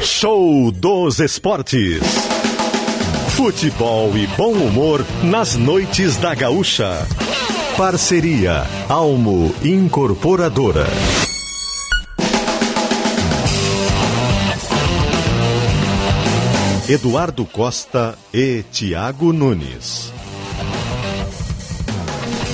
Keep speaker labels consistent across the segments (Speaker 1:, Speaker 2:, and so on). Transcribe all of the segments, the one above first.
Speaker 1: Show dos Esportes. Futebol e bom humor nas noites da Gaúcha. Parceria Almo Incorporadora. Eduardo Costa e Tiago Nunes.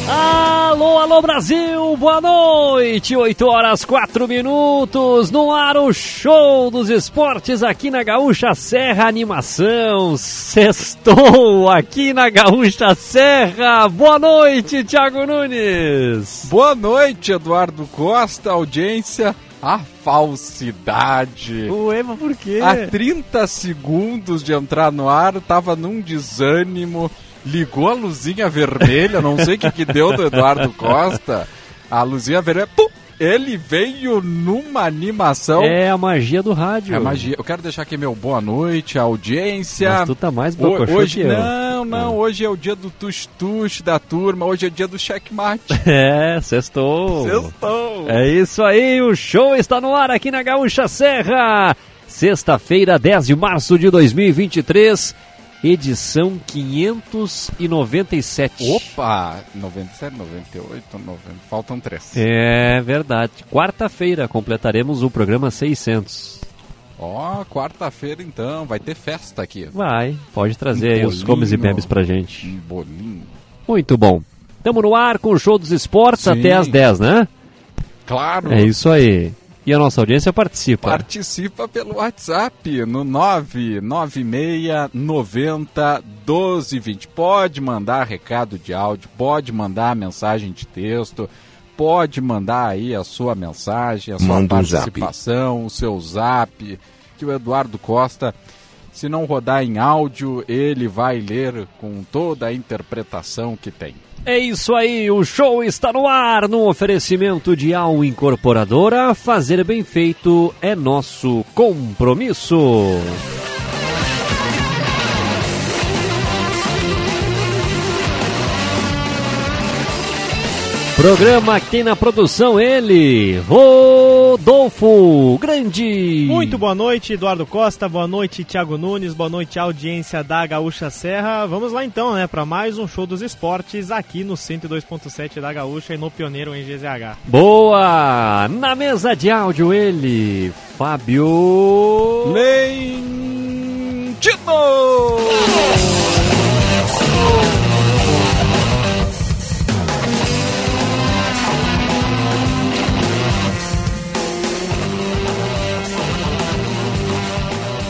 Speaker 2: Alô, alô Brasil, boa noite, 8 horas 4 minutos, no ar o show dos esportes aqui na Gaúcha Serra Animação, sextou aqui na Gaúcha Serra, boa noite Thiago Nunes.
Speaker 3: Boa noite Eduardo Costa, audiência, a falsidade.
Speaker 2: Ué, mas por quê?
Speaker 3: Há 30 segundos de entrar no ar, tava num desânimo, ligou a luzinha vermelha, não sei o que, que deu do Eduardo Costa. A luzinha vermelha, pum, ele veio numa animação.
Speaker 2: É a magia do rádio.
Speaker 3: É magia. Eu quero deixar aqui meu boa noite, audiência.
Speaker 2: Mas tu tá mais brocochô
Speaker 3: hoje
Speaker 2: que eu.
Speaker 3: não, não, hoje é o dia do tus-tus da turma, hoje é dia do checkmate.
Speaker 2: É, sextou.
Speaker 3: Sextou.
Speaker 2: É isso aí, o show está no ar aqui na Gaúcha Serra. Sexta-feira, 10 de março de 2023, edição 597.
Speaker 3: Opa! 97, 98, 90, faltam três.
Speaker 2: É verdade. Quarta-feira completaremos o programa 600.
Speaker 3: Ó, quarta-feira então, vai ter festa aqui.
Speaker 2: Vai, pode trazer aí os
Speaker 3: bolinho.
Speaker 2: comes e bebes pra gente.
Speaker 3: Um bolinho.
Speaker 2: Muito bom. Tamo no ar com o show dos esportes
Speaker 3: Sim.
Speaker 2: até às 10, né?
Speaker 3: Claro!
Speaker 2: É isso aí. E a nossa audiência participa.
Speaker 3: Participa pelo WhatsApp no 996 90 1220. Pode mandar recado de áudio, pode mandar mensagem de texto, pode mandar aí a sua mensagem, a sua
Speaker 4: Manda um
Speaker 3: participação, o seu zap, que o Eduardo Costa, se não rodar em áudio, ele vai ler com toda a interpretação que tem.
Speaker 2: É isso aí, o show está no ar no oferecimento de Al Incorporadora. Fazer bem feito é nosso compromisso. Programa que tem na produção ele, Rodolfo Grande.
Speaker 5: Muito boa noite, Eduardo Costa. Boa noite, Thiago Nunes. Boa noite, audiência da Gaúcha Serra. Vamos lá então, né, para mais um show dos esportes aqui no 102.7 da Gaúcha e no Pioneiro em GZH.
Speaker 2: Boa! Na mesa de áudio ele, Fábio.
Speaker 3: Lentino!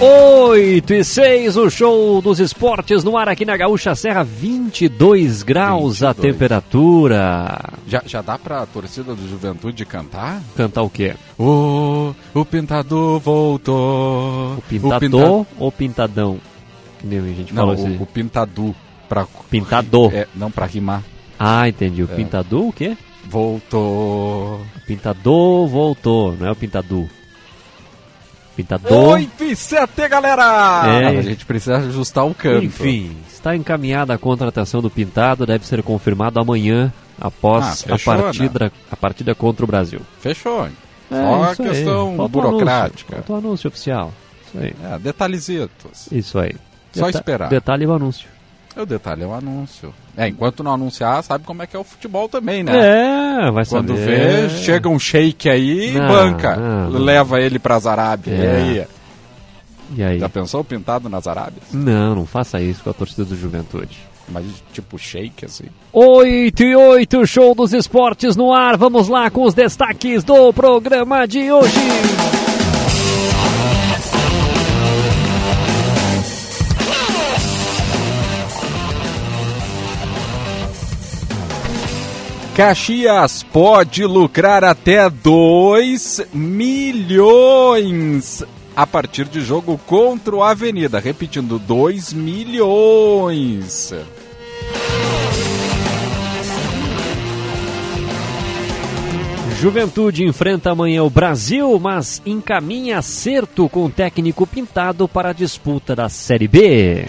Speaker 2: Oito e seis, o show dos esportes no ar aqui na Gaúcha Serra, 22 graus a
Speaker 3: 22.
Speaker 2: temperatura.
Speaker 3: Já, já dá pra torcida do Juventude cantar?
Speaker 2: Cantar o quê?
Speaker 3: O, o pintador voltou.
Speaker 2: O pintador
Speaker 3: pinta-
Speaker 2: ou pintadão? Que nem a gente
Speaker 3: Não,
Speaker 2: falou assim.
Speaker 3: o, o pintadu. Pra...
Speaker 2: Pintador.
Speaker 3: É, não, pra rimar.
Speaker 2: Ah, entendi. O pintador o quê?
Speaker 3: Voltou.
Speaker 2: O pintador voltou, não é o pintadu. Pintador.
Speaker 3: 8 e 7, galera!
Speaker 2: É.
Speaker 3: A gente precisa ajustar o canto.
Speaker 2: Enfim, está encaminhada a contratação do Pintado, deve ser confirmado amanhã após
Speaker 3: Ah, fechou,
Speaker 2: a, partida, a partida contra o Brasil.
Speaker 3: Fechou.
Speaker 2: É,
Speaker 3: Só
Speaker 2: aí.
Speaker 3: questão
Speaker 2: Falta
Speaker 3: burocrática.
Speaker 2: Anúncio, falta anúncio oficial. Isso aí.
Speaker 3: É, detalhezitos.
Speaker 2: Isso aí.
Speaker 3: Só esperar.
Speaker 2: Detalhe o anúncio.
Speaker 3: O detalhe é o anúncio. É, enquanto não anunciar, sabe como é que é o futebol também, né?
Speaker 2: É, vai
Speaker 3: Quando
Speaker 2: saber.
Speaker 3: vê, chega um shake aí e banca.
Speaker 2: não, não.
Speaker 3: Leva ele pras Arábias.
Speaker 2: É.
Speaker 3: E aí?
Speaker 2: E aí?
Speaker 3: Já pensou pintado nas Arábias?
Speaker 2: Não, não faça isso com a torcida do Juventude.
Speaker 3: Mas tipo shake, assim.
Speaker 2: 8 e 8, show dos esportes no ar. Vamos lá com os destaques do programa de hoje.
Speaker 3: Caxias pode lucrar até 2 milhões a partir de jogo contra o Avenida. Repetindo, 2 milhões.
Speaker 2: Juventude enfrenta amanhã o Brasil, mas encaminha acerto com o técnico pintado para a disputa da Série B.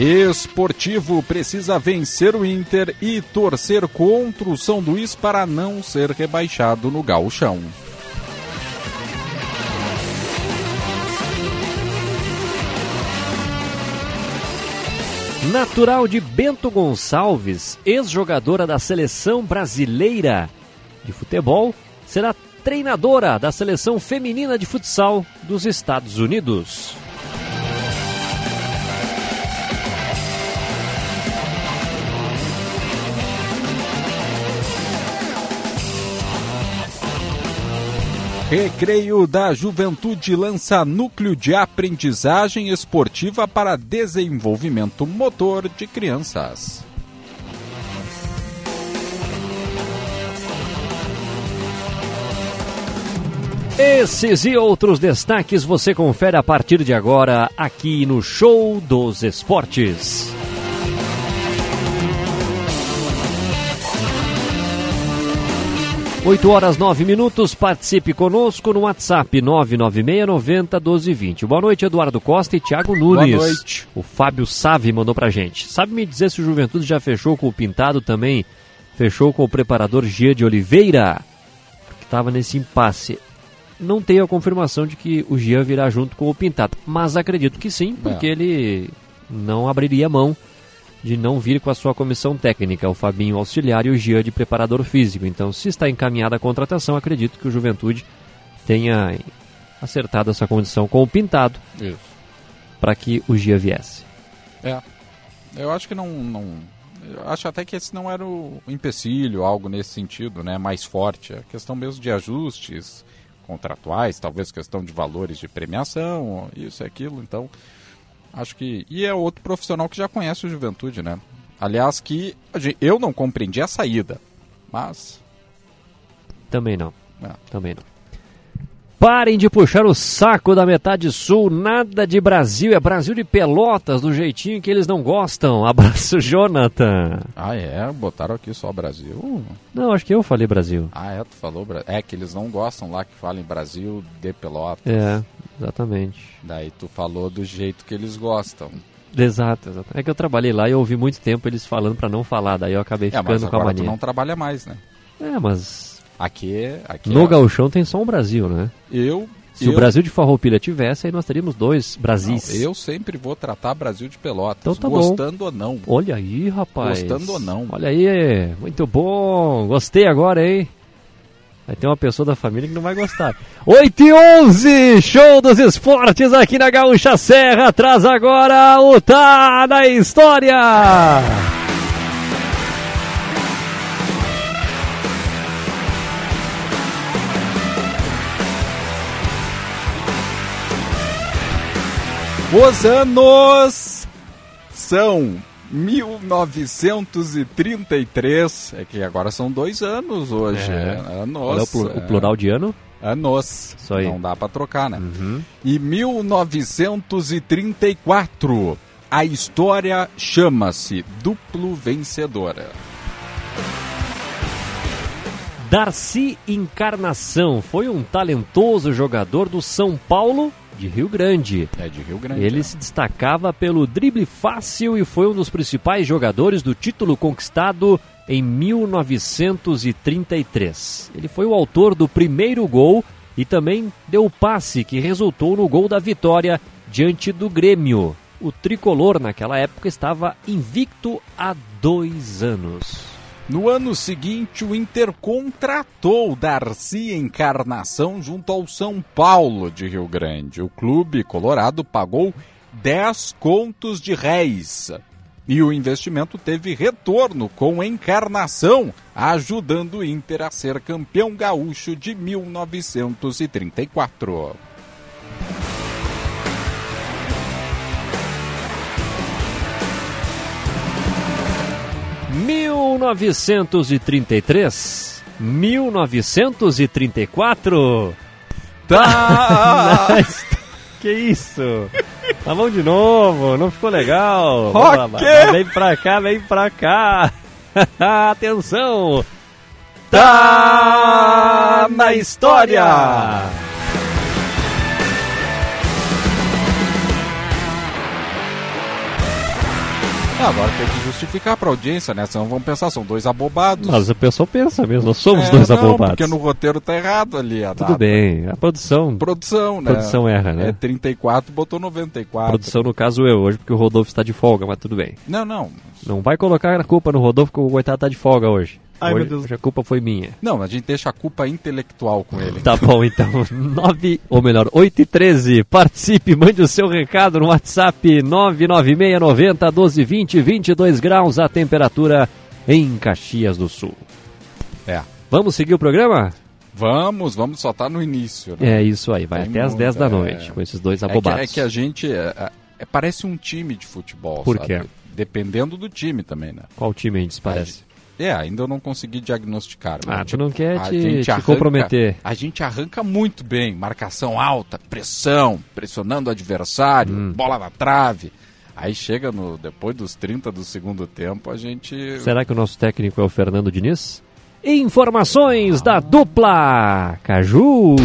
Speaker 3: Esportivo precisa vencer o Inter e torcer contra o São Luís para não ser rebaixado no gauchão.
Speaker 2: Natural de Bento Gonçalves, ex-jogadora da seleção brasileira de futebol, será treinadora da seleção feminina de futsal dos Estados Unidos.
Speaker 3: Recreio da Juventude lança núcleo de aprendizagem esportiva para desenvolvimento motor de crianças.
Speaker 2: Esses e outros destaques você confere a partir de agora aqui no Show dos Esportes. 8 horas 9 minutos, participe conosco no WhatsApp 99690 1220. Boa noite, Eduardo Costa e Thiago Nunes.
Speaker 3: Boa noite.
Speaker 2: O Fábio Save mandou pra gente. Sabe me dizer se o Juventude já fechou com o Pintado também? Fechou com o preparador Gia de Oliveira? Que estava nesse impasse. Não tenho a confirmação de que o Gia virá junto com o Pintado, mas acredito que sim, porque
Speaker 3: É.
Speaker 2: ele não abriria mão de não vir com a sua comissão técnica, o Fabinho auxiliar e o Gia de preparador físico. Então, se está encaminhada a contratação, acredito que o Juventude tenha acertado essa condição com o Pintado para que o Gia viesse.
Speaker 3: É. Eu acho que não, não. Eu acho até que esse não era o empecilho, algo nesse sentido, né? Mais forte. É questão mesmo de ajustes contratuais, talvez questão de valores de premiação, isso e aquilo. Então, acho que. E é outro profissional que já conhece o Juventude, né? Aliás, que eu não compreendi a saída. Mas.
Speaker 2: Também não.
Speaker 3: É.
Speaker 2: Também não. Parem de puxar o saco da metade sul, nada de Brasil, é Brasil de Pelotas, do jeitinho que eles não gostam. Abraço, Jonathan.
Speaker 3: Ah, é? Botaram aqui só Brasil?
Speaker 2: Não, acho que eu falei Brasil.
Speaker 3: Ah, é? Tu falou. Bra- É que eles não gostam lá que falem Brasil de Pelotas.
Speaker 2: É, exatamente.
Speaker 3: Daí tu falou do jeito que eles gostam.
Speaker 2: Exato, exato. É que eu trabalhei lá e eu ouvi muito tempo eles falando pra não falar, daí eu acabei
Speaker 3: É,
Speaker 2: ficando
Speaker 3: mas
Speaker 2: com a
Speaker 3: agora tu
Speaker 2: mania.
Speaker 3: não trabalha mais, né?
Speaker 2: É, mas
Speaker 3: Aqui, aqui
Speaker 2: no
Speaker 3: é-
Speaker 2: gauchão tem só um Brasil, né?
Speaker 3: eu
Speaker 2: Se
Speaker 3: eu,
Speaker 2: o Brasil de Farroupilha tivesse, aí nós teríamos dois
Speaker 3: não,
Speaker 2: Brasis.
Speaker 3: eu sempre vou tratar Brasil de Pelotas,
Speaker 2: Então tá bom.
Speaker 3: gostando ou não.
Speaker 2: Olha aí, rapaz.
Speaker 3: Gostando ou não.
Speaker 2: Olha aí, muito bom. Gostei agora, hein? Vai ter uma pessoa da família que não vai gostar. 8 e 11, show dos esportes aqui na Gaúcha Serra. Traz agora o Tá na História.
Speaker 3: Os anos são 1933, é que agora são dois anos hoje.
Speaker 2: É.
Speaker 3: É. Anos.
Speaker 2: Olha o, plu- o
Speaker 3: é.
Speaker 2: plural de ano.
Speaker 3: Anos.
Speaker 2: Isso aí.
Speaker 3: Não dá pra trocar, né?
Speaker 2: Uhum.
Speaker 3: E 1934, a história chama-se Duplo Vencedora.
Speaker 2: Darcy Encarnação foi um talentoso jogador do São Paulo de Rio Grande.
Speaker 3: É de Rio Grande.
Speaker 2: Ele
Speaker 3: né?
Speaker 2: se destacava pelo drible fácil e foi um dos principais jogadores do título conquistado em 1933. Ele foi o autor do primeiro gol e também deu o passe que resultou no gol da vitória diante do Grêmio. O tricolor naquela época estava invicto há dois anos.
Speaker 3: No ano seguinte, o Inter contratou Darcy Encarnação junto ao São Paulo de Rio Grande. O clube colorado pagou 10 contos de réis. E o investimento teve retorno com Encarnação, ajudando o Inter a ser campeão gaúcho de 1934.
Speaker 2: 1933, 1934.
Speaker 3: Tá!
Speaker 2: que isso? Tá bom de novo, não ficou legal. Rock! Vem pra cá, vem pra cá. Atenção!
Speaker 3: Tá, tá na história! Agora tem que justificar para a audiência, né? Senão vão pensar, são dois abobados.
Speaker 2: Mas o pessoal pensa mesmo, nós somos
Speaker 3: É,
Speaker 2: dois
Speaker 3: não,
Speaker 2: abobados.
Speaker 3: porque no roteiro tá errado ali a
Speaker 2: Tudo
Speaker 3: data.
Speaker 2: bem, a produção.
Speaker 3: Produção, né?
Speaker 2: Produção erra, né?
Speaker 3: É 34, botou 94.
Speaker 2: Produção, no caso, eu, hoje, porque o Rodolfo está de folga, mas tudo bem.
Speaker 3: Não, não.
Speaker 2: Não vai colocar a culpa no Rodolfo, que o coitado tá de folga hoje.
Speaker 5: Ai,
Speaker 2: hoje,
Speaker 5: meu Deus.
Speaker 2: hoje a culpa foi minha.
Speaker 3: Não, a gente deixa a culpa intelectual com ele.
Speaker 2: Tá bom, então. 9, ou melhor, 8 e 13. Participe, mande o seu recado no WhatsApp 99690 1220, 22 graus a temperatura em Caxias do Sul.
Speaker 3: É.
Speaker 2: Vamos seguir o programa?
Speaker 3: Vamos, vamos só tá no início. Né?
Speaker 2: É isso aí, vai
Speaker 3: Tem
Speaker 2: até às
Speaker 3: muito,
Speaker 2: 10 da
Speaker 3: é.
Speaker 2: noite, com esses dois
Speaker 3: É que,
Speaker 2: abobados.
Speaker 3: é que a gente é, é- é- parece um time de futebol,
Speaker 2: Por
Speaker 3: sabe?
Speaker 2: quê?
Speaker 3: Dependendo do time também, né?
Speaker 2: Qual time a gente se parece?
Speaker 3: É, ainda eu não consegui diagnosticar.
Speaker 2: Ah, tu não quer
Speaker 3: a
Speaker 2: te,
Speaker 3: gente
Speaker 2: te
Speaker 3: arranca-
Speaker 2: comprometer.
Speaker 3: A gente arranca muito bem, marcação alta, pressão, pressionando o adversário,
Speaker 2: Hum.
Speaker 3: bola na trave. Aí chega no depois dos 30 do segundo tempo, a gente
Speaker 2: Será que o nosso técnico é o Fernando Diniz? Informações da dupla Caju.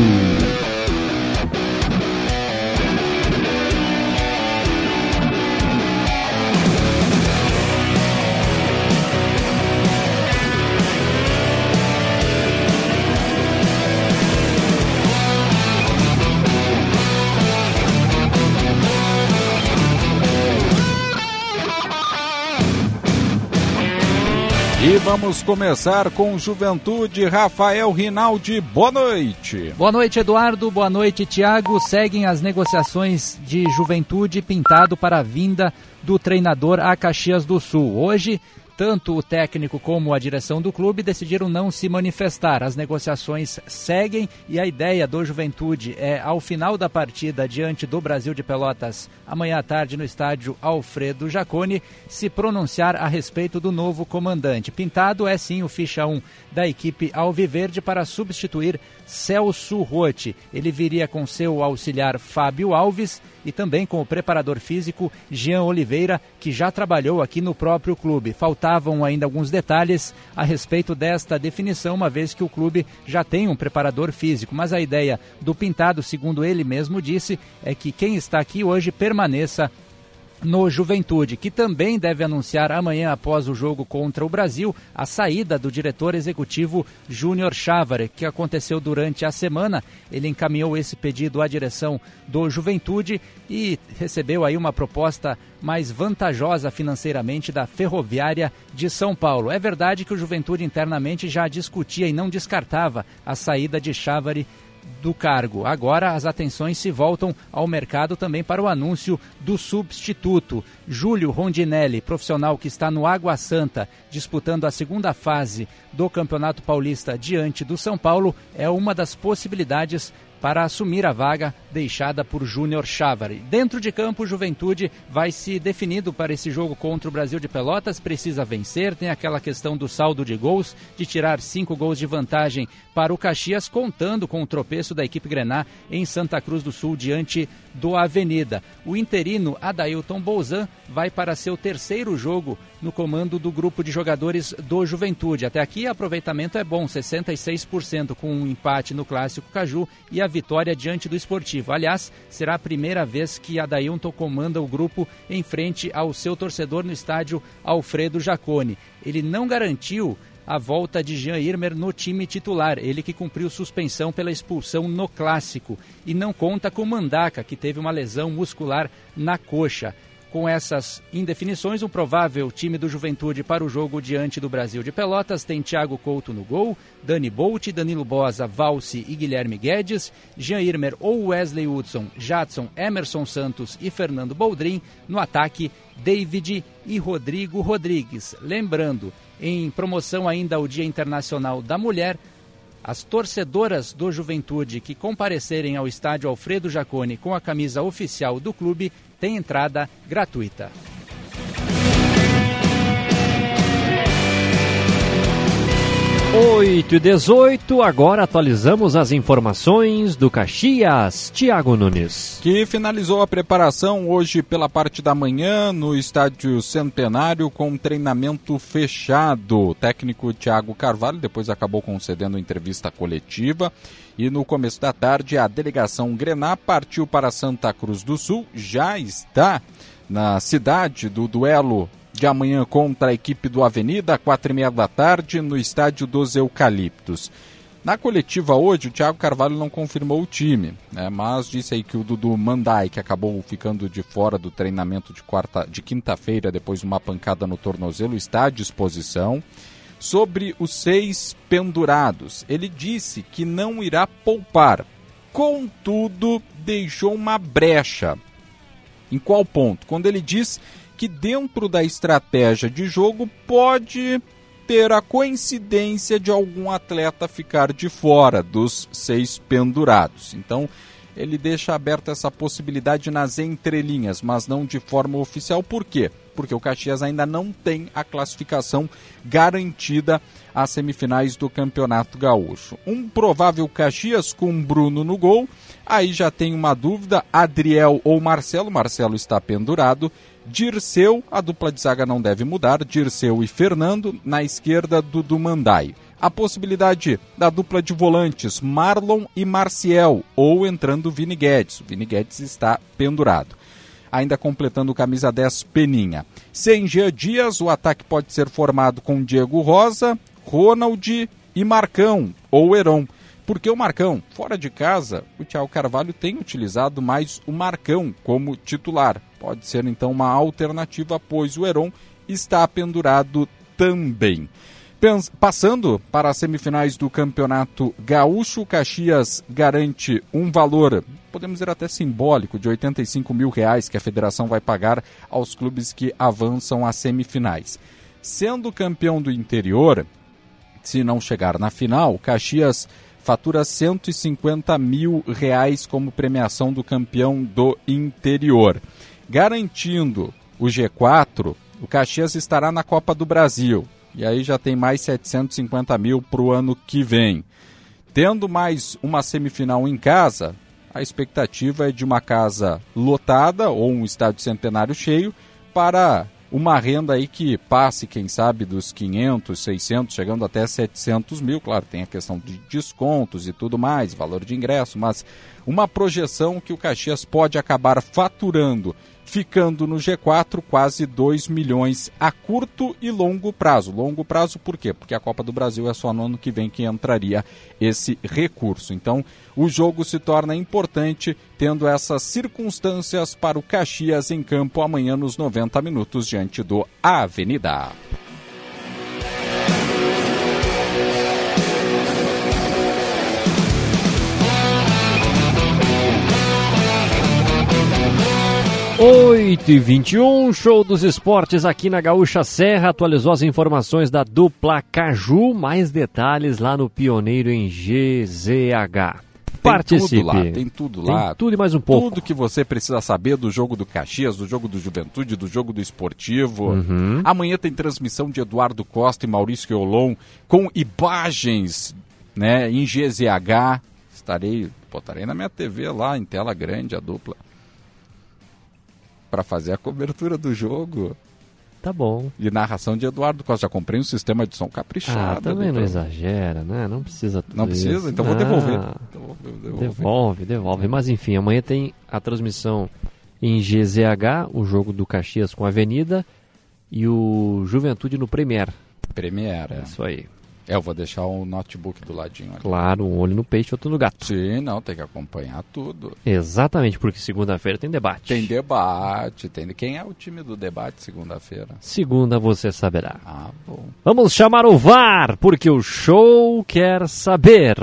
Speaker 3: Vamos começar com Juventude Rafael Rinaldi. Boa noite.
Speaker 4: Boa noite, Eduardo. Boa noite, Tiago. Seguem as negociações de Juventude pintado para a vinda do treinador a Caxias do Sul. Hoje, tanto o técnico como a direção do clube decidiram não se manifestar. As negociações seguem e a ideia do Juventude é, ao final da partida diante do Brasil de Pelotas, amanhã à tarde no estádio Alfredo Jaconi, se pronunciar a respeito do novo comandante. Pintado é sim o ficha 1 da equipe Alviverde para substituir Celso Rotti. Ele viria com seu auxiliar Fábio Alves e também com o preparador físico Jean Oliveira, que já trabalhou aqui no próprio clube. Faltavam ainda alguns detalhes a respeito desta definição, uma vez que o clube já tem um preparador físico. Mas a ideia do Pintado, segundo ele mesmo disse, é que quem está aqui hoje permaneça no Juventude, que também deve anunciar amanhã após o jogo contra o Brasil a saída do diretor executivo Júnior Chávari, que aconteceu durante a semana. Ele encaminhou esse pedido à direção do Juventude e recebeu aí uma proposta mais vantajosa financeiramente da Ferroviária de São Paulo. É verdade que o Juventude internamente já discutia e não descartava a saída de Chávari do cargo. Agora as atenções se voltam ao mercado também para o anúncio do substituto. Júlio Rondinelli, profissional que está no Água Santa, disputando a segunda fase do Campeonato Paulista diante do São Paulo, é uma das possibilidades para assumir a vaga deixada por Júnior Chávari. Dentro de campo, Juventude vai se definindo para esse jogo contra o Brasil de Pelotas, precisa vencer, tem aquela questão do saldo de gols, de tirar cinco gols de vantagem para o Caxias, contando com o tropeço da equipe Grená em Santa Cruz do Sul diante do Avenida. O interino Adailton Bolzan vai para seu terceiro jogo no comando do grupo de jogadores do Juventude. Até aqui, aproveitamento é bom, 66%, com um empate no Clássico Caju e a vitória diante do Esportivo. Aliás, será a primeira vez que Adailton comanda o grupo em frente ao seu torcedor no estádio Alfredo Jacone. Ele não garantiu a volta de Jean Irmer no time titular, ele que cumpriu suspensão pela expulsão no clássico e não conta com Mandaca, que teve uma lesão muscular na coxa. Com essas indefinições, um provável time do Juventude para o jogo diante do Brasil de Pelotas tem Thiago Couto no gol, Dani Bolt, Danilo Bosa, Valse e Guilherme Guedes, Jean Irmer ou Wesley Hudson, Jadson, Emerson Santos e Fernando Boldrin. No ataque, David e Rodrigo Rodrigues. Lembrando, em promoção ainda ao Dia Internacional da Mulher, as torcedoras do Juventude que comparecerem ao estádio Alfredo Jacone com a camisa oficial do clube têm entrada gratuita.
Speaker 2: 8 e 18, agora atualizamos as informações do Caxias, Tiago Nunes.
Speaker 3: Que finalizou a preparação hoje pela parte da manhã no estádio Centenário com treinamento fechado. O técnico Thiago Carvalho depois acabou concedendo entrevista coletiva. E no começo da tarde, a delegação Grená partiu para Santa Cruz do Sul, já está na cidade do duelo de amanhã contra a equipe do Avenida, quatro e meia da tarde, no estádio dos Eucaliptos. Na coletiva hoje, o Thiago Carvalho não confirmou o time, né, mas disse aí que o Dudu Mandai, que acabou ficando de fora do treinamento de, quarta, de quinta-feira depois de uma pancada no tornozelo, está à disposição. Sobre os seis pendurados, ele disse que não irá poupar, contudo, deixou uma brecha. Em qual ponto? Quando ele diz que dentro da estratégia de jogo pode ter a coincidência de algum atleta ficar de fora dos seis pendurados. Então, ele deixa aberta essa possibilidade nas entrelinhas, mas não de forma oficial. Por quê? Porque o Caxias ainda não tem a classificação garantida às semifinais do Campeonato Gaúcho. Um provável Caxias com Bruno no gol. Aí já tem uma dúvida: Adriel ou Marcelo. Marcelo está pendurado. Dirceu, a dupla de zaga não deve mudar, Dirceu e Fernando, na esquerda do Mandai. A possibilidade da dupla de volantes Marlon e Marciel, ou entrando Vini Guedes. O Vini Guedes está pendurado. Ainda completando camisa 10, Peninha. Sem Jean Dias, o ataque pode ser formado com Diego Rosa, Ronald e Marcão, ou Heron. Porque o Marcão, fora de casa, o Thiago Carvalho tem utilizado mais o Marcão como titular. Pode ser então uma alternativa, pois o Heron está pendurado também. Passando para as semifinais do Campeonato Gaúcho, Caxias garante um valor, podemos dizer até simbólico, de 85 mil reais que a federação vai pagar aos clubes que avançam às semifinais. Sendo campeão do interior, se não chegar na final, Caxias fatura 150 mil reais como premiação do campeão do interior. Garantindo o G4, o Caxias estará na Copa do Brasil. E aí já tem mais 750 mil para o ano que vem. Tendo mais uma semifinal em casa, a expectativa é de uma casa lotada ou um estádio centenário cheio para uma renda aí que passe, quem sabe, dos 500, 600, chegando até 700 mil. Claro, tem a questão de descontos e tudo mais, valor de ingresso, mas uma projeção que o Caxias pode acabar faturando ficando no G4 quase 2 milhões a curto e longo prazo. Longo prazo por quê? Porque a Copa do Brasil é só no ano que vem que entraria esse recurso. Então, o jogo se torna importante tendo essas circunstâncias para o Caxias em campo amanhã nos 90 minutos diante do Avenida.
Speaker 2: 8 e 21 show dos esportes aqui na Gaúcha Serra. Atualizou as informações da dupla Caju. Mais detalhes lá no Pioneiro em GZH.
Speaker 3: Tem Participe. tudo lá, tem tudo lá.
Speaker 2: Tem tudo e mais um pouco.
Speaker 3: Tudo que você precisa saber do jogo do Caxias, do jogo do Juventude, do jogo do Esportivo. Uhum. Amanhã tem transmissão de Eduardo Costa e Maurício Eulon com imagens né, em GZH. Estarei, botarei na minha TV lá, em tela grande, a dupla para fazer a cobertura do jogo.
Speaker 2: Tá bom.
Speaker 3: E narração de Eduardo Costa. Já comprei um sistema de som caprichado.
Speaker 2: Ah, também não exagera, né? Não precisa tudo
Speaker 3: Não precisa?
Speaker 2: Isso.
Speaker 3: Então vou devolver.
Speaker 2: Então vou devolver. Devolve, devolve. Mas enfim, amanhã tem a transmissão em GZH, o jogo do Caxias com a Avenida e o Juventude no Premier.
Speaker 3: Premier, é.
Speaker 2: Isso aí.
Speaker 3: É, eu vou deixar o notebook do ladinho ali.
Speaker 2: Claro, um olho no peixe, outro no gato.
Speaker 3: Sim, não, tem que acompanhar tudo.
Speaker 2: Exatamente, porque segunda-feira tem debate.
Speaker 3: Tem debate, tem. Quem é o time do debate segunda-feira?
Speaker 2: Segunda você saberá.
Speaker 3: Ah, bom.
Speaker 2: Vamos chamar o VAR, porque o show quer saber.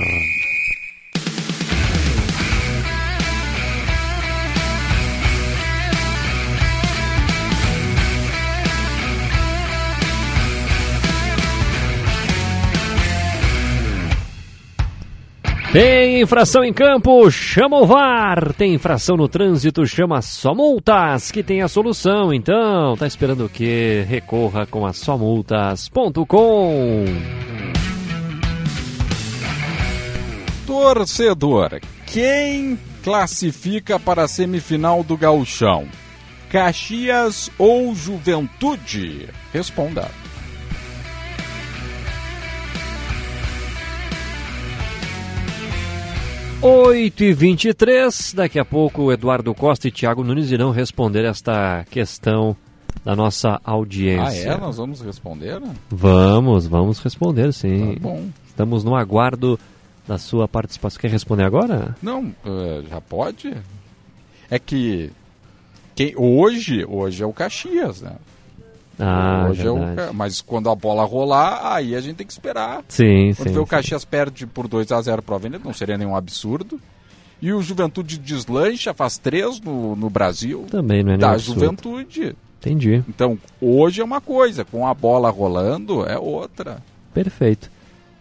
Speaker 2: 'Tem infração em campo, chama o VAR. Tem infração no trânsito, chama Só Multas, que tem a solução. Então, tá esperando o quê? Recorra com a somultas.com.
Speaker 3: Torcedor, quem classifica para a semifinal do Gauchão? Caxias ou Juventude? Responda.
Speaker 2: 8 e 23 daqui a pouco Eduardo Costa e Thiago Nunes irão responder esta questão da nossa
Speaker 3: Ah,
Speaker 2: audiência.
Speaker 3: é? Nós vamos responder? né?
Speaker 2: Vamos, vamos responder sim.
Speaker 3: Tá bom.
Speaker 2: Estamos no aguardo da sua participação. Quer responder agora?
Speaker 3: Não, eh, já pode? É que quem, hoje, hoje é o Caxias, né?
Speaker 2: Ah,
Speaker 3: hoje é o. Ca- mas quando a bola rolar, aí a gente tem que esperar.
Speaker 2: Sim,
Speaker 3: Quando
Speaker 2: sim.
Speaker 3: vê o
Speaker 2: sim.
Speaker 3: Caxias perde por 2 a 0 para o Avenida, não seria nenhum absurdo. E o Juventude deslancha, faz três no, no Brasil
Speaker 2: Também não é
Speaker 3: da
Speaker 2: absurdo.
Speaker 3: Juventude.
Speaker 2: Entendi.
Speaker 3: Então, hoje é uma coisa, com a bola rolando é outra.
Speaker 2: Perfeito.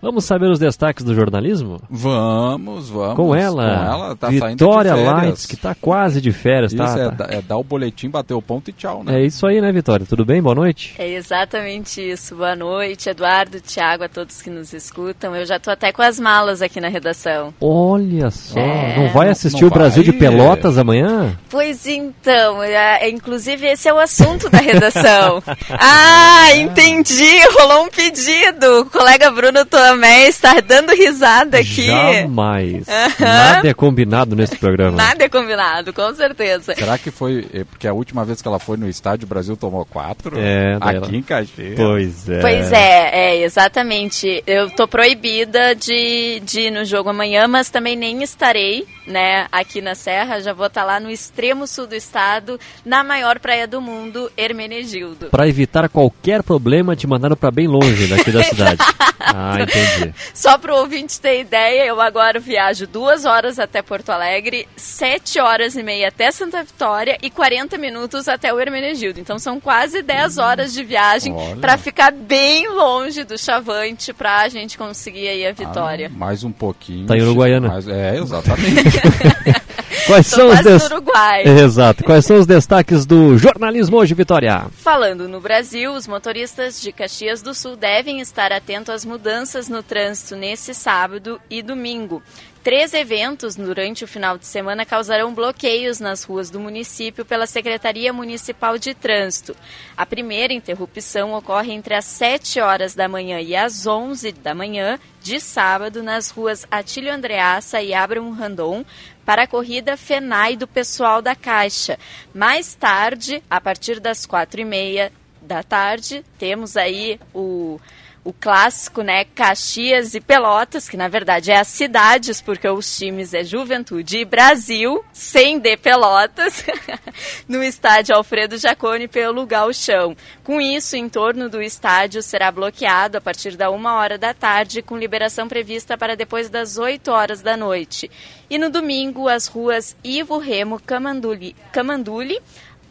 Speaker 2: Vamos saber os destaques do jornalismo?
Speaker 3: Vamos, vamos.
Speaker 2: Com ela,
Speaker 3: Com ela, tá saindo
Speaker 2: Vitória
Speaker 3: de férias.
Speaker 2: Lights, que tá quase de férias,
Speaker 3: Isso
Speaker 2: tá?
Speaker 3: é,
Speaker 2: tá.
Speaker 3: é dar o boletim, bater o ponto e tchau, né?
Speaker 2: É isso aí, né, Vitória? Tudo bem? Boa noite.
Speaker 6: É exatamente isso. Boa noite, Eduardo, Thiago, a todos que nos escutam. Eu já tô até com as malas aqui na redação.
Speaker 2: Olha só,
Speaker 6: É,
Speaker 2: não vai
Speaker 3: não-
Speaker 2: assistir
Speaker 3: não
Speaker 2: o Brasil de
Speaker 3: vai?
Speaker 2: Pelotas amanhã?
Speaker 6: Pois então, é, inclusive esse é o assunto da redação. ah, entendi, rolou um pedido. O colega Bruno Tomé está dando risada aqui.
Speaker 2: Jamais. Nada é combinado nesse programa.
Speaker 6: Nada é combinado, com certeza.
Speaker 3: Será que foi. é, Porque a última vez que ela foi no estádio, o Brasil tomou quatro?
Speaker 2: É,
Speaker 3: Aqui
Speaker 2: ela-
Speaker 3: em Caxias.
Speaker 2: Pois é.
Speaker 6: Pois é, é, exatamente. Eu tô proibida de, de ir no jogo amanhã, mas também nem estarei, né, aqui na Serra. Já vou estar lá no extremo sul do estado, na maior praia do mundo, Hermenegildo.
Speaker 2: Pra evitar qualquer problema, te mandaram pra bem longe daqui da cidade. Ah, entendi.
Speaker 6: Só pro ouvinte ter ideia, eu agora viajo duas horas até Porto Alegre, sete horas e meia até Santa Vitória e 40 minutos até o Hermenegildo. Então são quase 10 horas de viagem pra ficar bem longe do Chavante pra gente conseguir aí a
Speaker 3: Ah,
Speaker 6: vitória.
Speaker 3: mais um pouquinho.
Speaker 2: Tá em Uruguaiana.
Speaker 3: Mais- é, exatamente.
Speaker 2: Quais
Speaker 6: Tô
Speaker 2: são os des...
Speaker 6: no Uruguai.
Speaker 2: Exato. Quais são os destaques do jornalismo hoje, Vitória?
Speaker 6: Falando no Brasil, os motoristas de Caxias do Sul devem estar atentos às mudanças no trânsito nesse sábado e domingo. Três eventos durante o final de semana causarão bloqueios nas ruas do município pela Secretaria Municipal de Trânsito. A primeira interrupção ocorre entre as 7 horas da manhã e as 11 da manhã de sábado nas ruas Atílio Andreassa e Abraham Randon para a corrida FENAI do pessoal da Caixa. Mais tarde, a partir das quatro e meia da tarde, temos aí o, o clássico, né, Caxias e Pelotas, que na verdade é as cidades, porque os times é Juventude e Brasil, sem de Pelotas, no estádio Alfredo Jaconi pelo Gauchão. Com isso, em torno do estádio será bloqueado a partir da uma hora da tarde, com liberação prevista para depois das 8 horas da noite. E no domingo, as ruas Ivo Remo Camanduli, Camanduli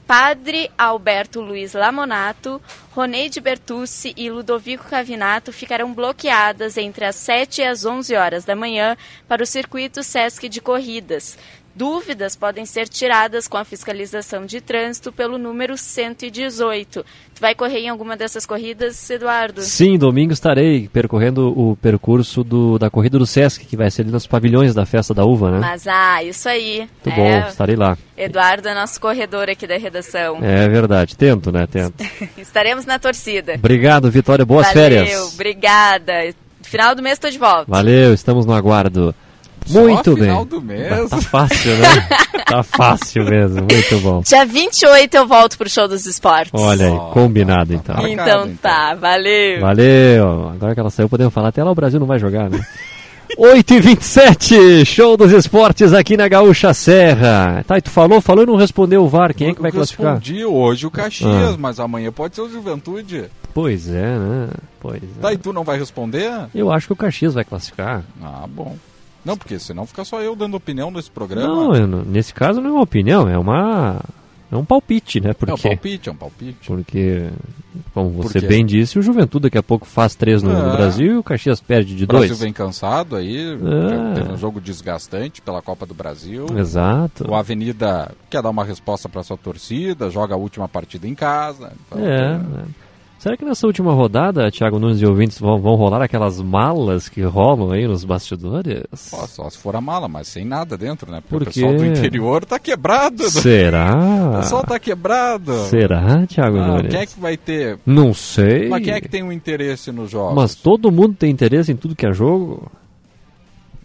Speaker 6: Padre Alberto Luiz Lamonato, Roneide Bertucci e Ludovico Cavinato ficarão bloqueadas entre as 7 e as 11 horas da manhã para o circuito Sesc de corridas. Dúvidas podem ser tiradas com a fiscalização de trânsito pelo número 118. Tu vai correr em alguma dessas corridas, Eduardo?
Speaker 2: Sim, domingo estarei percorrendo o percurso do, da corrida do Sesc, que vai ser ali nos pavilhões da Festa da Uva, né?
Speaker 6: Mas ah, isso aí.
Speaker 2: Muito
Speaker 6: É,
Speaker 2: bom, estarei lá.
Speaker 6: Eduardo é nosso corredor aqui da redação.
Speaker 2: É verdade, tento, né? Tento.
Speaker 6: Estaremos na torcida.
Speaker 2: Obrigado, Vitória. Boas
Speaker 6: Valeu,
Speaker 2: férias.
Speaker 6: obrigada. Final do mês estou de volta.
Speaker 2: Valeu, estamos no aguardo. Muito bem.
Speaker 3: final do mês.
Speaker 2: Tá fácil, né? tá fácil mesmo, muito bom.
Speaker 6: Dia 28 eu volto pro show dos esportes.
Speaker 2: Olha aí,
Speaker 3: Ó,
Speaker 2: combinado
Speaker 3: tá,
Speaker 2: então.
Speaker 3: tá.
Speaker 6: Então
Speaker 3: marcado,
Speaker 6: tá, valeu.
Speaker 2: Valeu. Agora que ela saiu, podemos falar. Até lá o Brasil não vai jogar, né? 8 e 27 show dos esportes aqui na Gaúcha Serra. Tá, e tu falou, falou e não respondeu o VAR. Quem é que vai
Speaker 3: Eu
Speaker 2: classificar?
Speaker 3: respondi hoje o Caxias,
Speaker 2: Ah.
Speaker 3: mas amanhã pode ser o Juventude.
Speaker 2: Pois é, né? Pois é.
Speaker 3: Tá, e tu não vai responder?
Speaker 2: Eu acho que o Caxias vai classificar.
Speaker 3: Ah, bom. Não, porque senão fica só eu dando opinião nesse programa.
Speaker 2: Não, nesse caso não é uma opinião, é uma. É um palpite, né?
Speaker 3: é um
Speaker 2: Porque,
Speaker 3: palpite, é um palpite.
Speaker 2: porque como você
Speaker 3: Porque-
Speaker 2: bem disse, o Juventude daqui a pouco faz três no, no
Speaker 3: É.
Speaker 2: Brasil e o Caxias perde de
Speaker 3: O Brasil
Speaker 2: dois.
Speaker 3: vem cansado aí,
Speaker 2: É.
Speaker 3: teve um jogo desgastante pela Copa do Brasil.
Speaker 2: Exato.
Speaker 3: O Avenida quer dar uma resposta para sua torcida, joga a última partida em casa. Então,
Speaker 2: É, né? Será que nessa última rodada, Thiago Nunes e ouvintes, vão, vão rolar aquelas malas que rolam aí nos bastidores?
Speaker 3: Ó, só se for a mala, mas sem nada dentro, né? Porque
Speaker 2: Por
Speaker 3: o pessoal do interior tá quebrado. O
Speaker 2: Será?
Speaker 3: pessoal tá quebrado.
Speaker 2: Será, Thiago
Speaker 3: Ah,
Speaker 2: Nunes?
Speaker 3: quem é que vai ter?
Speaker 2: Não sei.
Speaker 3: Mas quem é que tem um interesse nos jogos?
Speaker 2: Mas todo mundo tem interesse em tudo que é jogo?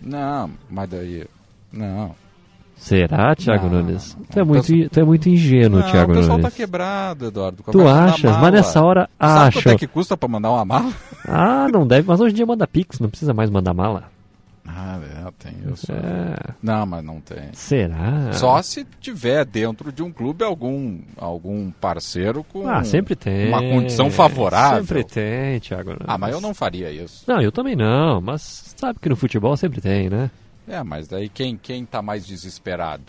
Speaker 3: Não, mas daí. Não.
Speaker 2: Será, Thiago
Speaker 3: Não,
Speaker 2: Nunes?
Speaker 3: não,
Speaker 2: Tu é muito,
Speaker 3: Pessoal-
Speaker 2: tu é muito ingênuo,
Speaker 3: Não,
Speaker 2: Thiago
Speaker 3: o pessoal
Speaker 2: Nunes.
Speaker 3: tá quebrado, Eduardo.
Speaker 2: Tu achas? Mas nessa hora
Speaker 3: Sabe
Speaker 2: acham.
Speaker 3: quanto é que custa pra mandar uma mala?
Speaker 2: Ah, não deve, mas hoje em dia manda Pix, não precisa mais mandar mala.
Speaker 3: Ah, é, tem isso.
Speaker 2: É,
Speaker 3: Não, mas não tem.
Speaker 2: será?
Speaker 3: Só se tiver dentro de um clube algum, algum parceiro com
Speaker 2: Ah, sempre tem.
Speaker 3: uma condição favorável.
Speaker 2: Sempre tem, Thiago Nunes.
Speaker 3: Ah, mas eu não faria isso.
Speaker 2: Não, eu também não, mas sabe que no futebol sempre tem, né?
Speaker 3: É, mas daí quem, quem tá mais desesperado?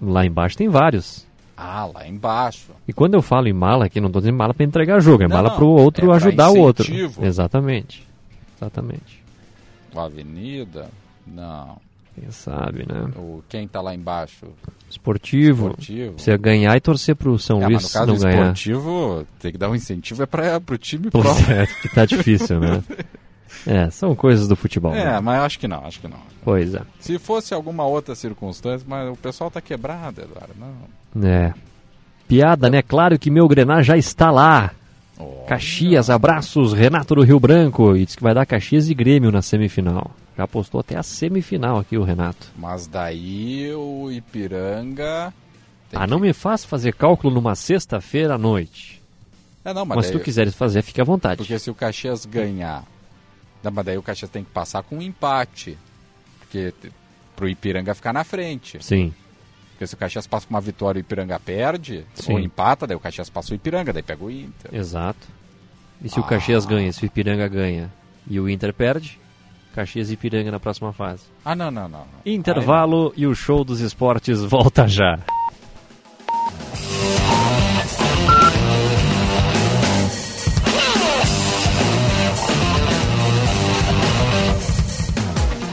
Speaker 2: Lá embaixo tem vários.
Speaker 3: Ah, lá embaixo.
Speaker 2: E quando eu falo em mala aqui, não tô dizendo mala para entregar jogo, é
Speaker 3: Não,
Speaker 2: mala
Speaker 3: não,
Speaker 2: pro outro
Speaker 3: é
Speaker 2: ajudar o outro. Exatamente. Exatamente.
Speaker 3: A Avenida? Não.
Speaker 2: Quem sabe, né?
Speaker 3: O, quem tá lá embaixo?
Speaker 2: Esportivo.
Speaker 3: Esportivo.
Speaker 2: Precisa ganhar e torcer pro São
Speaker 3: É,
Speaker 2: Luís
Speaker 3: mas no caso
Speaker 2: não
Speaker 3: do
Speaker 2: ganhar.
Speaker 3: esportivo, tem que dar um incentivo é para pro time próprio.
Speaker 2: é, que tá difícil, né? É, são coisas do futebol.
Speaker 3: É,
Speaker 2: né?
Speaker 3: mas acho que não, acho que não.
Speaker 2: Pois é.
Speaker 3: Se fosse alguma outra circunstância, mas o pessoal tá quebrado, Eduardo. Não.
Speaker 2: É. Piada, né? Claro que meu Grenar já está lá.
Speaker 3: Oh,
Speaker 2: Caxias, abraços, Renato do Rio Branco. E diz que vai dar Caxias e Grêmio na semifinal. Já apostou até a semifinal aqui o Renato.
Speaker 3: Mas daí o Ipiranga.
Speaker 2: Ah,
Speaker 3: que-
Speaker 2: não me faz fazer cálculo numa sexta-feira à noite.
Speaker 3: É, não, mas,
Speaker 2: Mas se tu quiseres fazer, fique à vontade.
Speaker 3: Porque se o Caxias ganhar. Mas daí o Caxias tem que passar com um empate. Porque pro Ipiranga ficar na frente.
Speaker 2: Sim.
Speaker 3: Porque se o Caxias passa com uma vitória e o Ipiranga perde,
Speaker 2: Sim.
Speaker 3: ou empata, daí o Caxias passa o Ipiranga, daí pega o Inter.
Speaker 2: Exato. E se o
Speaker 3: Ah.
Speaker 2: Caxias ganha, se o Ipiranga ganha e o Inter perde, Caxias e Ipiranga na próxima fase.
Speaker 3: Ah, não, não, não. não.
Speaker 2: Intervalo e o show dos esportes volta já.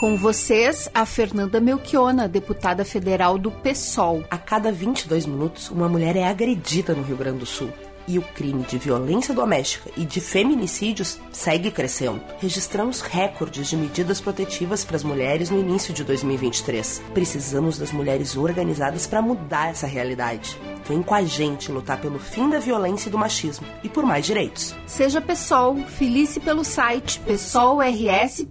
Speaker 7: Com vocês, a Fernanda Melchiona, deputada federal do PSOL.
Speaker 8: A cada 22 minutos, uma mulher é agredida no Rio Grande do Sul. E o crime de violência doméstica e de feminicídios segue crescendo. Registramos recordes de medidas protetivas para as mulheres no início de 2023. Precisamos das mulheres organizadas para mudar essa realidade. Vem com a gente lutar pelo fim da violência e do machismo e por mais direitos.
Speaker 7: Seja PSOL, filice pelo site psolrs.com.br.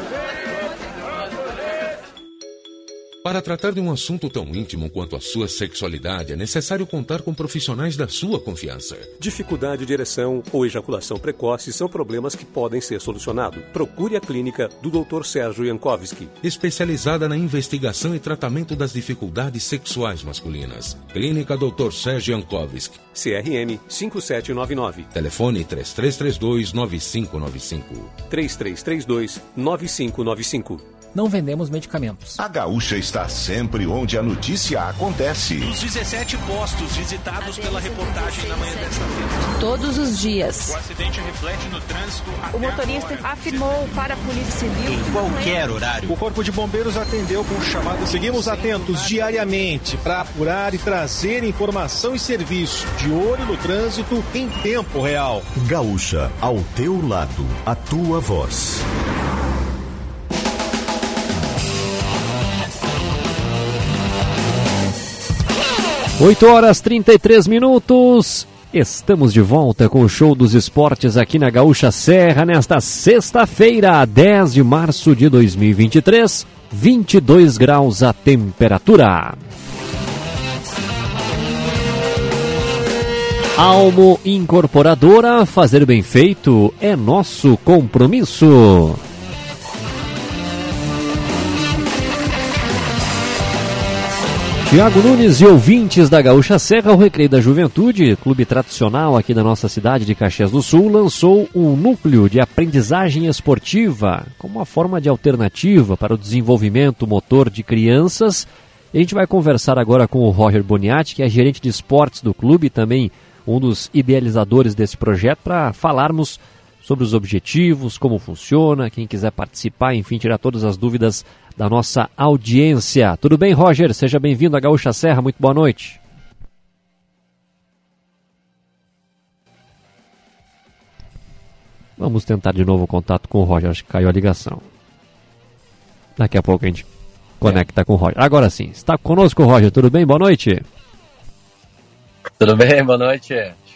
Speaker 9: Para tratar de um assunto tão íntimo quanto a sua sexualidade, é necessário contar com profissionais da sua confiança.
Speaker 10: Dificuldade de ereção ou ejaculação precoce são problemas que podem ser solucionados. Procure a clínica do Dr. Sérgio Jankowski.
Speaker 9: Especializada na investigação e tratamento das dificuldades sexuais masculinas. Clínica Dr. Sérgio Jankowski.
Speaker 10: CRM 5799.
Speaker 9: Telefone 3332 9595.
Speaker 10: 3332 9595.
Speaker 4: Não vendemos medicamentos.
Speaker 11: A Gaúcha está sempre onde a notícia acontece.
Speaker 12: Os 17 postos visitados pela reportagem na manhã desta terça.
Speaker 13: Todos os dias.
Speaker 12: O acidente reflete no trânsito.
Speaker 13: O motorista afirmou para a Polícia Civil.
Speaker 12: Em qualquer horário.
Speaker 14: O Corpo de Bombeiros atendeu com o chamado. Seguimos atentos diariamente para apurar e trazer informação e serviço de olho no trânsito em tempo real.
Speaker 1: Gaúcha, ao teu lado, a tua voz.
Speaker 2: 8 horas 33 minutos. Estamos de volta com o show dos esportes aqui na Gaúcha Serra nesta sexta-feira, 10 de março de 2023, 22 graus a temperatura. Almo Incorporadora, fazer bem feito é nosso compromisso. Tiago Nunes e ouvintes da Gaúcha Serra, o Recreio da Juventude, clube tradicional aqui da nossa cidade de Caxias do Sul, lançou um núcleo de aprendizagem esportiva como uma forma de alternativa para o desenvolvimento motor de crianças. E a gente vai conversar agora com o Roger Boniatti, que é gerente de esportes do clube e também um dos idealizadores desse projeto, para falarmos sobre os objetivos, como funciona, quem quiser participar, enfim, tirar todas as dúvidas da nossa audiência. Tudo bem, Roger? Seja bem-vindo à Gaúcha Serra, muito boa noite. Vamos tentar de novo o contato com o Roger, acho que caiu a ligação. Daqui a pouco a gente conecta é. com o Roger. Agora sim, está conosco, Roger, tudo bem? Boa noite.
Speaker 15: Tudo bem, boa noite.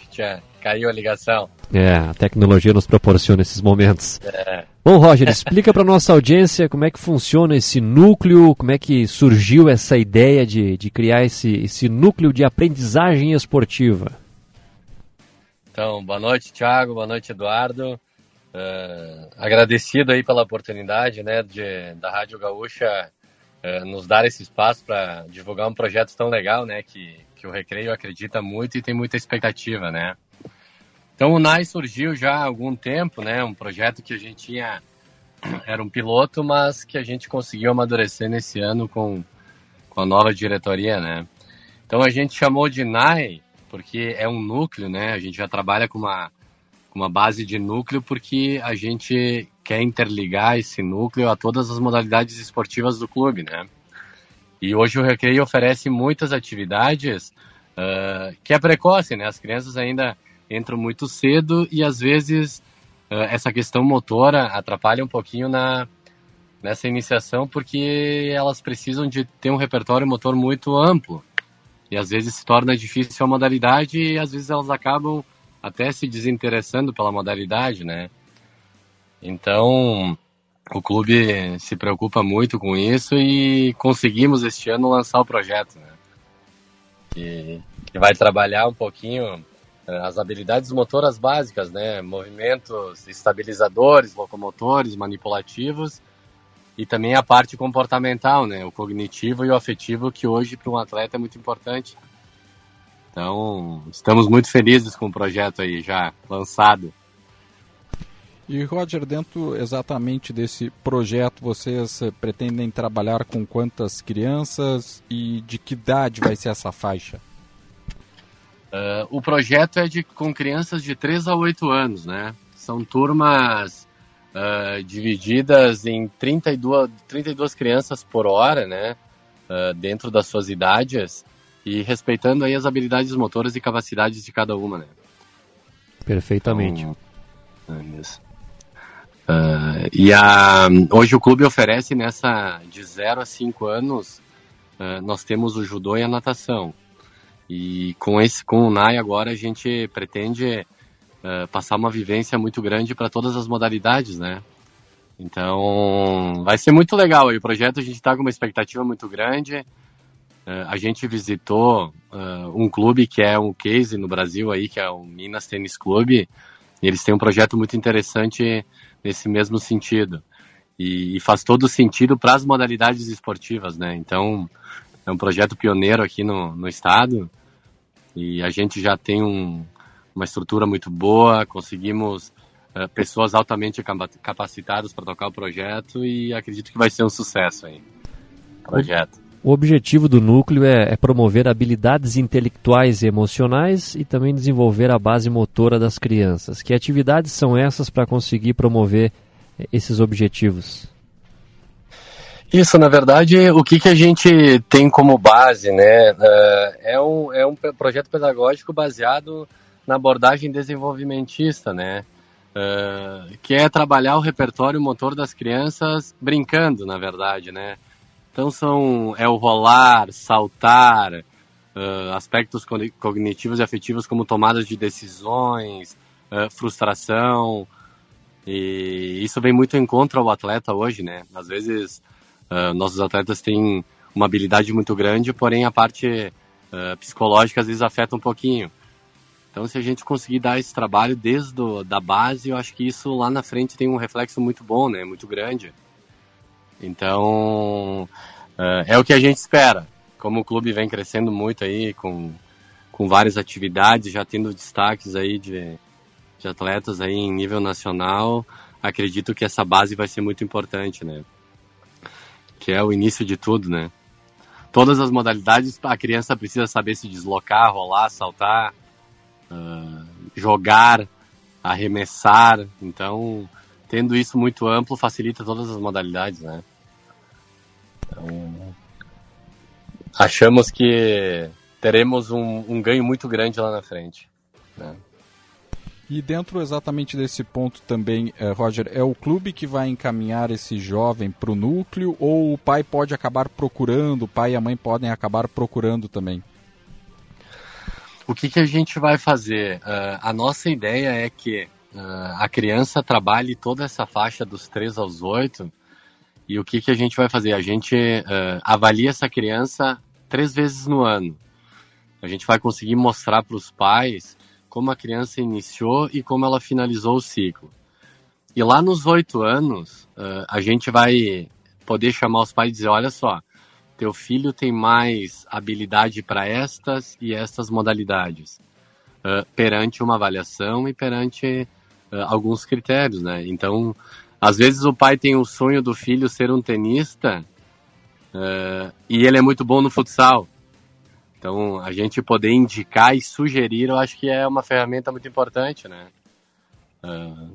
Speaker 15: Tinha, caiu a ligação.
Speaker 2: É, a tecnologia nos proporciona esses momentos. É. Bom, Roger, explica para nossa audiência como é que funciona esse núcleo, como é que surgiu essa ideia de, de criar esse, esse núcleo de aprendizagem esportiva.
Speaker 15: Então, boa noite, Thiago, boa noite, Eduardo. Uh, agradecido aí pela oportunidade, né, de, da Rádio Gaúcha uh, nos dar esse espaço para divulgar um projeto tão legal, né, que, que o Recreio acredita muito e tem muita expectativa, né. Então o NAI surgiu já há algum tempo, né? Um projeto que a gente tinha era um piloto, mas que a gente conseguiu amadurecer nesse ano com, com a nova diretoria, né? Então a gente chamou de NAI porque é um núcleo, né? A gente já trabalha com uma, com uma base de núcleo porque a gente quer interligar esse núcleo a todas as modalidades esportivas do clube, né? E hoje o Recreio oferece muitas atividades uh, que é precoce, né? As crianças ainda entram muito cedo e às vezes uh, essa questão motora atrapalha um pouquinho na nessa iniciação porque elas precisam de ter um repertório motor muito amplo e às vezes se torna difícil a modalidade e às vezes elas acabam até se desinteressando pela modalidade, né? Então, o clube se preocupa muito com isso e conseguimos este ano lançar o projeto, né? Que, que vai trabalhar um pouquinho as habilidades motoras básicas, né? Movimentos estabilizadores, locomotores, manipulativos e também a parte comportamental, né? O cognitivo e o afetivo que hoje para um atleta é muito importante. Então, estamos muito felizes com o projeto aí já lançado.
Speaker 3: E Roger, dentro exatamente desse projeto, vocês eh, pretendem trabalhar com quantas crianças e de que idade vai ser essa faixa?
Speaker 15: Uh, o projeto é de com crianças de 3 a 8 anos, né? São turmas uh, divididas em 32, 32 crianças por hora, né? Uh, dentro das suas idades e respeitando aí as habilidades motoras e capacidades de cada uma, né?
Speaker 2: Perfeitamente. Então,
Speaker 15: é isso. e a, hoje o clube oferece nessa de 0 a 5 anos, nós temos o judô e a natação. E com esse com o NAI agora a gente pretende uh, passar uma vivência muito grande para todas as modalidades, né? Então vai ser muito legal. E o projeto a gente está com uma expectativa muito grande. Uh, a gente visitou uh, um clube que é um case no Brasil aí, que é o Minas Tênis Clube. Eles têm um projeto muito interessante nesse mesmo sentido. E, e faz todo sentido para as modalidades esportivas, né? Então é um projeto pioneiro aqui no, no estado e a gente já tem um, uma estrutura muito boa, conseguimos uh, pessoas altamente capacitadas para tocar o projeto e acredito que vai ser um sucesso aí, o projeto.
Speaker 2: O objetivo do núcleo é, é, promover habilidades intelectuais e emocionais e também desenvolver a base motora das crianças. Que atividades são essas para conseguir promover eh, esses objetivos?
Speaker 15: Isso, na verdade, o que, que a gente tem como base, né? Uh, é, um, é um projeto pedagógico baseado na abordagem desenvolvimentista, né? Uh, que é trabalhar o repertório motor das crianças brincando, na verdade, né? Então são é o rolar, saltar, uh, aspectos cognitivos e afetivos como tomadas de decisões, frustração, e isso vem muito em contra o atleta hoje, né? Às vezes, uh, nossos atletas têm uma habilidade muito grande, porém a parte psicológica às vezes afeta um pouquinho. Então, se a gente conseguir dar esse trabalho desde do, da base, eu acho que isso lá na frente tem um reflexo muito bom, né? Muito grande. Então, uh, é o que a gente espera. Como o clube vem crescendo muito aí, com, com várias atividades, já tendo destaques aí de, de atletas aí em nível nacional, acredito que essa base vai ser muito importante, né? Que é o início de tudo, né? Todas as modalidades, a criança precisa saber se deslocar, rolar, saltar, uh, jogar, arremessar. Então, tendo isso muito amplo, facilita todas as modalidades, né? Então, achamos que teremos um, um ganho muito grande lá na frente. Né?
Speaker 3: E dentro exatamente desse ponto também, eh, Roger, é o clube que vai encaminhar esse jovem para o núcleo ou o pai pode acabar procurando, o pai e a mãe podem acabar procurando também?
Speaker 15: O que, que a gente vai fazer? Uh, a nossa ideia é que uh, a criança trabalhe toda essa faixa dos 3 aos 8 e o que, que a gente vai fazer? A gente uh, avalia essa criança três vezes no ano. A gente vai conseguir mostrar para os pais como a criança iniciou e como ela finalizou o ciclo. E lá nos oito anos, a gente vai poder chamar os pais e dizer: olha só, teu filho tem mais habilidade para estas e estas modalidades uh, perante uma avaliação e perante uh, alguns critérios, né? Então, às vezes o pai tem o sonho do filho ser um tenista uh, e ele é muito bom no futsal. Então, a gente poder indicar e sugerir, eu acho que é uma ferramenta muito importante, né?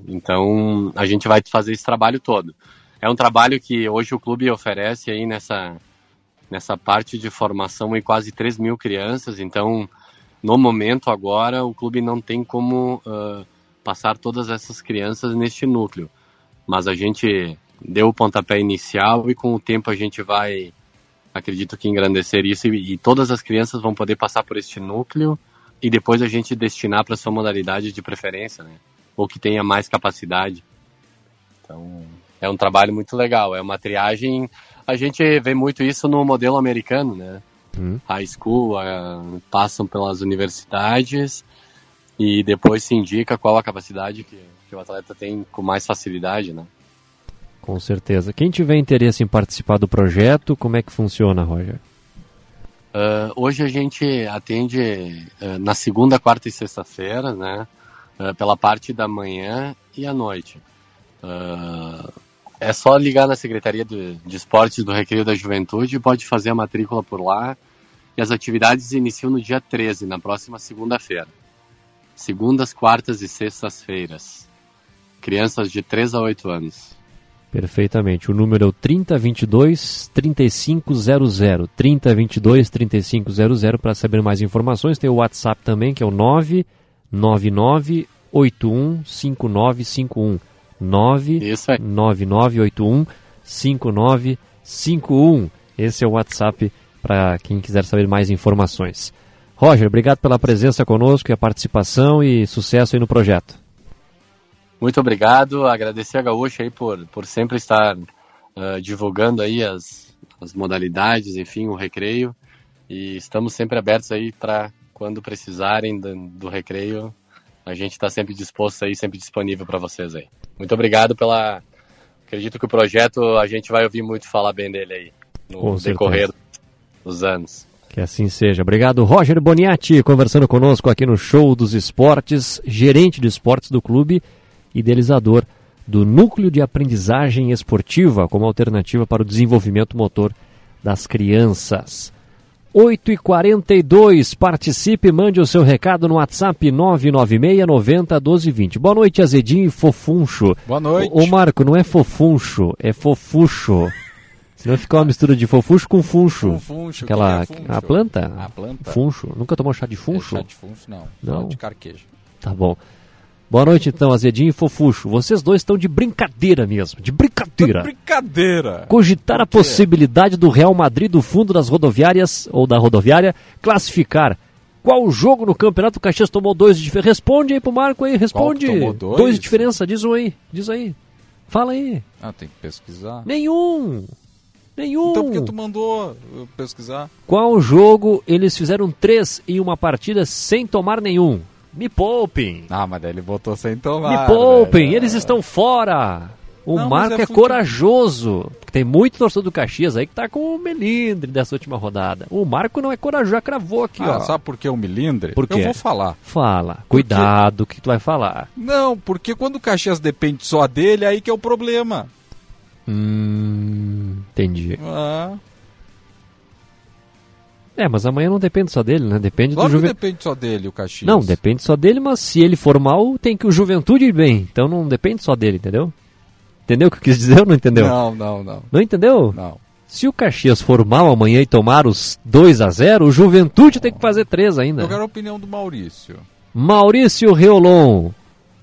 Speaker 15: então, a gente vai fazer esse trabalho todo. É um trabalho que hoje o clube oferece aí nessa nessa parte de formação em quase 3 mil crianças. Então, no momento agora, o clube não tem como uh, passar todas essas crianças neste núcleo. Mas a gente deu o pontapé inicial e com o tempo a gente vai, acredito que engrandecer isso e, e todas as crianças vão poder passar por este núcleo e depois a gente destinar para sua modalidade de preferência, né? Ou que tenha mais capacidade. Então, é um trabalho muito legal. É uma triagem a gente vê muito isso no modelo americano, né? Hum. High school, uh, passam pelas universidades e depois se indica qual a capacidade que, que o atleta tem com mais facilidade, né?
Speaker 2: Com certeza. Quem tiver interesse em participar do projeto, como é que funciona, Roger?
Speaker 15: Uh, hoje a gente atende uh, na segunda, quarta e sexta-feira, né? Uh, pela parte da manhã e à noite. É só ligar na Secretaria de, de Esportes do Recreio da Juventude e pode fazer a matrícula por lá. E as atividades iniciam no dia 13, na próxima segunda-feira. Segundas, quartas e sextas-feiras. Crianças de 3 a 8 anos.
Speaker 2: Perfeitamente. O número é o 3022 3500. 3022 3500 para saber mais informações. Tem o WhatsApp também, que é o 999 81 5951. 99981 5951. Esse é o WhatsApp para quem quiser saber mais informações. Roger, obrigado pela presença conosco e a participação e sucesso aí no projeto.
Speaker 15: Muito obrigado, agradecer a Gaúcha aí por, por sempre estar uh, divulgando aí as, as modalidades, enfim, o recreio. E estamos sempre abertos aí para quando precisarem do, do recreio, a gente está sempre disposto aí, sempre disponível para vocês aí. Muito obrigado pela. Acredito que o projeto a gente vai ouvir muito falar bem dele aí no Com decorrer certeza. dos anos.
Speaker 2: Que assim seja. Obrigado, Roger Boniatti, conversando conosco aqui no Show dos Esportes, gerente de esportes do clube, idealizador do Núcleo de Aprendizagem Esportiva como alternativa para o desenvolvimento motor das crianças. 8 e 42 participe, mande o seu recado no WhatsApp 996 90 12 20. Boa noite, Azedinho e Fofuncho.
Speaker 3: Boa noite.
Speaker 2: Ô, Marco, não é fofuncho, é fofucho. Senão fica uma mistura de fofucho com funcho.
Speaker 3: funcho,
Speaker 2: Aquela,
Speaker 3: é funcho?
Speaker 2: A planta?
Speaker 3: A planta.
Speaker 2: Funcho. Nunca tomou chá de funcho?
Speaker 3: É chá de funcho, não.
Speaker 2: Não.
Speaker 3: de carquejo.
Speaker 2: Tá bom. Boa noite, então, Azedinho e Fofuxo. Vocês dois estão de brincadeira mesmo, de brincadeira.
Speaker 3: Brincadeira.
Speaker 2: Cogitar a possibilidade do Real Madrid do fundo das rodoviárias, ou da rodoviária, classificar. Qual jogo no campeonato o Caxias tomou dois de diferença? Responde aí pro Marco aí, responde.
Speaker 3: Tomou dois?
Speaker 2: de diferença, diz um aí, diz aí. Fala aí.
Speaker 3: Ah, tem que pesquisar.
Speaker 2: Nenhum. Nenhum.
Speaker 3: Então por que tu mandou pesquisar?
Speaker 2: Qual jogo eles fizeram três em uma partida sem tomar nenhum? Me poupem.
Speaker 3: Ah, mas ele botou sem tomar.
Speaker 2: Me poupem,
Speaker 3: velho.
Speaker 2: eles estão fora. O
Speaker 3: Não,
Speaker 2: Marco
Speaker 3: é
Speaker 2: é, corajoso. Porque tem muito torcedor do Caxias aí que tá com o melindre dessa última rodada. O Marco não é corajoso, já cravou aqui,
Speaker 3: Ah,
Speaker 2: ó.
Speaker 3: sabe por que o milindre?
Speaker 2: Por quê?
Speaker 3: Eu vou falar.
Speaker 2: Fala. Cuidado, que tu vai falar?
Speaker 3: Não, porque quando o Caxias depende só dele, aí que é o problema.
Speaker 2: Hum, entendi.
Speaker 3: Ah,
Speaker 2: É, mas amanhã não depende só dele, né? Depende
Speaker 3: claro
Speaker 2: do
Speaker 3: que
Speaker 2: Juventude.
Speaker 3: depende só dele, o Caxias.
Speaker 2: Não, depende só dele, mas se ele for mal, tem que o Juventude ir bem. Então não depende só dele, entendeu? Entendeu o que eu quis dizer ou não entendeu?
Speaker 3: Não, não, não.
Speaker 2: Não entendeu?
Speaker 3: Não.
Speaker 2: Se o Caxias for mal amanhã e tomar os 2 a 0 o Juventude tem que fazer 3 ainda.
Speaker 3: Eu quero a opinião do Maurício.
Speaker 2: Maurício Reolon.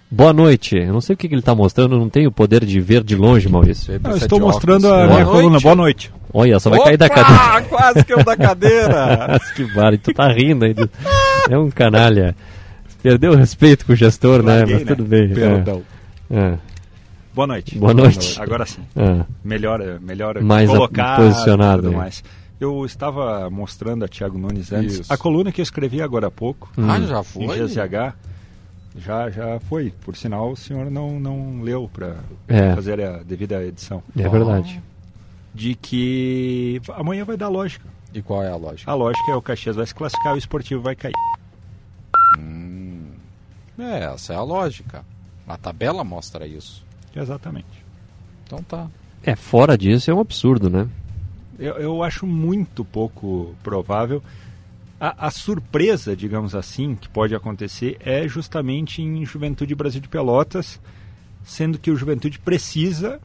Speaker 2: Boa noite. Eu não sei o que, que ele está mostrando, não tenho o poder de ver de longe, Maurício.
Speaker 16: Eu estou mostrando a minha coluna. Boa noite.
Speaker 2: Olha, só vai
Speaker 3: Opa,
Speaker 2: cair da cadeira.
Speaker 3: quase que eu da cadeira.
Speaker 2: que vale, tu tá rindo aí. É um canalha. Perdeu o respeito com o gestor, né?
Speaker 16: Larguei,
Speaker 2: Mas
Speaker 16: né?
Speaker 2: tudo bem.
Speaker 16: Perdão.
Speaker 2: É. É.
Speaker 16: Boa noite.
Speaker 2: Boa noite.
Speaker 16: Agora sim.
Speaker 2: Ah.
Speaker 16: Melhor, melhor
Speaker 2: Mais posicionado,
Speaker 16: tudo
Speaker 2: é.
Speaker 16: mais. Eu estava mostrando a Thiago Nunes antes
Speaker 3: Isso.
Speaker 16: a coluna que eu escrevi agora há pouco.
Speaker 3: Hum. Ah, já foi?
Speaker 16: Em GZH. Já, já foi. Por sinal, o senhor não, não leu para
Speaker 2: É.
Speaker 16: fazer a devida edição.
Speaker 2: É verdade.
Speaker 16: De que amanhã vai dar lógica.
Speaker 3: E qual é a lógica?
Speaker 16: A lógica é o Caxias vai se classificar e o esportivo vai cair.
Speaker 3: É, essa é a lógica. A tabela mostra isso.
Speaker 16: Exatamente.
Speaker 3: Então tá.
Speaker 2: É, fora disso é um absurdo, né?
Speaker 16: Eu, eu acho muito pouco provável. A, a surpresa, digamos assim, que pode acontecer é justamente em Juventude Brasil de Pelotas, sendo que o Juventude precisa,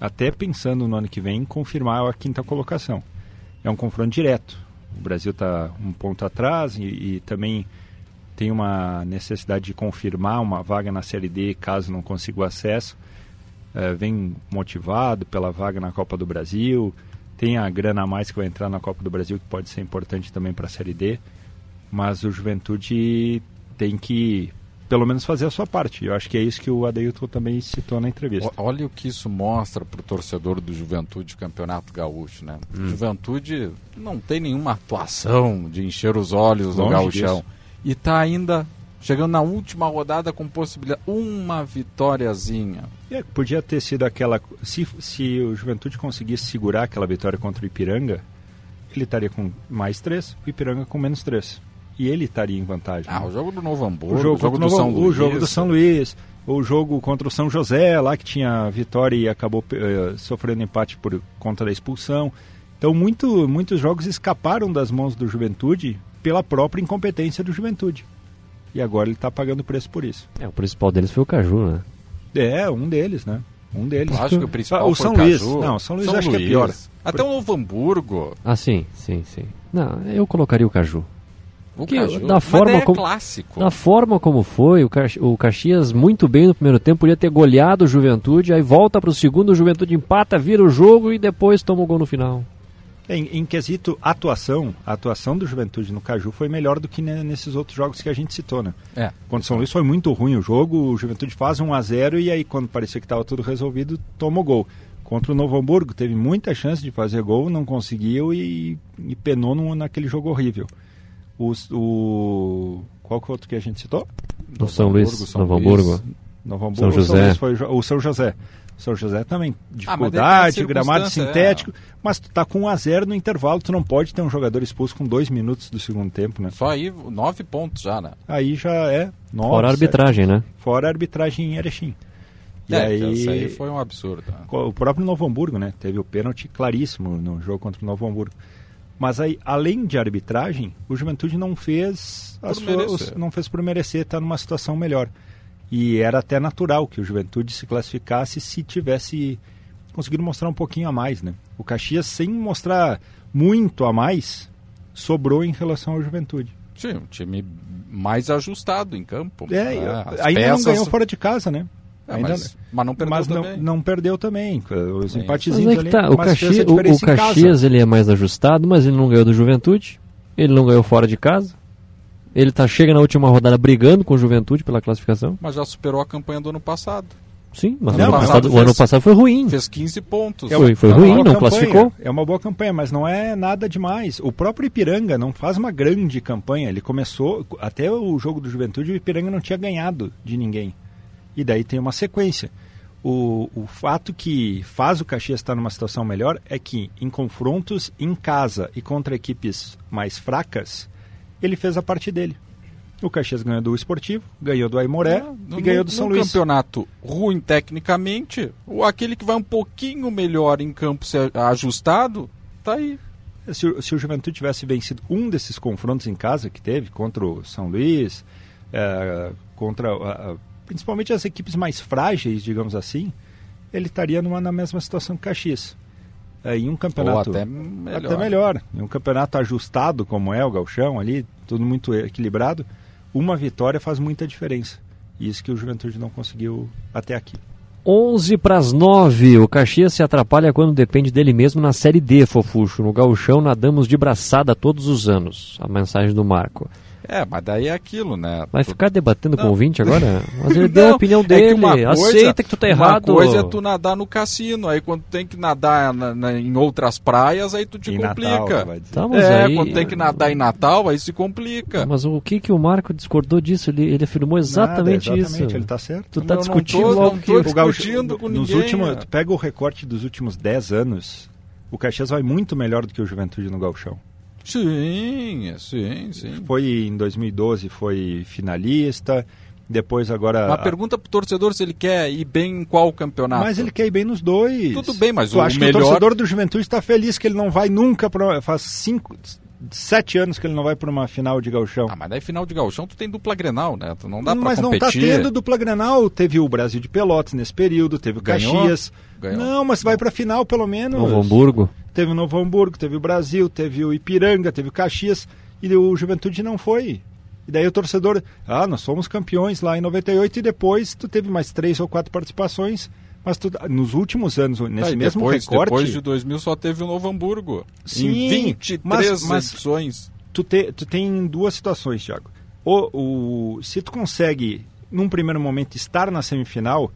Speaker 16: até pensando no ano que vem, confirmar a quinta colocação. É um confronto direto. O Brasil está um ponto atrás e, e também tem uma necessidade de confirmar uma vaga na Série D caso não consiga o acesso. Eh, vem motivado pela vaga na Copa do Brasil, tem a grana a mais que vai entrar na Copa do Brasil, que pode ser importante também para a Série D, mas o Juventude tem que, pelo menos, fazer a sua parte. Eu acho que é isso que o Adeilton também citou na entrevista.
Speaker 3: O- Olha o que isso mostra pro torcedor do Juventude Campeonato Gaúcho, né?
Speaker 16: Hum.
Speaker 3: Juventude não tem nenhuma atuação de encher os olhos no
Speaker 16: Longe
Speaker 3: gauchão.
Speaker 16: disso.
Speaker 3: E tá ainda chegando na última rodada com possibilidade uma vitóriazinha.
Speaker 16: É, podia ter sido aquela. Se, se o Juventude conseguisse segurar aquela vitória contra o Ipiranga, ele estaria com mais três, o Ipiranga com menos três. E ele estaria em vantagem.
Speaker 3: Ah,
Speaker 16: né?
Speaker 3: o jogo do Novo Hamburgo,
Speaker 16: o jogo,
Speaker 3: o jogo do São Luís.
Speaker 16: o jogo do São Luís, o jogo contra o São José, lá que tinha vitória e acabou eh, sofrendo empate por conta da expulsão. Então, muito, muitos jogos escaparam das mãos do Juventude pela própria incompetência do Juventude. E agora ele está pagando preço por isso.
Speaker 2: É, o principal deles foi o Caju, né?
Speaker 16: É, um deles, né? Um deles.
Speaker 3: Eu acho que o principal
Speaker 16: Ah, o
Speaker 3: foi
Speaker 16: São
Speaker 3: o
Speaker 16: Luís.
Speaker 3: Caju.
Speaker 16: Não, o São Luís
Speaker 3: São
Speaker 16: acho que é
Speaker 3: Luís.
Speaker 16: pior.
Speaker 3: Até o Novo Hamburgo.
Speaker 2: Ah, sim, sim, sim. Não, eu colocaria o Caju.
Speaker 3: O
Speaker 2: Que
Speaker 3: Caju.
Speaker 2: da forma
Speaker 3: é
Speaker 2: como
Speaker 3: clássico.
Speaker 2: da forma como foi o, Cax- o Caxias muito bem no primeiro tempo podia ter goleado o Juventude aí volta para o segundo o Juventude empata vira o jogo e depois toma o gol no final
Speaker 16: Em, em quesito atuação, a atuação do Juventude no Caju foi melhor do que ne- nesses outros jogos que a gente citou, né?
Speaker 3: É.
Speaker 16: Contra o São Luís foi muito ruim o jogo, o Juventude faz 1 a 0 e aí quando parecia que estava tudo resolvido, toma o gol. Contra o Novo Hamburgo teve muita chance de fazer gol, não conseguiu e, e penou no- naquele jogo horrível. Os- o qual que é o outro que a gente citou?
Speaker 2: No São Luís,
Speaker 16: São
Speaker 2: Novo. Hamburgo.
Speaker 16: Novo Hamburgo,
Speaker 2: São José.
Speaker 16: Luís foi o o São José. São José também,
Speaker 3: Ah,
Speaker 16: dificuldade,
Speaker 3: a
Speaker 16: gramado sintético, mas tu tá com 1 a 0 no intervalo, tu não pode ter um jogador expulso com dois minutos do segundo tempo, né?
Speaker 3: Só aí, nove pontos já, né?
Speaker 16: Aí já é. nove,
Speaker 2: fora a
Speaker 16: sete.
Speaker 2: arbitragem né
Speaker 16: Fora a arbitragem em Erechim. E
Speaker 3: É,
Speaker 16: aí,
Speaker 3: isso aí foi um absurdo. né?
Speaker 16: o próprio Novo Hamburgo, né? Teve o pênalti claríssimo no jogo contra o Novo Hamburgo. Mas aí, além de arbitragem, o Juventude não fez sua- os- não fez por merecer estar numa situação melhor. E era até natural que o Juventude se classificasse se tivesse conseguido mostrar um pouquinho a mais, né? O Caxias, sem mostrar muito a mais, sobrou em relação ao Juventude,
Speaker 3: Sim, um time mais ajustado em campo.
Speaker 16: É,
Speaker 3: né?
Speaker 16: Ainda
Speaker 3: peças-
Speaker 16: não ganhou fora de casa, né?
Speaker 3: É,
Speaker 16: Ainda-
Speaker 3: mas, mas não perdeu
Speaker 16: mas não,
Speaker 3: também.
Speaker 16: não perdeu também. Os empatezinhos
Speaker 2: Mas é que
Speaker 16: ali,
Speaker 2: tá, o, Caxi- o- o. Caxias ele é mais ajustado, mas ele não ganhou do Juventude, ele não ganhou fora de casa. Ele tá chega na última rodada brigando com o Juventude pela classificação.
Speaker 3: Mas já superou a campanha do ano passado.
Speaker 2: Sim, mas
Speaker 16: Não,
Speaker 2: o, ano passado, o
Speaker 3: fez-
Speaker 2: ano passado foi ruim.
Speaker 3: Fez 15 pontos.
Speaker 2: Foi- foi
Speaker 16: É uma
Speaker 2: ruim,
Speaker 16: boa
Speaker 2: não
Speaker 16: campanha,
Speaker 2: classificou.
Speaker 16: É uma boa campanha, mas não é nada demais. O próprio Ipiranga não faz uma grande campanha. Ele começou, até o jogo do Juventude, o Ipiranga não tinha ganhado de ninguém. E daí tem uma sequência. O, o fato que faz o Caxias estar numa situação melhor é que em confrontos em casa e contra equipes mais fracas, ele fez a parte dele. O Caxias ganhou do Esportivo, ganhou do Aimoré
Speaker 3: No-
Speaker 16: e ganhou do São
Speaker 3: no
Speaker 16: Luís.
Speaker 3: campeonato ruim tecnicamente, ou aquele que vai um pouquinho melhor em campo se ajustado, tá aí.
Speaker 16: Se, o- se o Juventude tivesse vencido um desses confrontos em casa que teve, contra o São Luís, eh, contra ah, ah, principalmente as equipes mais frágeis, digamos assim, ele estaria numa, na mesma situação que o Caxias. Eh, em um campeonato
Speaker 3: até melhor.
Speaker 16: até melhor. Em um campeonato ajustado como é o Galchão ali, tudo muito equilibrado, uma vitória faz muita diferença. E isso que o Juventude não conseguiu até aqui.
Speaker 2: 11 para as 9. O Caxias se atrapalha quando depende dele mesmo na Série D, Fofuxo. No gauchão nadamos de braçada todos os anos. A mensagem do Marco.
Speaker 3: É, mas daí é aquilo, né?
Speaker 2: Vai
Speaker 3: Tu-
Speaker 2: ficar debatendo com
Speaker 3: Não.
Speaker 2: o ouvinte agora? Mas ele deu a opinião
Speaker 3: é que
Speaker 2: dele.
Speaker 3: coisa-
Speaker 2: Aceita que tu tá errado.
Speaker 3: Uma coisa é tu nadar no cassino, aí quando tem que nadar na- na- em outras praias, aí tu te
Speaker 16: Em
Speaker 3: complica.
Speaker 16: Natal, vai dizer.
Speaker 2: Tá,
Speaker 3: é,
Speaker 2: aí-
Speaker 3: quando tem que nadar em Natal, aí se complica.
Speaker 2: Mas o que que o Marco discordou disso? Ele, ele afirmou exatamente,
Speaker 16: Nada,
Speaker 2: isso.
Speaker 16: exatamente, ele tá certo.
Speaker 2: Tu tá
Speaker 3: Eu não
Speaker 2: discutindo
Speaker 3: tô-
Speaker 2: algo
Speaker 3: não
Speaker 2: que...
Speaker 3: tô discutindo com
Speaker 16: nos
Speaker 3: ninguém,
Speaker 16: últimos,
Speaker 3: né?
Speaker 16: tu pega o recorte dos últimos 10 anos, o Caxias vai muito melhor do que o Juventude no Galchão.
Speaker 3: Sim, sim, sim.
Speaker 16: Foi em 2012, foi finalista, depois agora...
Speaker 3: Uma pergunta pro torcedor se ele quer ir bem em qual campeonato.
Speaker 16: Mas ele quer ir bem nos dois.
Speaker 3: Tudo bem, mas
Speaker 16: tu
Speaker 3: o
Speaker 16: acha
Speaker 3: melhor-
Speaker 16: que o torcedor do Juventude está feliz que ele não vai nunca para faz cinco, sete anos que ele não vai para uma final de Galchão.
Speaker 3: Ah, mas daí final de gauchão tu tem dupla Grenal, né? Tu não dá pra
Speaker 16: Mas não
Speaker 3: competir.
Speaker 16: tá tendo dupla Grenal. Teve o Brasil de Pelotas nesse período, teve o
Speaker 3: Ganhou?
Speaker 16: Caxias.
Speaker 3: Ganhou.
Speaker 16: Não, mas vai pra final pelo menos.
Speaker 2: Novo Hamburgo.
Speaker 16: Teve o Novo Hamburgo, teve o Brasil, teve o Ipiranga, teve o Caxias e o Juventude não foi. E daí o torcedor, ah, nós fomos campeões lá em 98 e depois tu teve mais três ou quatro participações, mas tu, nos últimos anos, nesse
Speaker 3: Ah,
Speaker 16: mesmo
Speaker 3: depois,
Speaker 16: recorte...
Speaker 3: depois de 2000 só teve o Novo Hamburgo.
Speaker 16: Sim,
Speaker 3: em 23
Speaker 16: mas- mas-
Speaker 3: edições.
Speaker 16: tu, te, tu tem duas situações, Thiago. O, o, se tu consegue, num primeiro momento, estar na semifinal,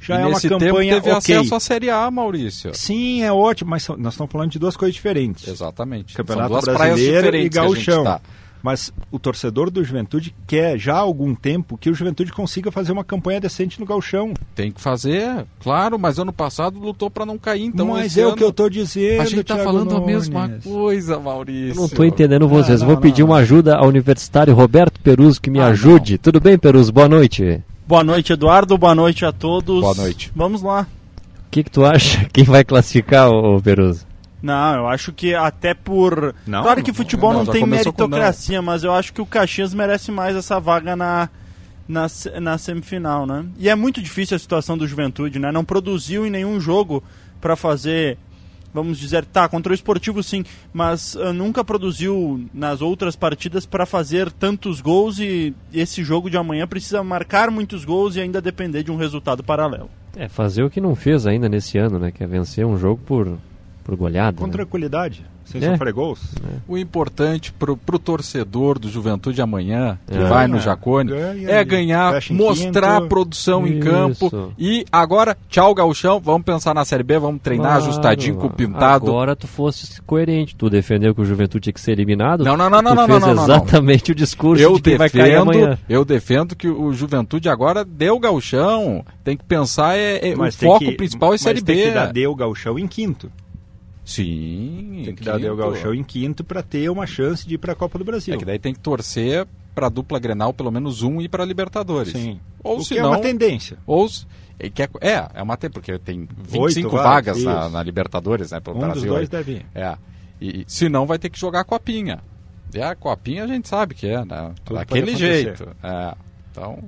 Speaker 16: já
Speaker 3: e
Speaker 16: é uma campanha
Speaker 3: tempo teve
Speaker 16: ok.
Speaker 3: acesso à Série A, Maurício.
Speaker 16: Sim, é ótimo, mas nós estamos falando de duas coisas diferentes.
Speaker 3: Exatamente.
Speaker 16: Campeonato
Speaker 3: São duas praias
Speaker 16: Brasileiro e
Speaker 3: diferentes que a gente
Speaker 16: Gauchão.
Speaker 3: tá.
Speaker 16: Mas o torcedor do Juventude quer já há algum tempo que o Juventude consiga fazer uma campanha decente no Gauchão.
Speaker 3: Tem que fazer, claro, mas ano passado lutou para não cair, então
Speaker 16: Mas
Speaker 3: esse
Speaker 16: é o
Speaker 3: ano
Speaker 16: que eu tô dizendo,
Speaker 3: A gente tá
Speaker 16: Thiago
Speaker 3: falando a
Speaker 16: Nunes.
Speaker 3: mesma coisa, Maurício.
Speaker 2: Eu não tô entendendo vocês.
Speaker 16: Não,
Speaker 2: Vou
Speaker 16: não,
Speaker 2: pedir
Speaker 16: não.
Speaker 2: uma ajuda ao universitário Roberto Peruso que me
Speaker 16: Ah,
Speaker 2: ajude. Tudo bem, Peruso? Boa noite.
Speaker 17: Boa noite, Eduardo. Boa noite a todos.
Speaker 3: Boa noite.
Speaker 17: Vamos lá.
Speaker 2: O que, que tu acha? Quem vai classificar, ô Peruso?
Speaker 17: Não, eu acho que até por.
Speaker 16: Não,
Speaker 17: claro que
Speaker 16: não,
Speaker 17: futebol
Speaker 3: não,
Speaker 17: não,
Speaker 3: já
Speaker 17: tem
Speaker 3: com
Speaker 17: meritocracia, mas eu acho que o Caxias merece mais essa vaga na, na, na semifinal, né? E é muito difícil a situação do Juventude, né? Não produziu em nenhum jogo para fazer. Vamos dizer, tá, contra o esportivo sim, mas ah, nunca produziu nas outras partidas para fazer tantos gols e esse jogo de amanhã precisa marcar muitos gols e ainda depender de um resultado paralelo.
Speaker 2: É, fazer o que não fez ainda nesse ano, né? Que é vencer um jogo por, por goleada.
Speaker 16: Com
Speaker 2: né?
Speaker 16: tranquilidade, sem
Speaker 2: É.
Speaker 16: sofrer gols.
Speaker 3: O importante pro, pro torcedor do Juventude amanhã, que
Speaker 2: É.
Speaker 3: vai no
Speaker 16: Ganha,
Speaker 3: Jacone,
Speaker 16: ganha
Speaker 3: é ganhar,
Speaker 16: em
Speaker 3: mostrar
Speaker 16: quinto.
Speaker 3: a produção em
Speaker 2: Isso.
Speaker 3: campo. E agora, tchau, Gauchão, vamos pensar na Série B, vamos treinar
Speaker 2: Claro.
Speaker 3: ajustadinho com o pintado.
Speaker 2: Agora tu fosse coerente. Tu defendeu que o Juventude tinha que ser eliminado.
Speaker 3: Não, não, não, não,
Speaker 2: tu
Speaker 3: não,
Speaker 2: fez
Speaker 3: não, não, não.
Speaker 2: exatamente o discurso
Speaker 3: eu
Speaker 2: de quem vai cair amanhã.
Speaker 3: defendo, eu defendo que o Juventude agora deu Gauchão. Tem que pensar, é, é- o
Speaker 16: tem
Speaker 3: foco
Speaker 16: que-
Speaker 3: principal é
Speaker 16: mas
Speaker 3: Série
Speaker 16: tem
Speaker 3: B.
Speaker 16: que dar Deu Gauchão em quinto.
Speaker 3: Sim,
Speaker 16: Tem que dar Deu Gauchão em quinto para ter uma chance de ir para a Copa do Brasil.
Speaker 3: É que daí tem que torcer pra dupla Grenal pelo menos um ir pra Libertadores.
Speaker 16: Sim.
Speaker 3: Ou
Speaker 16: o
Speaker 3: se não,
Speaker 16: é uma tendência.
Speaker 3: Ou se- é, é, é, é uma tendência, porque tem 25
Speaker 16: Oito
Speaker 3: vagas
Speaker 16: vagas,
Speaker 3: na, na Libertadores, né, pelo
Speaker 16: Um dos
Speaker 3: Brasil.
Speaker 16: dois
Speaker 3: aí.
Speaker 16: deve ir.
Speaker 3: É. E se não vai ter que jogar a copinha. E a copinha a gente sabe que é, né?
Speaker 16: Tudo
Speaker 3: Daquele jeito. É. Então,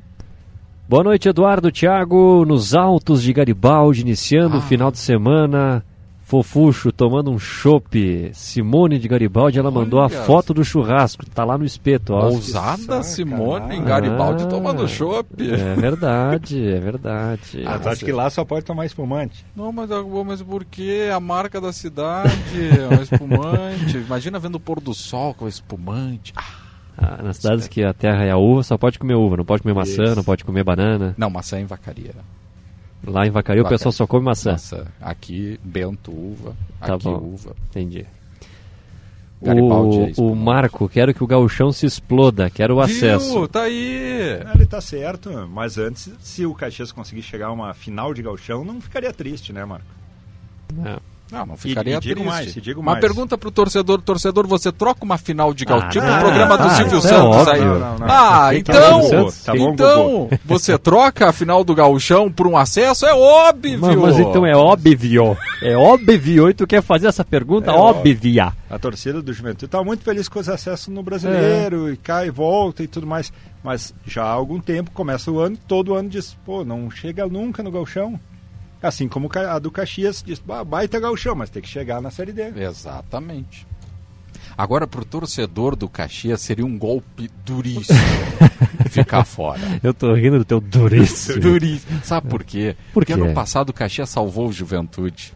Speaker 2: Boa noite, Eduardo, Thiago, nos altos de Garibaldi, iniciando o final de semana. Fofuxo tomando um chopp. Simone de Garibaldi, ela mandou a
Speaker 3: Olha.
Speaker 2: foto do churrasco. Tá lá no espeto, ó.
Speaker 3: Ousada Simone em Garibaldi
Speaker 2: Ah,
Speaker 3: tomando chopp.
Speaker 2: É verdade, é verdade.
Speaker 16: Ah, tu acha que lá só pode tomar espumante?
Speaker 3: Não, mas, mas por que a marca da cidade é um espumante? Imagina vendo o pôr do sol com espumante. Ah,
Speaker 2: Ah, nas cidades que a terra é a uva, só pode comer uva, não pode comer maçã,
Speaker 3: Isso.
Speaker 2: não pode comer banana.
Speaker 3: Não, maçã em vacaria.
Speaker 2: Lá em Vacaria o pessoal só come maçã.
Speaker 3: Aqui, Bento, uva.
Speaker 2: Tá
Speaker 3: aqui,
Speaker 2: bom.
Speaker 3: uva.
Speaker 2: Entendi.
Speaker 3: Garibaldi é
Speaker 2: O, o Marco, quero que o gauchão se exploda, quero o acesso.
Speaker 3: Viu? Tá aí.
Speaker 16: Ele tá certo, mas antes, se o Caxias conseguir chegar a uma final de gauchão, não ficaria triste, né, Marco?
Speaker 3: Não, não
Speaker 16: E-
Speaker 3: ficaria
Speaker 16: e digo
Speaker 3: triste.
Speaker 16: mais, e digo
Speaker 3: Uma
Speaker 16: mais.
Speaker 3: pergunta pro torcedor. Torcedor, você troca uma final de?
Speaker 16: Ah,
Speaker 3: tipo
Speaker 16: não,
Speaker 3: o programa do
Speaker 16: ah,
Speaker 3: Silvio
Speaker 16: é
Speaker 3: Santos
Speaker 16: óbvio.
Speaker 3: aí.
Speaker 16: Não, não, não.
Speaker 3: Ah, então,
Speaker 16: tá bom,
Speaker 3: então você troca a final do gauchão por um acesso? É óbvio.
Speaker 2: Mas, mas então é óbvio. É óbvio. E tu quer fazer essa pergunta
Speaker 16: É
Speaker 2: óbvia.
Speaker 16: A torcida do Juventude tá muito feliz com os acessos no brasileiro, e cai e volta e tudo mais. Mas já há algum tempo, começa o ano, todo ano diz, pô, não chega nunca no galchão. Assim como a do Caxias diz, "Bah, baita galchão, mas tem que chegar na Série D.
Speaker 3: Exatamente. Agora, pro torcedor do Caxias, seria um golpe duríssimo ficar fora.
Speaker 2: Eu tô rindo do teu duríssimo.
Speaker 3: Duríssimo. Sabe por quê?
Speaker 2: Por
Speaker 3: Porque
Speaker 2: quê?
Speaker 3: ano passado o Caxias salvou o Juventude.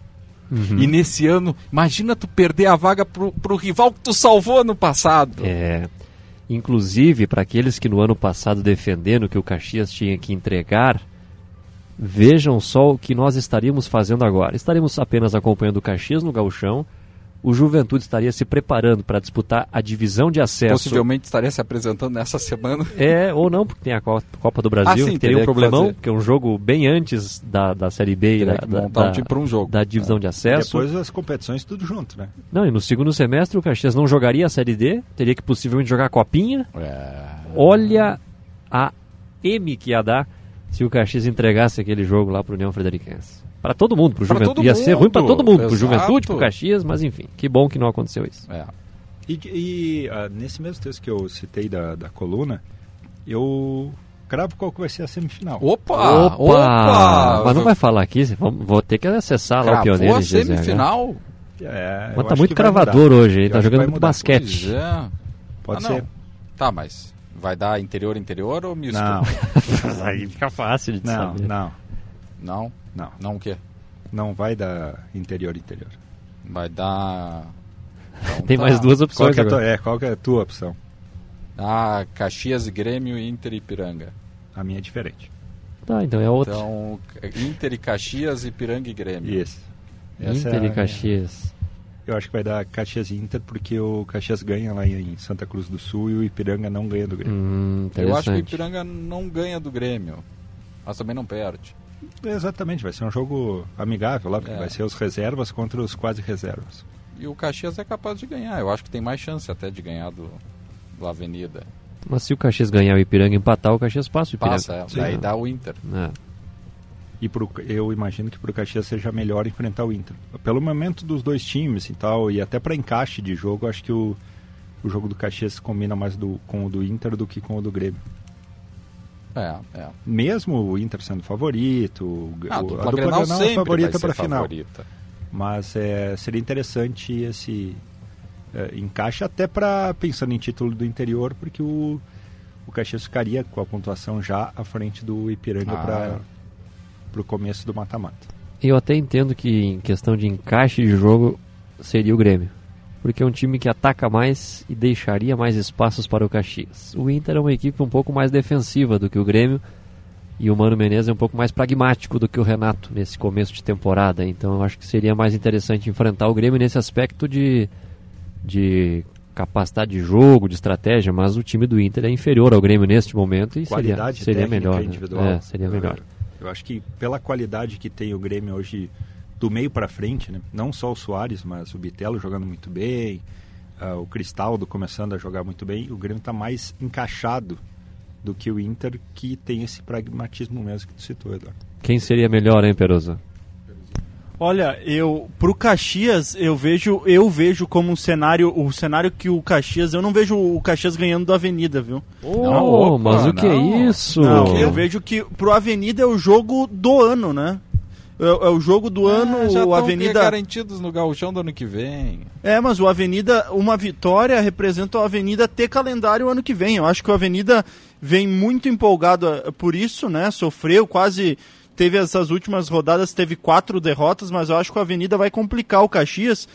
Speaker 2: Uhum.
Speaker 3: E nesse ano, imagina tu perder a vaga pro, pro rival que tu salvou ano passado.
Speaker 2: É. Inclusive, para aqueles que no ano passado defenderam que o Caxias tinha que entregar, vejam só o que nós estaríamos fazendo agora. Estaremos apenas acompanhando o Caxias no gauchão, o Juventude estaria se preparando para disputar a divisão de acesso.
Speaker 3: Possivelmente estaria se apresentando nessa semana.
Speaker 2: É, ou não, porque tem a Co- Copa do Brasil,
Speaker 3: Ah, sim,
Speaker 2: que teria
Speaker 3: teria
Speaker 2: um
Speaker 3: que
Speaker 2: problemão, porque é um jogo bem antes da, da Série B e da,
Speaker 3: que
Speaker 2: da,
Speaker 3: montar um
Speaker 2: da-
Speaker 3: um jogo.
Speaker 2: da divisão de acesso.
Speaker 16: Depois as competições tudo junto, né?
Speaker 2: Não, e no segundo semestre o Caxias não jogaria a Série D, teria que possivelmente jogar a Copinha.
Speaker 3: É.
Speaker 2: Olha a M que ia dar se o Caxias entregasse aquele jogo lá pro União Frederiquense. Para todo mundo, pro
Speaker 3: Pra
Speaker 2: Juventude. Ia ser ruim para todo mundo, pro
Speaker 3: exato.
Speaker 2: Juventude, pro Caxias, mas enfim, que bom que não aconteceu isso.
Speaker 3: É.
Speaker 16: E, e, ah, nesse mesmo texto que eu citei da, da coluna, eu cravo qual que vai ser a semifinal.
Speaker 3: Opa!
Speaker 2: Opa! Mas não vai falar aqui, vou ter que acessar lá o
Speaker 3: Cravou
Speaker 2: Pioneiro.
Speaker 3: a semifinal?
Speaker 16: É,
Speaker 2: Mas tá muito cravador
Speaker 16: mudar.
Speaker 2: hoje, hein?
Speaker 16: Eu
Speaker 2: Tá jogando muito
Speaker 16: mudar.
Speaker 2: basquete.
Speaker 3: Pois é.
Speaker 16: Pode
Speaker 3: Ah,
Speaker 16: ser.
Speaker 3: não. Tá, mas vai dar interior, interior ou misto?
Speaker 16: Não.
Speaker 2: Aí fica fácil de
Speaker 16: Não,
Speaker 2: saber.
Speaker 16: não,
Speaker 3: Não?
Speaker 16: não.
Speaker 3: Não o quê?
Speaker 16: Não vai dar interior, interior.
Speaker 3: Vai dar... Então
Speaker 2: Tem
Speaker 3: tá.
Speaker 2: mais duas
Speaker 16: Qual
Speaker 2: opções
Speaker 16: que, é tua,
Speaker 2: agora.
Speaker 16: é, qual que é a tua opção?
Speaker 3: Ah, Caxias, Grêmio, Inter e Ipiranga.
Speaker 16: A minha é diferente.
Speaker 2: Tá, então é outra.
Speaker 3: Então, Inter e Caxias, Ipiranga e Grêmio.
Speaker 16: Isso. Essa
Speaker 2: Inter
Speaker 16: é
Speaker 2: e Caxias.
Speaker 16: Eu acho que vai dar Caxias e Inter porque o Caxias ganha lá em Santa Cruz do Sul e o Ipiranga não ganha do Grêmio.
Speaker 2: Hum,
Speaker 3: Eu acho que o. Ipiranga não ganha do Grêmio. Mas também não perde.
Speaker 16: Exatamente, vai ser um jogo amigável lá, porque
Speaker 3: É.
Speaker 16: vai ser os reservas contra os quase reservas.
Speaker 3: E o Caxias é capaz de ganhar. Eu acho que tem mais chance até de ganhar do, do Avenida.
Speaker 2: Mas se o Caxias ganhar o Ipiranga e empatar, o Caxias passa o Ipiranga.
Speaker 3: Passa, é.
Speaker 16: Sim.
Speaker 3: daí dá o Inter.
Speaker 2: É.
Speaker 16: E pro, eu imagino que para o Caxias seja melhor enfrentar o Inter. Pelo momento dos dois times e tal, e até para encaixe de jogo, acho que o, o jogo do Caxias combina mais do, com o do Inter do que com o do Grêmio.
Speaker 3: É, é.
Speaker 16: Mesmo o Inter sendo favorito, o,
Speaker 3: Ah, a
Speaker 16: o- a dupla
Speaker 3: Grenal
Speaker 16: é favorita para final.
Speaker 3: favorita.
Speaker 16: Mas é, seria interessante esse é, encaixe até para pensando em título do interior, porque o, o Caxias ficaria com a pontuação já à frente do Ipiranga
Speaker 3: Ah.
Speaker 16: Para o começo do mata-mata.
Speaker 2: Eu até entendo que em questão de encaixe de jogo seria o Grêmio. Porque é um time que ataca mais e deixaria mais espaços para o Caxias. O Inter é uma equipe um pouco mais defensiva do que o Grêmio. E o Mano Menezes é um pouco mais pragmático do que o Renato nesse começo de temporada. Então eu acho que seria mais interessante enfrentar o Grêmio nesse aspecto de, de capacidade de jogo, de estratégia. Mas o time do Inter é inferior ao Grêmio neste momento e seria,
Speaker 16: Qualidade
Speaker 2: seria
Speaker 16: técnica
Speaker 2: melhor. né?
Speaker 16: individual.
Speaker 2: É, seria melhor.
Speaker 16: Eu acho que pela qualidade que tem o Grêmio hoje do meio para frente, né? não só o Soares, mas o Bitelo jogando muito bem, ah, o Cristaldo começando a jogar muito bem, o Grêmio está mais encaixado do que o Inter, que tem esse pragmatismo mesmo que tu citou, Eduardo.
Speaker 2: Quem seria melhor, hein, Peroso?
Speaker 17: Olha, eu pro Caxias eu vejo eu vejo como um cenário o cenário que o Caxias eu não vejo o Caxias ganhando do Avenida, viu?
Speaker 2: Oh, mas o que é isso?
Speaker 17: Não, eu vejo que pro Avenida é o jogo do ano, né? É, é o jogo do ano,
Speaker 3: Ah, já
Speaker 17: o
Speaker 3: tão
Speaker 17: Avenida.
Speaker 3: garantidos no gauchão do ano que vem.
Speaker 17: É, mas o Avenida, uma vitória representa o Avenida ter calendário ano que vem. Eu acho que o Avenida vem muito empolgado eh, por isso, né? Sofreu quase. Teve essas últimas rodadas, teve quatro derrotas, mas eu acho que o Avenida vai complicar o Caxias.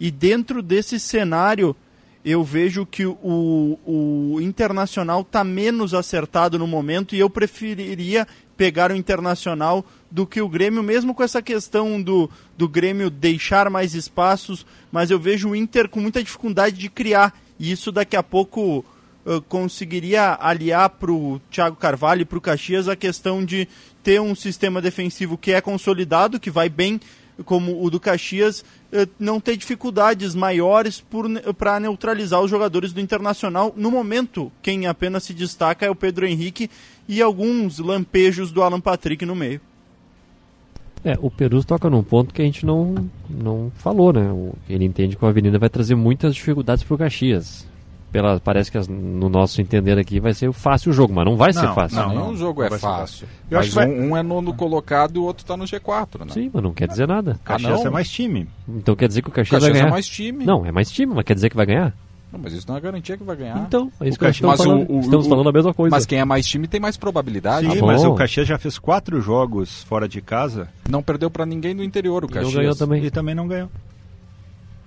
Speaker 17: E dentro desse cenário, eu vejo que o, o Internacional está menos acertado no momento e eu preferiria pegar o Internacional do que o Grêmio, mesmo com essa questão do, do Grêmio deixar mais espaços, mas eu vejo o Inter com muita dificuldade de criar, e isso daqui a pouco uh, conseguiria aliar para o Thiago Carvalho e para o Caxias a questão de ter um sistema defensivo que é consolidado, que vai bem como o do Caxias, eh, não ter dificuldades maiores para neutralizar os jogadores do Internacional. No momento, quem apenas se destaca é o Pedro Henrique e alguns lampejos do Alan Patrick no meio.
Speaker 2: É, o Perus toca num ponto que a gente não, não falou, né? O- Ele entende que a Avenida vai trazer muitas dificuldades pro Caxias. Pela, parece que as- no nosso entender aqui vai ser fácil o jogo, mas não vai ser
Speaker 3: Não,
Speaker 2: fácil.
Speaker 3: Não, nenhum jogo é
Speaker 16: ser
Speaker 3: fácil.
Speaker 16: Eu acho
Speaker 3: Mas
Speaker 16: que vai-
Speaker 3: um, um é nono colocado e o outro tá no G4, né?
Speaker 2: Sim, mas não quer dizer nada.
Speaker 3: Ah,
Speaker 16: Caxias
Speaker 3: não?
Speaker 16: é mais time.
Speaker 2: Então quer dizer que o Caxias,
Speaker 3: Caxias
Speaker 2: vai
Speaker 3: é
Speaker 2: ganhar.
Speaker 3: mais time.
Speaker 2: Não, é mais time, mas quer dizer que vai ganhar?
Speaker 3: Não, mas isso não é garantia que vai ganhar.
Speaker 2: Então, é isso
Speaker 3: O
Speaker 2: que
Speaker 3: Caxias-
Speaker 2: falando.
Speaker 3: mas
Speaker 2: Estamos falando a mesma coisa.
Speaker 3: Mas quem é mais time tem mais probabilidade.
Speaker 16: Sim,
Speaker 2: Tá
Speaker 16: mas o Caxias já fez quatro jogos fora de casa.
Speaker 3: Não perdeu pra ninguém do interior o
Speaker 2: não
Speaker 3: Caxias.
Speaker 2: ganhou também.
Speaker 16: E também não ganhou.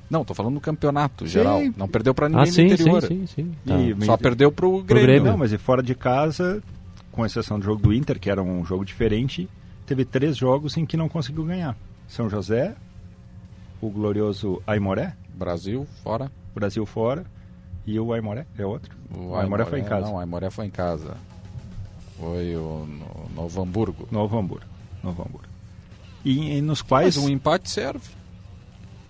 Speaker 3: Não, tô falando no campeonato
Speaker 16: Sim.
Speaker 3: geral. Não perdeu pra ninguém
Speaker 2: Ah, sim,
Speaker 3: do interior.
Speaker 2: sim, sim, sim. Tá.
Speaker 16: E-
Speaker 3: Só perdeu pro Grêmio.
Speaker 2: Grêmio.
Speaker 16: Não, mas e fora de casa, com exceção do jogo do Inter, que era um jogo diferente, teve três jogos em que não conseguiu ganhar. São José, o glorioso Aimoré,
Speaker 3: Brasil, fora.
Speaker 16: Brasil fora, e o Aimoré é outro. O Aimoré foi em casa.
Speaker 3: Não, o Aimoré foi em casa. Foi o no, Novo Hamburgo.
Speaker 16: Novo Hamburgo. Novo Hamburgo. E, e nos quais...
Speaker 3: Mas um empate serve.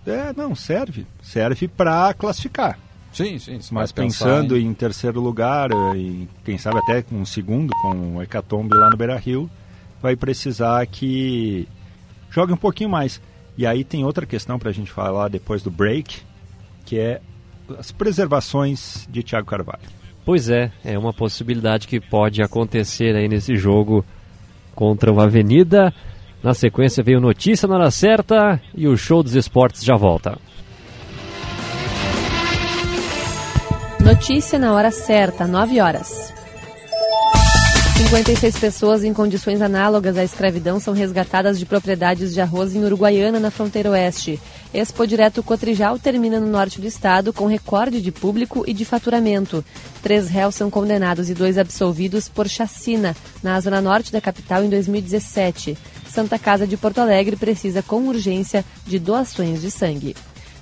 Speaker 16: É, não, serve. Serve para classificar.
Speaker 3: Sim, sim.
Speaker 16: Mas pensando
Speaker 3: em-
Speaker 16: em... terceiro lugar, eh, e quem sabe até com um segundo, com o Hecatombe lá no Beira-Rio, vai precisar que jogue um pouquinho mais. E aí tem outra questão para a gente falar depois do break, que é as preservações de Thiago Carvalho.
Speaker 2: Pois é, é uma possibilidade que pode acontecer aí nesse jogo contra o Avenida. Na sequência veio notícia na hora certa e o show dos esportes já volta.
Speaker 18: Notícia na hora certa, 9 horas. 56 pessoas em condições análogas à escravidão são resgatadas de propriedades de arroz em Uruguaiana, na fronteira oeste. Expo Direto Cotrijal termina no norte do estado com recorde de público e de faturamento. Três réus são condenados e dois absolvidos por chacina na zona norte da capital em 2017. Santa Casa de Porto Alegre precisa com urgência de doações de sangue.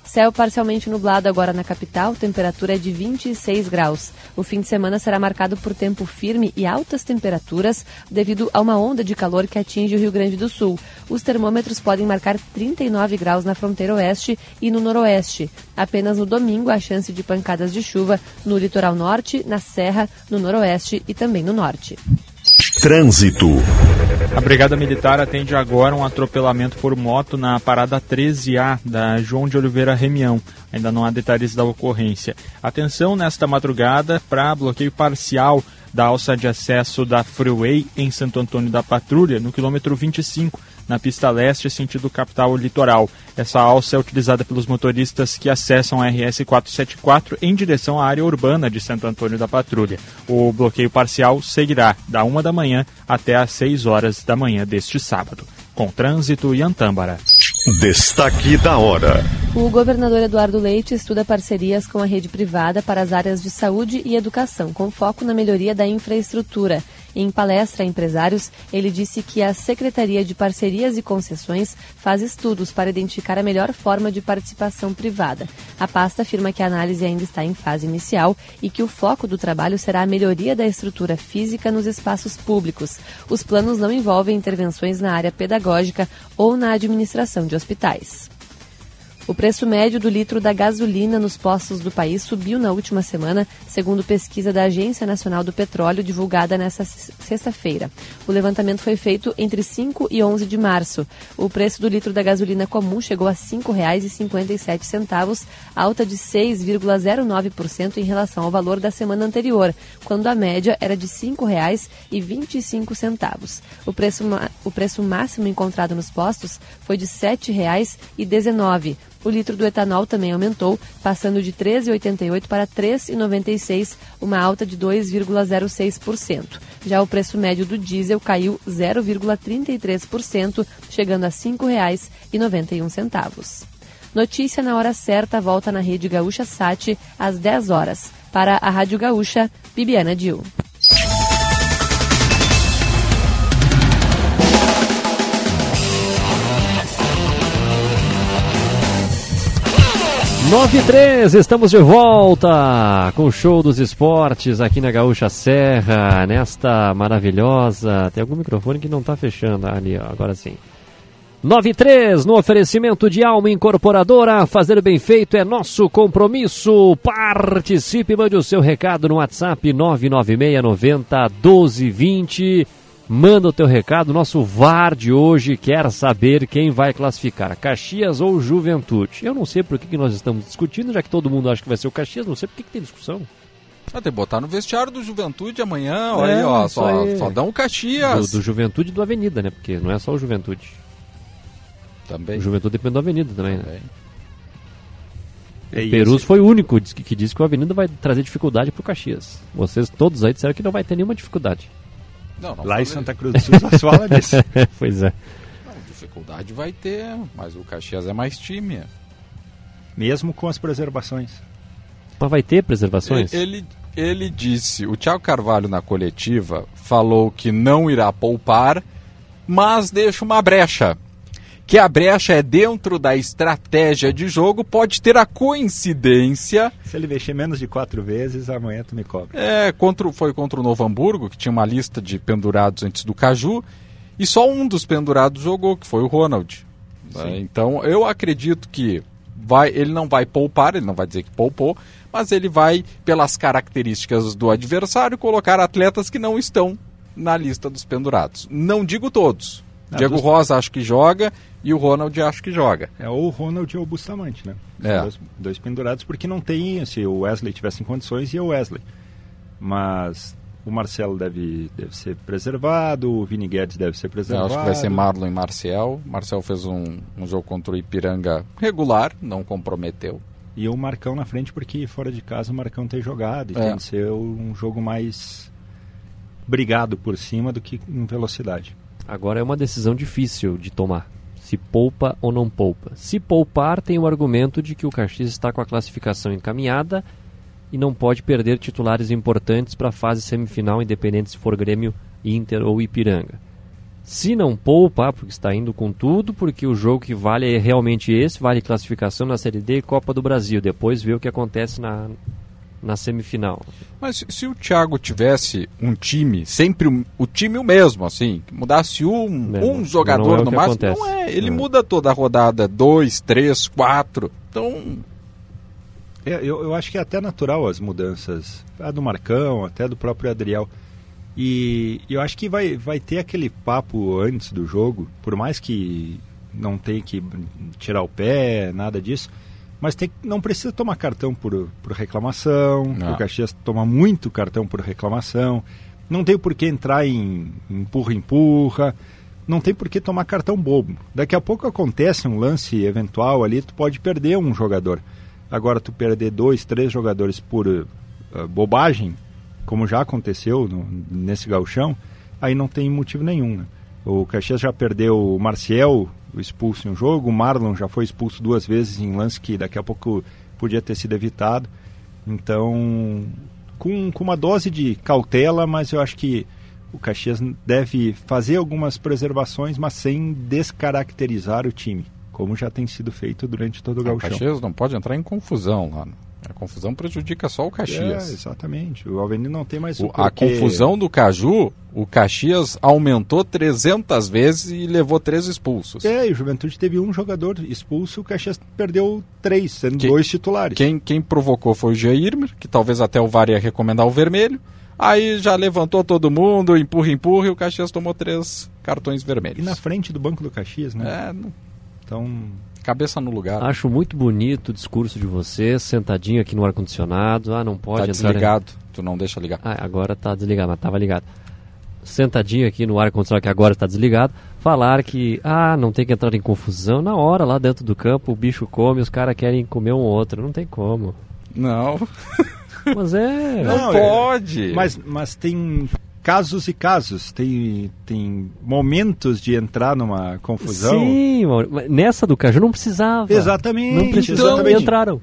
Speaker 18: Céu parcialmente nublado agora na capital, temperatura é de 26 graus. O fim de semana será marcado por tempo firme e altas temperaturas devido a uma onda de calor que atinge o Rio Grande do Sul. Os termômetros podem marcar 39 graus na fronteira oeste e no noroeste. Apenas no domingo há chance de pancadas de chuva no litoral norte, na serra, no noroeste e também no norte.
Speaker 1: Trânsito.
Speaker 19: A Brigada Militar atende agora um atropelamento por moto na parada 13A da João de Oliveira Remião. Ainda não há detalhes da ocorrência. Atenção nesta madrugada para bloqueio parcial da alça de acesso da Freeway em Santo Antônio da Patrulha, no quilômetro 25, na pista leste, sentido capital litoral. Essa alça é utilizada pelos motoristas que acessam a RS 474 em direção à área urbana de Santo Antônio da Patrulha. O bloqueio parcial seguirá da 1 da manhã até às 6 horas da manhã deste sábado. Com trânsito e Antâmbara.
Speaker 1: Destaque da hora.
Speaker 18: O governador Eduardo Leite estuda parcerias com a rede privada para as áreas de saúde e educação, com foco na melhoria da infraestrutura. Em palestra a empresários, ele disse que a Secretaria de Parcerias e Concessões faz estudos para identificar a melhor forma de participação privada. A pasta afirma que a análise ainda está em fase inicial e que o foco do trabalho será a melhoria da estrutura física nos espaços públicos. Os planos não envolvem intervenções na área pedagógica ou na administração de hospitais. O preço médio do litro da gasolina nos postos do país subiu na última semana, segundo pesquisa da Agência Nacional do Petróleo divulgada nesta sexta-feira. O levantamento foi feito entre 5 e 11 de março. O preço do litro da gasolina comum chegou a R$ 5,57, alta de 6,09% em relação ao valor da semana anterior, quando a média era de R$ 5,25. O preço, o preço máximo encontrado nos postos foi de R$ 7,19. O litro do etanol também aumentou, passando de 13,88 para 3,96, uma alta de 2,06%. Já o preço médio do diesel caiu 0,33%, chegando a R$ 5,91. Notícia na hora certa volta na Rede Gaúcha Sat às 10 horas. Para a Rádio Gaúcha, Bibiana Dil.
Speaker 2: 9 e 13, estamos de volta com o show dos esportes aqui na Gaúcha Serra, nesta maravilhosa. Tem algum microfone que não está fechando ali, ó, agora sim. 9 e 3, no oferecimento de Alma Incorporadora, fazer bem feito é nosso compromisso. Participe, mande o seu recado no WhatsApp 996 90 1220. Manda o teu recado. Nosso VAR de hoje quer saber quem vai classificar, Caxias ou Juventude. Eu não sei por que, que nós estamos discutindo, já que todo mundo acha que vai ser o Caxias, não sei por que, que tem discussão.
Speaker 3: Ah, tem que botar no vestiário do Juventude amanhã, olha é, aí, ó, só, aí. só dá um Caxias.
Speaker 2: Do, do Juventude e do Avenida, né? Porque não é só o Juventude.
Speaker 3: Também. O
Speaker 2: Juventude depende do Avenida também, também. né? É, Perus foi o único que, que disse que o Avenida vai trazer dificuldade para o Caxias. Vocês todos aí disseram que não vai ter nenhuma dificuldade.
Speaker 16: Não, não Lá em Santa Cruz do Sul só se fala disso.
Speaker 2: pois é.
Speaker 3: Não, dificuldade vai ter, mas o Caxias é mais time.
Speaker 16: Mesmo com as preservações.
Speaker 2: Mas vai ter preservações?
Speaker 3: Ele, ele disse, o Thiago Carvalho na coletiva falou que não irá poupar, mas deixa uma brecha que a brecha é dentro da estratégia de jogo, pode ter a coincidência.
Speaker 16: Se ele mexer menos de quatro vezes, amanhã tu me cobra.
Speaker 3: É, contra, foi contra o Novo Hamburgo, que tinha uma lista de pendurados antes do Caju, e só um dos pendurados jogou, que foi o Ronald. É, então eu acredito que vai, ele não vai poupar, ele não vai dizer que poupou, mas ele vai, pelas características do adversário, colocar atletas que não estão na lista dos pendurados. Não digo todos. Diego dos... Rosa acho que joga e o Ronald acho que joga.
Speaker 16: É ou o Ronald ou o Bustamante, né? É. Dois, dois, pendurados, porque não tem, se o Wesley tivesse em condições, ia o Wesley. Mas o Marcelo deve, deve ser preservado, o Vini Guedes deve ser preservado.
Speaker 3: Eu acho que vai ser Marlon e Marcel. Marcel fez um, um jogo contra o Ipiranga regular, não comprometeu.
Speaker 16: E o Marcão na frente, porque fora de casa o Marcão tem jogado e é. tem que ser um jogo mais brigado por cima do que em velocidade.
Speaker 2: Agora é uma decisão difícil de tomar se poupa ou não poupa. Se poupar, tem o argumento de que o Caxias está com a classificação encaminhada e não pode perder titulares importantes para a fase semifinal, independente se for Grêmio, Inter ou Ipiranga. Se não poupa, porque está indo com tudo, porque o jogo que vale é realmente esse, vale classificação na Série D e Copa do Brasil. Depois vê o que acontece na, na semifinal.
Speaker 3: Mas se o Thiago tivesse um time, sempre o, o time o mesmo, assim, mudasse um, é, um jogador é no máximo, acontece. não é. Ele é. muda toda a rodada, dois, três, quatro. Então.
Speaker 16: É, eu, eu acho que é até natural as mudanças. A do Marcão, até do próprio Adriel. E eu acho que vai, vai ter aquele papo antes do jogo, por mais que não tenha que tirar o pé, nada disso mas tem, não precisa tomar cartão por, por reclamação. O Caxias toma muito cartão por reclamação. Não tem por que entrar em empurra-empurra. Não tem por que tomar cartão bobo. Daqui a pouco acontece um lance eventual ali, tu pode perder um jogador. Agora, tu perder dois, três jogadores por uh, bobagem, como já aconteceu no, nesse galchão, aí não tem motivo nenhum. Né? O Caxias já perdeu o Marcial expulso em um jogo. O Marlon já foi expulso duas vezes em lance que daqui a pouco podia ter sido evitado. Então, com, com uma dose de cautela, mas eu acho que o Caxias deve fazer algumas preservações, mas sem descaracterizar o time, como já tem sido feito durante todo o gauchão.
Speaker 3: O Caxias não pode entrar em confusão lá. A confusão prejudica só o
Speaker 16: É,
Speaker 3: Caxias.
Speaker 16: exatamente. O Alveni não tem mais
Speaker 3: O-
Speaker 16: o
Speaker 3: a confusão do Caju, o Caxias aumentou 300 vezes e levou três expulsos.
Speaker 16: É, e o Juventude teve um jogador expulso, o Caxias perdeu três, sendo dois titulares.
Speaker 3: Quem, quem provocou foi o Jairmer, que talvez até o VAR ia recomendar o vermelho. Aí já levantou todo mundo, empurra, empurra, e o Caxias tomou três cartões
Speaker 16: E
Speaker 3: vermelhos.
Speaker 16: na frente do banco do Caxias, né?
Speaker 3: É, não-
Speaker 16: Então,
Speaker 3: cabeça no lugar.
Speaker 2: Acho muito bonito o discurso de vocês, sentadinho aqui no ar-condicionado. Ah, não pode
Speaker 3: tá
Speaker 2: entrar.
Speaker 3: desligado, tu não deixa ligar.
Speaker 2: Ah, agora tá desligado, mas tava ligado. Sentadinho aqui no ar-condicionado, que agora está desligado, falar que, ah, não tem que entrar em confusão. Na hora, lá dentro do campo, o bicho come, os caras querem comer um outro. Não tem como.
Speaker 3: Não.
Speaker 2: Mas é.
Speaker 3: Não
Speaker 16: é-
Speaker 3: pode.
Speaker 16: Mas, mas tem casos e casos. Tem, tem momentos de entrar numa confusão.
Speaker 2: Sim, nessa do Caju não precisava.
Speaker 16: Exatamente,
Speaker 2: Não precisava.
Speaker 16: exatamente.
Speaker 2: entraram.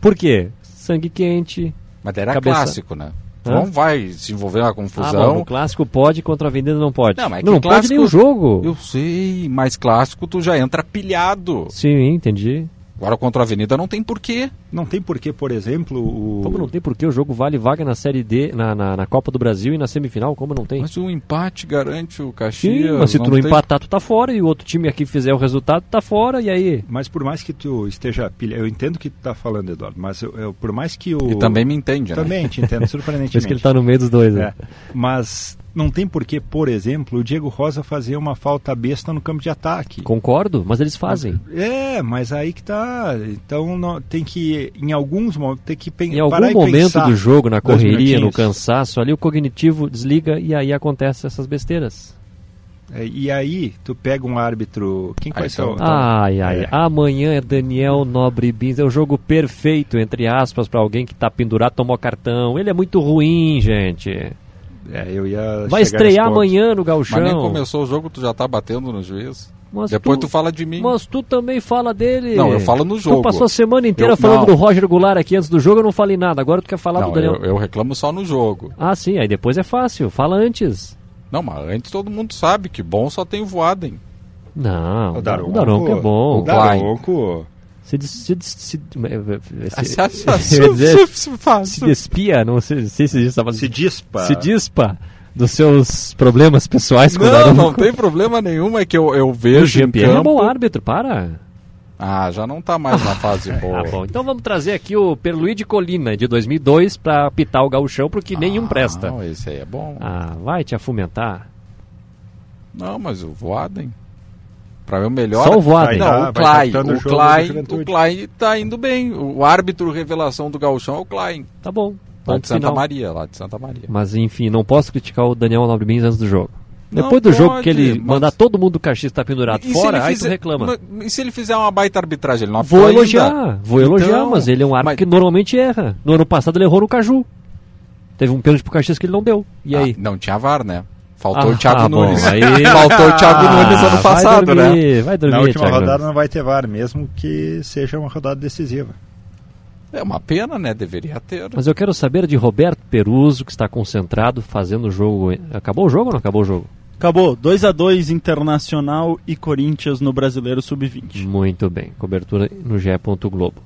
Speaker 2: Por quê? Sangue quente.
Speaker 3: Mas era
Speaker 2: cabeça-
Speaker 3: clássico, né? Tu
Speaker 2: Hã?
Speaker 3: não vai se envolver na
Speaker 2: Ah,
Speaker 3: confusão.
Speaker 2: bom, o clássico pode, contra a não pode.
Speaker 3: Não, mas é que
Speaker 2: não pode
Speaker 3: clássico-
Speaker 2: nem o jogo.
Speaker 3: Eu sei, mas clássico tu já entra pilhado.
Speaker 2: Sim, entendi.
Speaker 3: Agora contra a Avenida não tem porquê.
Speaker 16: Não tem porquê, por exemplo, o.
Speaker 2: Como não tem porque o jogo vale vaga na Série D, na, na, na Copa do Brasil e na semifinal? Como não tem?
Speaker 3: Mas o empate garante o Caxias.
Speaker 2: Sim, mas se tu não
Speaker 3: tem-
Speaker 2: empatar, tu tá fora e o outro time aqui fizer o resultado, tá fora, e aí?
Speaker 16: Mas por mais que tu esteja pilha, eu entendo o que tu tá falando, Eduardo, mas eu, eu- por mais que o.
Speaker 3: E também me entende, né?
Speaker 16: Também te entendo, surpreendentemente.
Speaker 2: Por isso que ele tá no meio dos dois, né?
Speaker 16: É. Mas não tem porquê, por exemplo, o Diego Rosa fazer uma falta besta no campo de ataque.
Speaker 2: Concordo, mas eles fazem.
Speaker 16: É, mas aí que tá. Então não, tem que, em alguns momentos, tem que pen-
Speaker 2: Em algum
Speaker 16: parar
Speaker 2: momento
Speaker 16: pensar
Speaker 2: do jogo, na correria, no cansaço, ali o cognitivo desliga e aí acontecem essas besteiras.
Speaker 16: É, e aí, tu pega um árbitro. Quem
Speaker 3: Ah,
Speaker 16: vai ser
Speaker 3: então-
Speaker 16: o.
Speaker 2: Ai, ai,
Speaker 16: É.
Speaker 2: amanhã é Daniel Nobre Bins, é o jogo perfeito, entre aspas, pra alguém que tá pendurado, tomou cartão. Ele é muito ruim, gente.
Speaker 16: É, eu ia
Speaker 2: Vai estrear amanhã no Gauchão.
Speaker 3: Mas nem começou o jogo, tu já tá batendo no juiz.
Speaker 2: Mas
Speaker 3: Depois tu, fala de mim.
Speaker 2: Mas tu também fala dele.
Speaker 3: Não, eu falo no jogo.
Speaker 2: Tu passou a semana inteira
Speaker 3: Eu-
Speaker 2: falando
Speaker 3: não.
Speaker 2: do Roger Goulart aqui antes do jogo, eu não falei nada. Agora tu quer falar
Speaker 3: Não,
Speaker 2: do Daniel.
Speaker 3: eu, eu reclamo só no jogo.
Speaker 2: Ah, sim, aí depois é fácil. Fala antes.
Speaker 3: Não, mas antes todo mundo sabe que bom só tem o Voaden.
Speaker 2: Não,
Speaker 16: O
Speaker 2: o
Speaker 16: Daronco,
Speaker 2: Daronco, é bom.
Speaker 16: O Daronco.
Speaker 2: Se, des, se, des- se,
Speaker 3: Ah,
Speaker 2: se, despia, não sei, sei se isso
Speaker 16: Se dispa.
Speaker 2: Se dispa dos seus problemas pessoais com o
Speaker 3: Não, não tem problema nenhum, é que eu, eu
Speaker 2: O
Speaker 3: vejo em
Speaker 2: Jean-Pierre é bom árbitro, para.
Speaker 3: Ah, já não tá mais na fase boa.
Speaker 2: Ah, bom. Então vamos trazer aqui o Perluí Colina, de 2002, pra pitar o gauchão, porque nenhum presta.
Speaker 3: Não, esse aí é bom.
Speaker 2: Ah, vai te afumentar.
Speaker 3: Não, mas o Voaden... Pra mim o melhor...
Speaker 2: Só o Voaden.
Speaker 3: Não, o Klein.
Speaker 16: o
Speaker 3: Klein, o Klein tá indo bem. O árbitro revelação do gauchão é o Klein.
Speaker 2: Tá bom.
Speaker 3: Lá de Santa
Speaker 2: final.
Speaker 3: Maria, lá de Santa Maria.
Speaker 2: Mas enfim, não posso criticar o Daniel Nobre Bins antes do jogo.
Speaker 3: Não
Speaker 2: Depois do jogo
Speaker 3: pode,
Speaker 2: que ele
Speaker 3: mas-
Speaker 2: mandar todo mundo do Caxias estar pendurado
Speaker 3: E
Speaker 2: fora,
Speaker 3: ele
Speaker 2: aí
Speaker 3: fizer-
Speaker 2: tu reclama.
Speaker 3: Mas- E se ele fizer uma baita arbitragem? Ele não
Speaker 2: Vou
Speaker 3: apitou ainda?
Speaker 2: elogiar, vou elogiar,
Speaker 3: Então,
Speaker 2: mas ele é um árbitro
Speaker 3: mas-
Speaker 2: que normalmente erra. No ano passado ele errou no Caju. Teve um pênalti pro Caxias que ele não deu. E
Speaker 3: Ah,
Speaker 2: aí?
Speaker 3: não tinha VAR, né? Faltou
Speaker 2: Ah,
Speaker 3: o Thiago
Speaker 2: ah, bom,
Speaker 3: Nunes.
Speaker 2: aí-
Speaker 3: Faltou o Thiago
Speaker 2: Ah,
Speaker 3: Nunes ano
Speaker 2: vai
Speaker 3: passado,
Speaker 2: dormir,
Speaker 3: né?
Speaker 2: Vai dormir,
Speaker 16: Na última
Speaker 2: Thiago
Speaker 16: rodada não vai ter VAR, mesmo que seja uma rodada decisiva.
Speaker 3: É uma pena, né? Deveria ter.
Speaker 2: Mas eu quero saber de Roberto Peruso, que está concentrado fazendo o jogo. Acabou o jogo ou não acabou o jogo?
Speaker 17: Acabou. 2 a 2 Internacional e Corinthians no Brasileiro Sub-20.
Speaker 2: Muito bem. Cobertura no GE. Globo.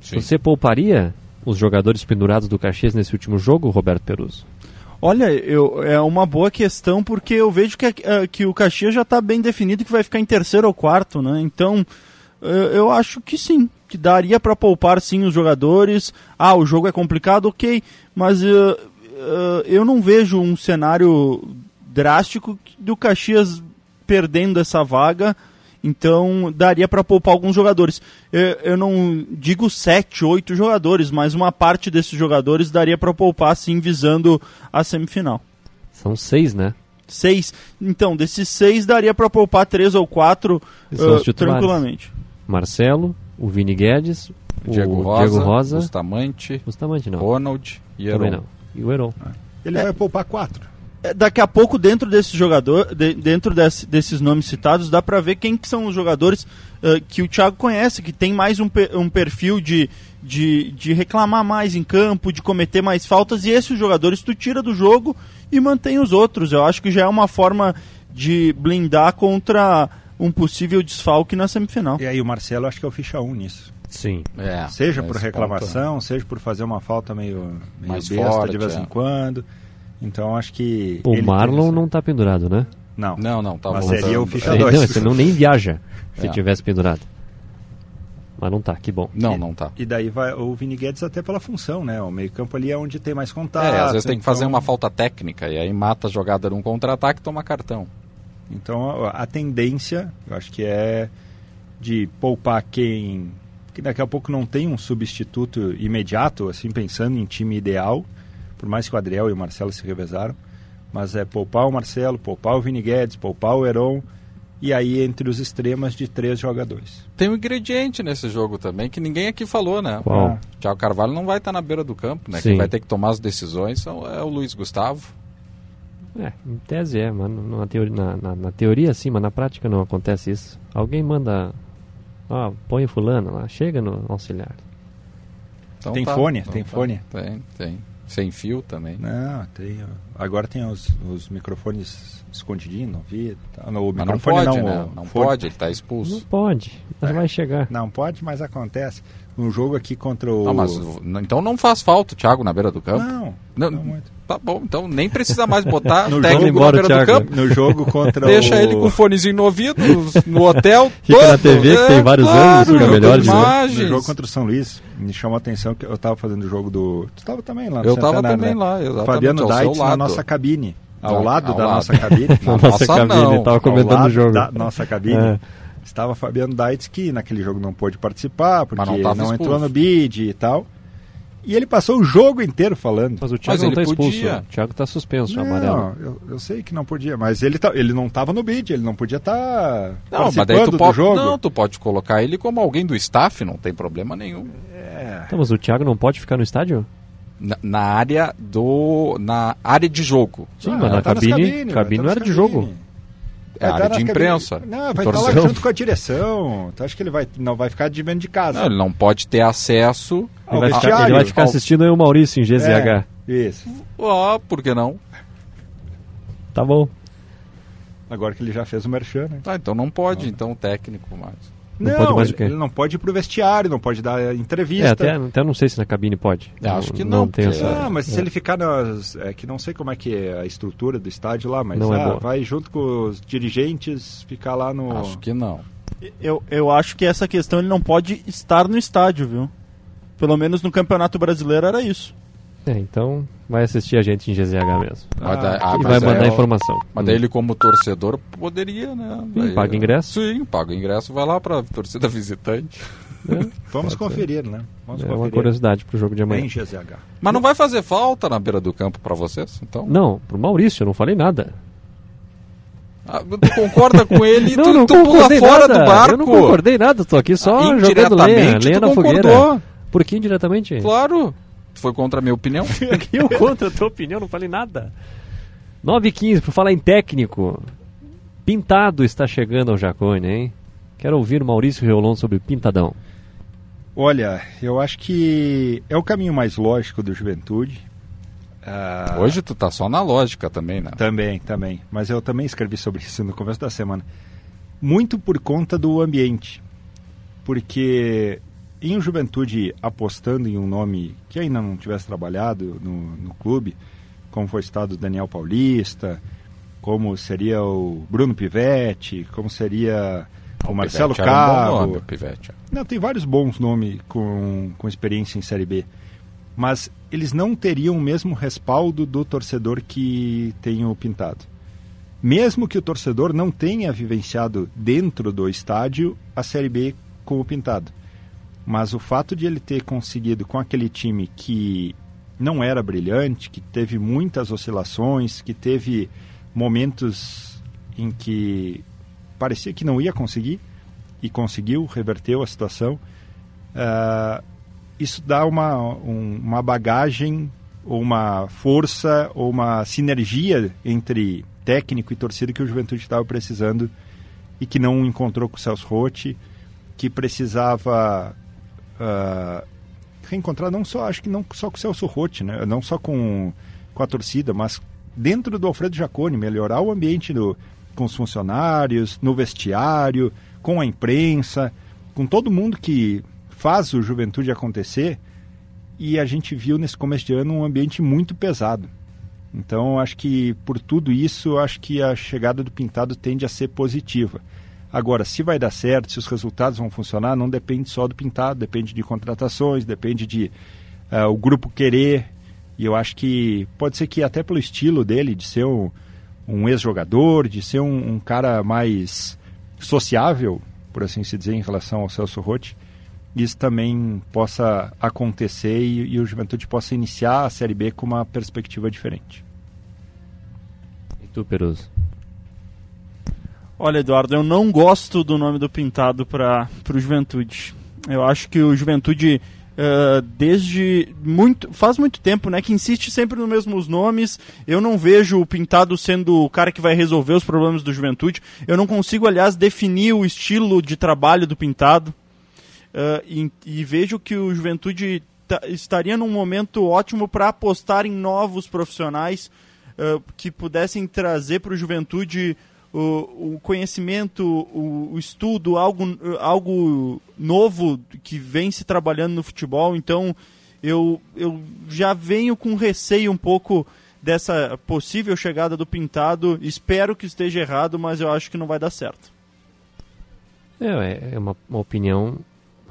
Speaker 3: Sim.
Speaker 2: Você pouparia os jogadores pendurados do Caxias nesse último jogo, Roberto Peruso?
Speaker 17: Olha, eu, é uma boa questão porque eu vejo que, eh, que o Caxias já está bem definido que vai ficar em terceiro ou quarto, né? Então, eu acho que sim, que daria para poupar sim os jogadores. Ah, o jogo é complicado, ok, mas eh, eu não vejo um cenário drástico do Caxias perdendo essa vaga. Então daria para poupar alguns jogadores. Eu, eu não digo sete, oito jogadores, mas uma parte desses jogadores daria para poupar sim visando a semifinal.
Speaker 2: São seis, né?
Speaker 17: Seis. Então, desses seis daria para poupar três ou quatro
Speaker 2: titulares.
Speaker 17: tranquilamente.
Speaker 2: Marcelo, o Vini Guedes,
Speaker 3: Diego
Speaker 2: o
Speaker 3: Rosa,
Speaker 2: Diego Rosa,
Speaker 3: Bustamante,
Speaker 2: Bustamante não.
Speaker 3: Ronald e
Speaker 2: Também
Speaker 3: Heron.
Speaker 2: não. E o Heron.
Speaker 16: Ele vai poupar quatro.
Speaker 17: É, Daqui a pouco, dentro desse jogador, de- dentro desse- desses nomes citados, dá para ver quem que são os jogadores ah, que o Thiago conhece, que tem mais um, um perfil de, de, de reclamar mais em campo, de cometer mais faltas, e esses jogadores tu tira do jogo e mantém os outros. Eu acho que já é uma forma de blindar contra um possível desfalque na semifinal.
Speaker 16: E aí o Marcelo acho que é o ficha 1 nisso.
Speaker 2: Sim.
Speaker 3: É,
Speaker 16: seja por reclamação, seja por fazer uma falta meio, meio
Speaker 3: Mais
Speaker 16: besta
Speaker 3: forte,
Speaker 16: de vez
Speaker 3: é.
Speaker 16: em quando. Então acho que.
Speaker 2: O Marlon não tá pendurado, né?
Speaker 16: Não.
Speaker 3: Não, não, tá
Speaker 16: Mas
Speaker 3: voltando.
Speaker 16: seria o ficha
Speaker 2: Sim,
Speaker 16: 2.
Speaker 2: Não, você não nem viaja se
Speaker 16: É.
Speaker 2: tivesse pendurado. Mas não tá, que bom.
Speaker 3: Não, não tá.
Speaker 16: E daí vai o Vini Guedes até pela função, né? O meio-campo ali é onde tem mais contato.
Speaker 3: É, às vezes tem que fazer
Speaker 16: então-
Speaker 3: uma falta técnica e aí mata a jogada num contra-ataque e toma cartão.
Speaker 16: Então a, a tendência, eu acho que é de poupar quem que daqui a pouco não tem um substituto imediato, assim pensando em time ideal, por mais que o Adriel e o Marcelo se revezaram, mas é poupar o Marcelo, poupar o Vini Guedes, poupar o Heron e aí entre os extremas de três jogadores.
Speaker 3: Tem um ingrediente nesse jogo também que ninguém aqui falou, né?
Speaker 16: Qual?
Speaker 3: O Thiago Carvalho não vai estar na beira do campo, né?
Speaker 2: Sim.
Speaker 3: Quem vai ter que tomar as decisões são- é o Luiz Gustavo.
Speaker 2: É, em tese é, mas na teoria, na, na, na teoria sim, mas na prática não acontece isso. Alguém manda. Ó, põe o fulano lá, chega no auxiliar.
Speaker 3: Então
Speaker 16: Tem
Speaker 3: tá,
Speaker 16: fone?
Speaker 3: então
Speaker 16: Tem
Speaker 3: tá.
Speaker 16: fone?
Speaker 3: Tem, tem. Sem fio também.
Speaker 16: Não, tem. Agora tem os, os microfones escondidinhos no ouvido. Tá? No, o
Speaker 3: Mas não
Speaker 16: microfone
Speaker 3: pode,
Speaker 16: não,
Speaker 3: né?
Speaker 16: o
Speaker 3: Não pode, ele tá expulso.
Speaker 2: Não pode, mas vai chegar.
Speaker 16: Não pode, mas acontece. Um jogo aqui contra o.
Speaker 3: Não, mas então não faz falta o Thiago na beira do campo.
Speaker 16: Não,
Speaker 3: não,
Speaker 16: não muito.
Speaker 3: Tá bom, então nem precisa mais botar
Speaker 16: No
Speaker 3: técnico
Speaker 16: jogo-
Speaker 3: na
Speaker 16: embora,
Speaker 3: beira do campo.
Speaker 16: No jogo contra
Speaker 3: Deixa
Speaker 16: o-
Speaker 3: ele com o fonezinho no ouvido, no hotel.
Speaker 2: Fica
Speaker 3: todo,
Speaker 2: na TV, que tem vários
Speaker 3: claro,
Speaker 2: ângulos, fica melhor de
Speaker 3: imagens.
Speaker 16: No jogo contra o São Luís, me chamou a atenção que eu estava fazendo o jogo do. Tu estava também lá no
Speaker 3: Eu tava também
Speaker 16: né?
Speaker 3: lá, exatamente,
Speaker 16: Fabiano Daitz na nossa cabine. Ao lado
Speaker 3: ao
Speaker 16: da
Speaker 3: lado.
Speaker 16: nossa cabine.
Speaker 2: Na nossa cabine,
Speaker 3: não.
Speaker 2: tava
Speaker 16: Ao
Speaker 2: comentando
Speaker 16: lado
Speaker 2: o jogo.
Speaker 16: Da nossa cabine.
Speaker 2: É.
Speaker 16: Estava Fabiano Daitz que naquele jogo não pôde participar, porque
Speaker 3: Mas não
Speaker 16: não, entrou no bid e tal. E ele passou o jogo inteiro falando.
Speaker 2: Mas o Thiago não tá expulso. O Thiago tá suspenso,
Speaker 16: Não,
Speaker 2: amarelo.
Speaker 16: eu, eu sei que não podia, mas ele, tá, ele não estava no bid, ele não podia estar
Speaker 3: Não, mas
Speaker 16: participando
Speaker 3: daí tu
Speaker 16: do
Speaker 3: pode,
Speaker 16: jogo.
Speaker 3: não, tu pode colocar ele como alguém do staff, não tem problema nenhum.
Speaker 2: Então, mas o Thiago não pode ficar no estádio?
Speaker 3: Na, na área do na área de jogo.
Speaker 2: Sim,
Speaker 16: Ah,
Speaker 2: mas na
Speaker 16: tá
Speaker 2: cabine,
Speaker 16: cabine,
Speaker 2: cabine
Speaker 16: vai
Speaker 2: não
Speaker 16: tá
Speaker 2: era
Speaker 16: nas
Speaker 2: de jogo.
Speaker 3: É área
Speaker 16: tá
Speaker 3: de imprensa.
Speaker 16: cabine. Não, vai estar lá
Speaker 3: Torcedor.
Speaker 16: junto com a direção. Tu acha que ele vai, não vai ficar de dentro de casa?
Speaker 3: Não, ele não pode ter acesso
Speaker 2: Ele vai,
Speaker 16: Ao
Speaker 2: ficar, ele vai ficar assistindo aí o Maurício em GZH.
Speaker 16: É, isso.
Speaker 3: Ó, por que não?
Speaker 2: Tá bom.
Speaker 16: Agora que ele já fez o merchan, né?
Speaker 3: Ah, então não pode, então o técnico mais.
Speaker 2: Não pode mais o
Speaker 16: ele,
Speaker 2: quê?
Speaker 16: ele não pode ir pro vestiário, não pode dar entrevista.
Speaker 2: É, até, até não sei se na cabine pode.
Speaker 3: Eu acho que não,
Speaker 2: tem
Speaker 3: porque-
Speaker 2: essa...
Speaker 16: Ah, mas
Speaker 2: é.
Speaker 16: se ele ficar nas. É que não sei como é que é a estrutura do estádio lá, mas
Speaker 2: Não é
Speaker 16: ah,
Speaker 2: boa.
Speaker 16: vai junto com os dirigentes ficar lá no.
Speaker 3: Acho que não.
Speaker 17: Eu, eu acho que essa questão ele não pode estar no estádio, viu? Pelo menos no Campeonato Brasileiro era isso.
Speaker 2: É, então vai assistir a gente em GZH mesmo.
Speaker 3: Daí- ah,
Speaker 2: e vai
Speaker 3: aí
Speaker 2: mandar
Speaker 3: eu-
Speaker 2: informação.
Speaker 3: Mas daí ele, como torcedor, poderia, né?
Speaker 2: Sim,
Speaker 3: Daí-
Speaker 2: paga ingresso.
Speaker 3: Sim, paga ingresso, vai lá pra torcida visitante.
Speaker 16: Vamos
Speaker 2: Pode
Speaker 16: conferir, né? Vamos
Speaker 2: É
Speaker 16: conferir.
Speaker 2: uma curiosidade pro jogo de amanhã.
Speaker 16: Em GZH.
Speaker 3: Mas não vai fazer falta na beira do campo pra vocês, então?
Speaker 2: Não, pro Maurício, eu não falei nada.
Speaker 3: Ah, tu concorda com ele e
Speaker 2: não,
Speaker 3: tu,
Speaker 2: não
Speaker 3: tu pula fora
Speaker 2: nada.
Speaker 3: do barco.
Speaker 2: Eu não concordei nada, tô aqui só
Speaker 3: Ah,
Speaker 2: jogando lenha, lenha na fogueira. Por que indiretamente?
Speaker 3: Claro. Tu foi contra a minha opinião?
Speaker 2: eu contra a tua opinião, não falei nada. 9 e 15 por falar em técnico. Pintado está chegando ao Jacone, hein? Quero ouvir Maurício Reolon sobre Pintadão.
Speaker 16: Olha, eu acho que é o caminho mais lógico do Juventude. Ah,
Speaker 3: Hoje tu tá só na lógica também, né?
Speaker 16: Também, também. Mas eu também escrevi sobre isso no começo da semana. Muito por conta do ambiente. Porque em Juventude apostando em um nome que ainda não tivesse trabalhado no, no clube, como foi citado o Daniel Paulista, como seria o Bruno Pivetti, como seria o, Marcelo
Speaker 3: Pivete era um nome, o Pivete.
Speaker 16: Não, tem vários bons nomes com, com experiência em Série B. Mas eles não teriam o mesmo respaldo do torcedor que tem o Pintado. Mesmo que o torcedor não tenha vivenciado dentro do estádio a Série B com o Pintado. Mas o fato de ele ter conseguido com aquele time que não era brilhante, que teve muitas oscilações, que teve momentos em que parecia que não ia conseguir e conseguiu, reverteu a situação. ah, isso dá uma, um- uma bagagem, ou uma força, ou uma sinergia entre técnico e torcida que o Juventude estava precisando e que não encontrou com o Celso Rotti, que precisava ah, reencontrar não só, acho que não só com o Celso Rotti, né? não só com, com a torcida, mas dentro do Alfredo Jaconi, melhorar o ambiente do, com os funcionários, no vestiário, com a imprensa, com todo mundo que faz o Juventude acontecer e a gente viu nesse começo de ano um ambiente muito pesado. Então, acho que por tudo isso, acho que a chegada do Pintado tende a ser positiva. Agora, se vai dar certo, se os resultados vão funcionar, não depende só do Pintado, depende de contratações, depende de uh, o grupo querer. E eu acho que pode ser que até pelo estilo dele, de ser um, um ex-jogador, de ser um, um, cara mais sociável, por assim se dizer, em relação ao Celso Rotti, isso também possa acontecer e, e o Juventude possa iniciar a Série B com uma perspectiva diferente.
Speaker 2: E tu, Peruso?
Speaker 17: Olha, Eduardo, eu não gosto do nome do Pintado para o Juventude. Eu acho que o Juventude Uh, desde muito faz muito tempo né que insiste sempre nos mesmos nomes. Eu não vejo o pintado sendo o cara que vai resolver os problemas do juventude. Eu não consigo aliás definir o estilo de trabalho do pintado. Uh, e, e, vejo que o juventude estaria num momento ótimo para apostar em novos profissionais uh, que pudessem trazer para o juventude o, o conhecimento, o, o, estudo, algo, algo novo que vem se trabalhando no futebol. Então, eu, eu já venho com receio um pouco dessa possível chegada do Pintado. Espero que esteja errado, mas eu acho que não vai dar certo.
Speaker 2: É, é uma, uma opinião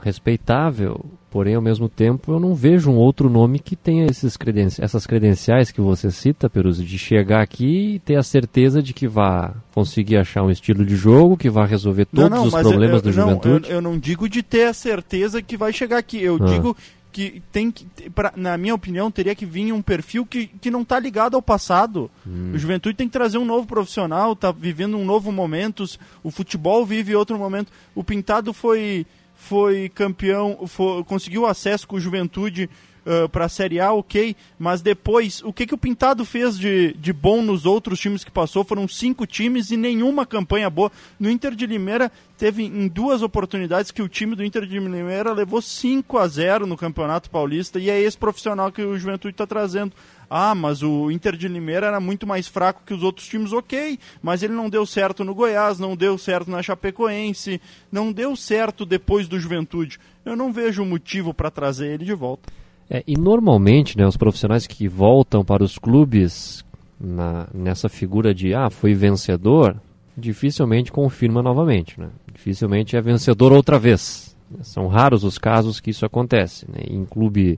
Speaker 2: respeitável, porém ao mesmo tempo eu não vejo um outro nome que tenha esses creden essas credenciais que você cita, Peruso, de chegar aqui e ter a certeza de que vá conseguir achar um estilo de jogo, que vai resolver todos não, não, os problemas eu, do
Speaker 17: não,
Speaker 2: Juventude.
Speaker 17: Eu, eu, não digo de ter a certeza que vai chegar aqui, eu ah. digo que tem que, pra, na minha opinião, teria que vir um perfil que, que não está ligado ao passado. Hum. O Juventude tem que trazer um novo profissional, está vivendo um novo momento, o futebol vive outro momento. O Pintado foi foi campeão, foi, conseguiu acesso com o Juventude uh, para a Série A, ok, mas depois, o que, que o Pintado fez de, de bom nos outros times que passou? Foram cinco times e nenhuma campanha boa. No Inter de Limeira, teve em duas oportunidades que o time do Inter de Limeira levou 5 a 0 no Campeonato Paulista e é esse profissional que o Juventude está trazendo. Ah, mas o Inter de Limeira era muito mais fraco que os outros times, ok. Mas ele não deu certo no Goiás, não deu certo na Chapecoense, não deu certo depois do Juventude. Eu não vejo motivo para trazer ele de volta.
Speaker 2: É, e normalmente, né, os profissionais que voltam para os clubes na, nessa figura de ah, foi vencedor, dificilmente confirma novamente. Né? Dificilmente é vencedor outra vez. São raros os casos que isso acontece. Né? Em clube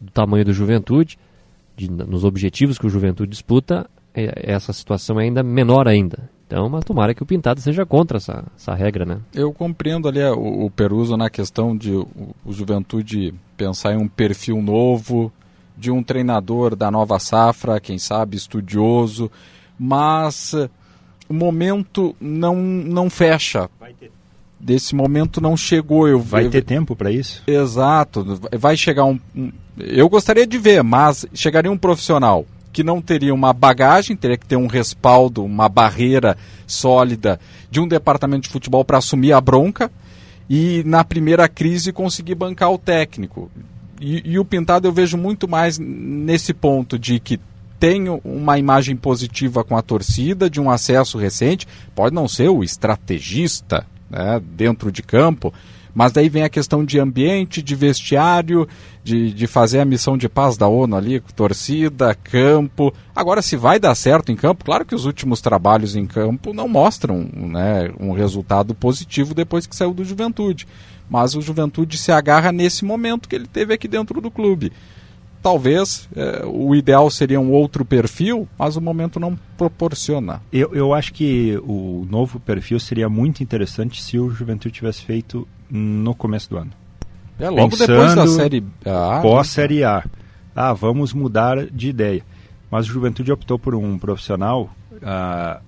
Speaker 2: do tamanho do Juventude, de, nos objetivos que o Juventude disputa, é, essa situação é ainda menor ainda. Então, mas tomara que o Pintado seja contra essa, essa regra, né?
Speaker 3: Eu compreendo ali o, o Peruso na questão de o, o Juventude pensar em um perfil novo, de um treinador da nova safra, quem sabe estudioso, mas o momento não, não fecha. Desse momento não chegou. Eu,
Speaker 16: Vai
Speaker 3: eu,
Speaker 16: ter tempo para isso?
Speaker 3: Exato. Vai chegar um, um eu gostaria de ver, mas chegaria um profissional que não teria uma bagagem, teria que ter um respaldo, uma barreira sólida de um departamento de futebol para assumir a bronca e na primeira crise conseguir bancar o técnico. E, e, o Pintado eu vejo muito mais nesse ponto de que tem uma imagem positiva com a torcida, de um acesso recente, pode não ser o estrategista né, dentro de campo, mas daí vem a questão de ambiente, de vestiário, de, de fazer a missão de paz da ONU ali, torcida, campo. Agora, se vai dar certo em campo, claro que os últimos trabalhos em campo não mostram né, um resultado positivo depois que saiu do Juventude. Mas o Juventude se agarra nesse momento que ele teve aqui dentro do clube. Talvez é, o ideal seria um outro perfil, mas o momento não proporciona.
Speaker 16: Eu, eu acho que o novo perfil seria muito interessante se o Juventude tivesse feito no começo do ano.
Speaker 3: É logo Pensando depois da série A.
Speaker 16: Pós série A. Ah, vamos mudar de ideia. Mas o Juventude optou por um profissional ah,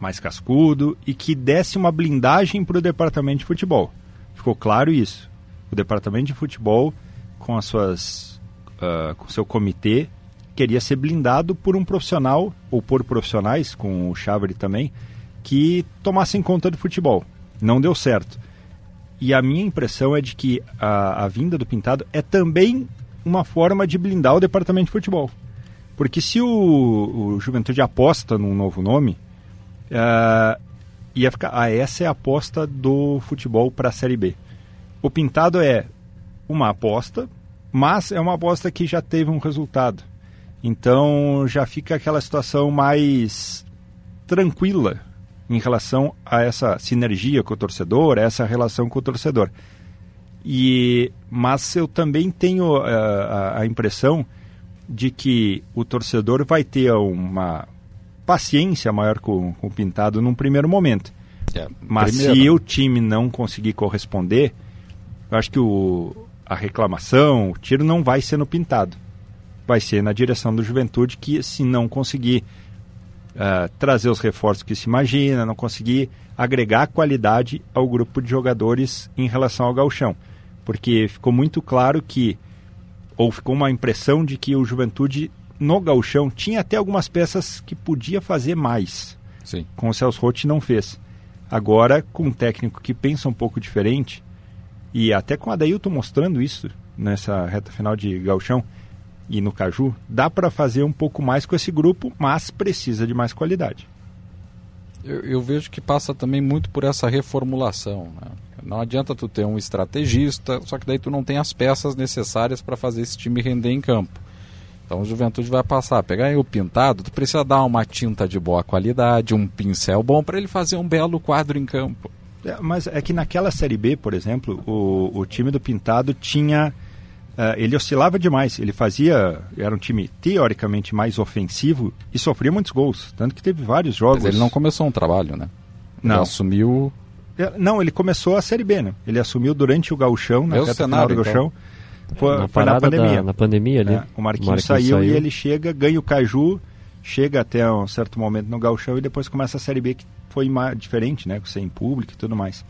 Speaker 16: mais cascudo e que desse uma blindagem para o departamento de futebol. Ficou claro isso. O departamento de futebol, com as suas, uh, com seu comitê, queria ser blindado por um profissional ou por profissionais, com o Chávery também, que tomassem conta do futebol. Não deu certo. E a minha impressão é de que a, a vinda do Pintado é também uma forma de blindar o departamento de futebol. Porque se o, o Juventude aposta num novo nome, uh, ia ficar, ah, essa é a aposta do futebol para a Série B. O Pintado é, uma aposta, mas é uma aposta que já teve um resultado. Então já fica aquela situação mais tranquila em relação a essa sinergia com o torcedor, a essa relação com o torcedor. E mas eu também tenho uh, a, a impressão de que o torcedor vai ter uma paciência maior com, com o Pintado num primeiro momento.
Speaker 3: É,
Speaker 16: Mas
Speaker 3: primeiro.
Speaker 16: se o time não conseguir corresponder, eu acho que o, a reclamação, o tiro não vai ser no Pintado. Vai ser na direção do Juventude que se não conseguir uh, trazer os reforços que se imagina, não conseguir agregar qualidade ao grupo de jogadores em relação ao gauchão. Porque ficou muito claro que, ou ficou uma impressão de que o Juventude no gauchão tinha até algumas peças que podia fazer mais.
Speaker 3: Sim.
Speaker 16: Com o Celso Rotti não fez. Agora, com um técnico que pensa um pouco diferente, e até com o Adailton mostrando isso nessa reta final de gauchão e no Caju, dá para fazer um pouco mais com esse grupo, mas precisa de mais qualidade.
Speaker 3: Eu, eu, vejo que passa também muito por essa reformulação. Né? Não adianta tu ter um estrategista, só que daí tu não tem as peças necessárias para fazer esse time render em campo. Então o Juventude vai passar, pegar aí o pintado, tu precisa dar uma tinta de boa qualidade, um pincel bom para ele fazer um belo quadro em campo.
Speaker 16: É, mas é que naquela Série B, por exemplo, o, o time do Pintado tinha. Uh, ele oscilava demais. Ele fazia. Era um time teoricamente mais ofensivo e sofria muitos gols. Tanto que teve vários jogos.
Speaker 3: Mas ele não começou um trabalho, né?
Speaker 16: Não.
Speaker 3: Ele assumiu.
Speaker 16: É, não, ele começou a Série B, né? Ele assumiu durante o Gauchão, na reta final do Gauchão.
Speaker 2: Então. Foi, na, foi na pandemia. Da, na pandemia ali.
Speaker 16: É, o, Marquinhos o Marquinhos saiu, saiu, e ele chega, ganha o Caju, chega até um certo momento no Gauchão e depois começa a Série B, que foi mais, diferente, né? Sem público e tudo mais.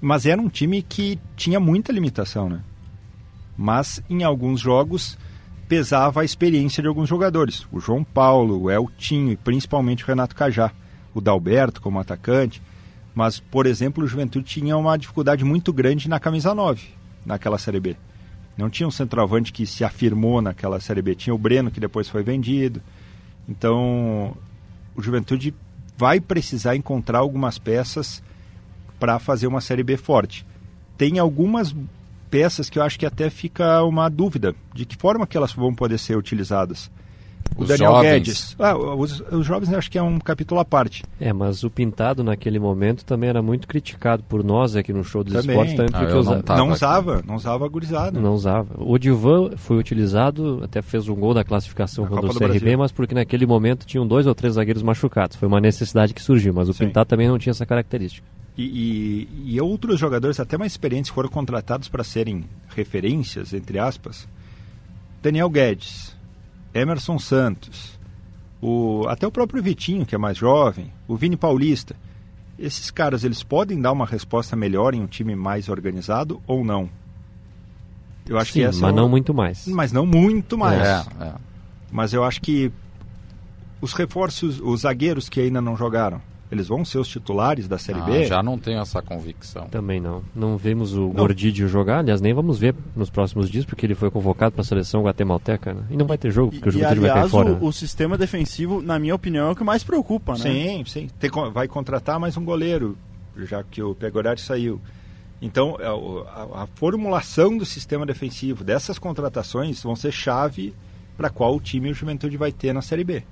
Speaker 16: Mas era um time que tinha muita limitação, né? Mas em alguns jogos pesava a experiência de alguns jogadores. O João Paulo, o Eltinho e principalmente o Renato Cajá. O Dalberto como atacante. Mas, por exemplo, o Juventude tinha uma dificuldade muito grande na camisa 9, naquela Série B. Não tinha um centroavante que se afirmou naquela Série B. Tinha o Breno, que depois foi vendido. Então, o Juventude vai precisar encontrar algumas peças para fazer uma Série B forte. Tem algumas peças que eu acho que até fica uma dúvida de que forma que elas vão poder ser utilizadas. O
Speaker 3: Os
Speaker 16: Daniel
Speaker 3: jovens.
Speaker 16: Guedes. Ah, os, os jovens eu acho que é um capítulo à parte.
Speaker 2: É, mas o Pintado naquele momento também era muito criticado por nós aqui no show dos
Speaker 16: Também.
Speaker 2: esportes. Também
Speaker 3: Ah,
Speaker 2: porque
Speaker 3: eu
Speaker 2: usa-
Speaker 3: não
Speaker 16: não usava, não usava a gurizada.
Speaker 2: Não usava. O Divan foi utilizado, até fez um gol da classificação
Speaker 16: Na
Speaker 2: contra
Speaker 16: Copa
Speaker 2: o
Speaker 16: do
Speaker 2: CRB,
Speaker 16: Brasil.
Speaker 2: mas porque naquele momento tinham dois ou três zagueiros machucados. Foi uma necessidade que surgiu, mas o
Speaker 16: Sim.
Speaker 2: Pintado também não tinha essa característica.
Speaker 16: E, e- e outros jogadores até mais experientes foram contratados para serem referências, entre aspas. Daniel Guedes, Emerson Santos, o, até o próprio Vitinho, que é mais jovem, o Vini Paulista. Esses caras, eles podem dar uma resposta melhor em um time mais organizado ou não? Eu acho
Speaker 2: Sim,
Speaker 16: que essa
Speaker 2: mas
Speaker 16: é
Speaker 2: não
Speaker 16: o-
Speaker 2: muito mais.
Speaker 16: Mas não muito mais.
Speaker 3: É, é.
Speaker 16: Mas eu acho que os reforços, os zagueiros que ainda não jogaram, eles vão ser os titulares da Série
Speaker 3: Ah,
Speaker 16: B?
Speaker 3: já não tenho essa convicção.
Speaker 2: Também não. Não vemos o Gordídio jogar, aliás, nem vamos ver nos próximos dias, porque ele foi convocado para a seleção guatemalteca. Né? E não vai ter jogo, porque o
Speaker 17: E
Speaker 2: Juventude vai cair
Speaker 17: aliás,
Speaker 2: fora.
Speaker 17: o, o sistema defensivo, na minha opinião, é o que mais preocupa, né?
Speaker 16: Sim, sim. Tem vai contratar mais um goleiro, já que o Pegorati saiu. Então, é o- a, a formulação do sistema defensivo dessas contratações vão ser chave para qual time o Juventude vai ter na Série B.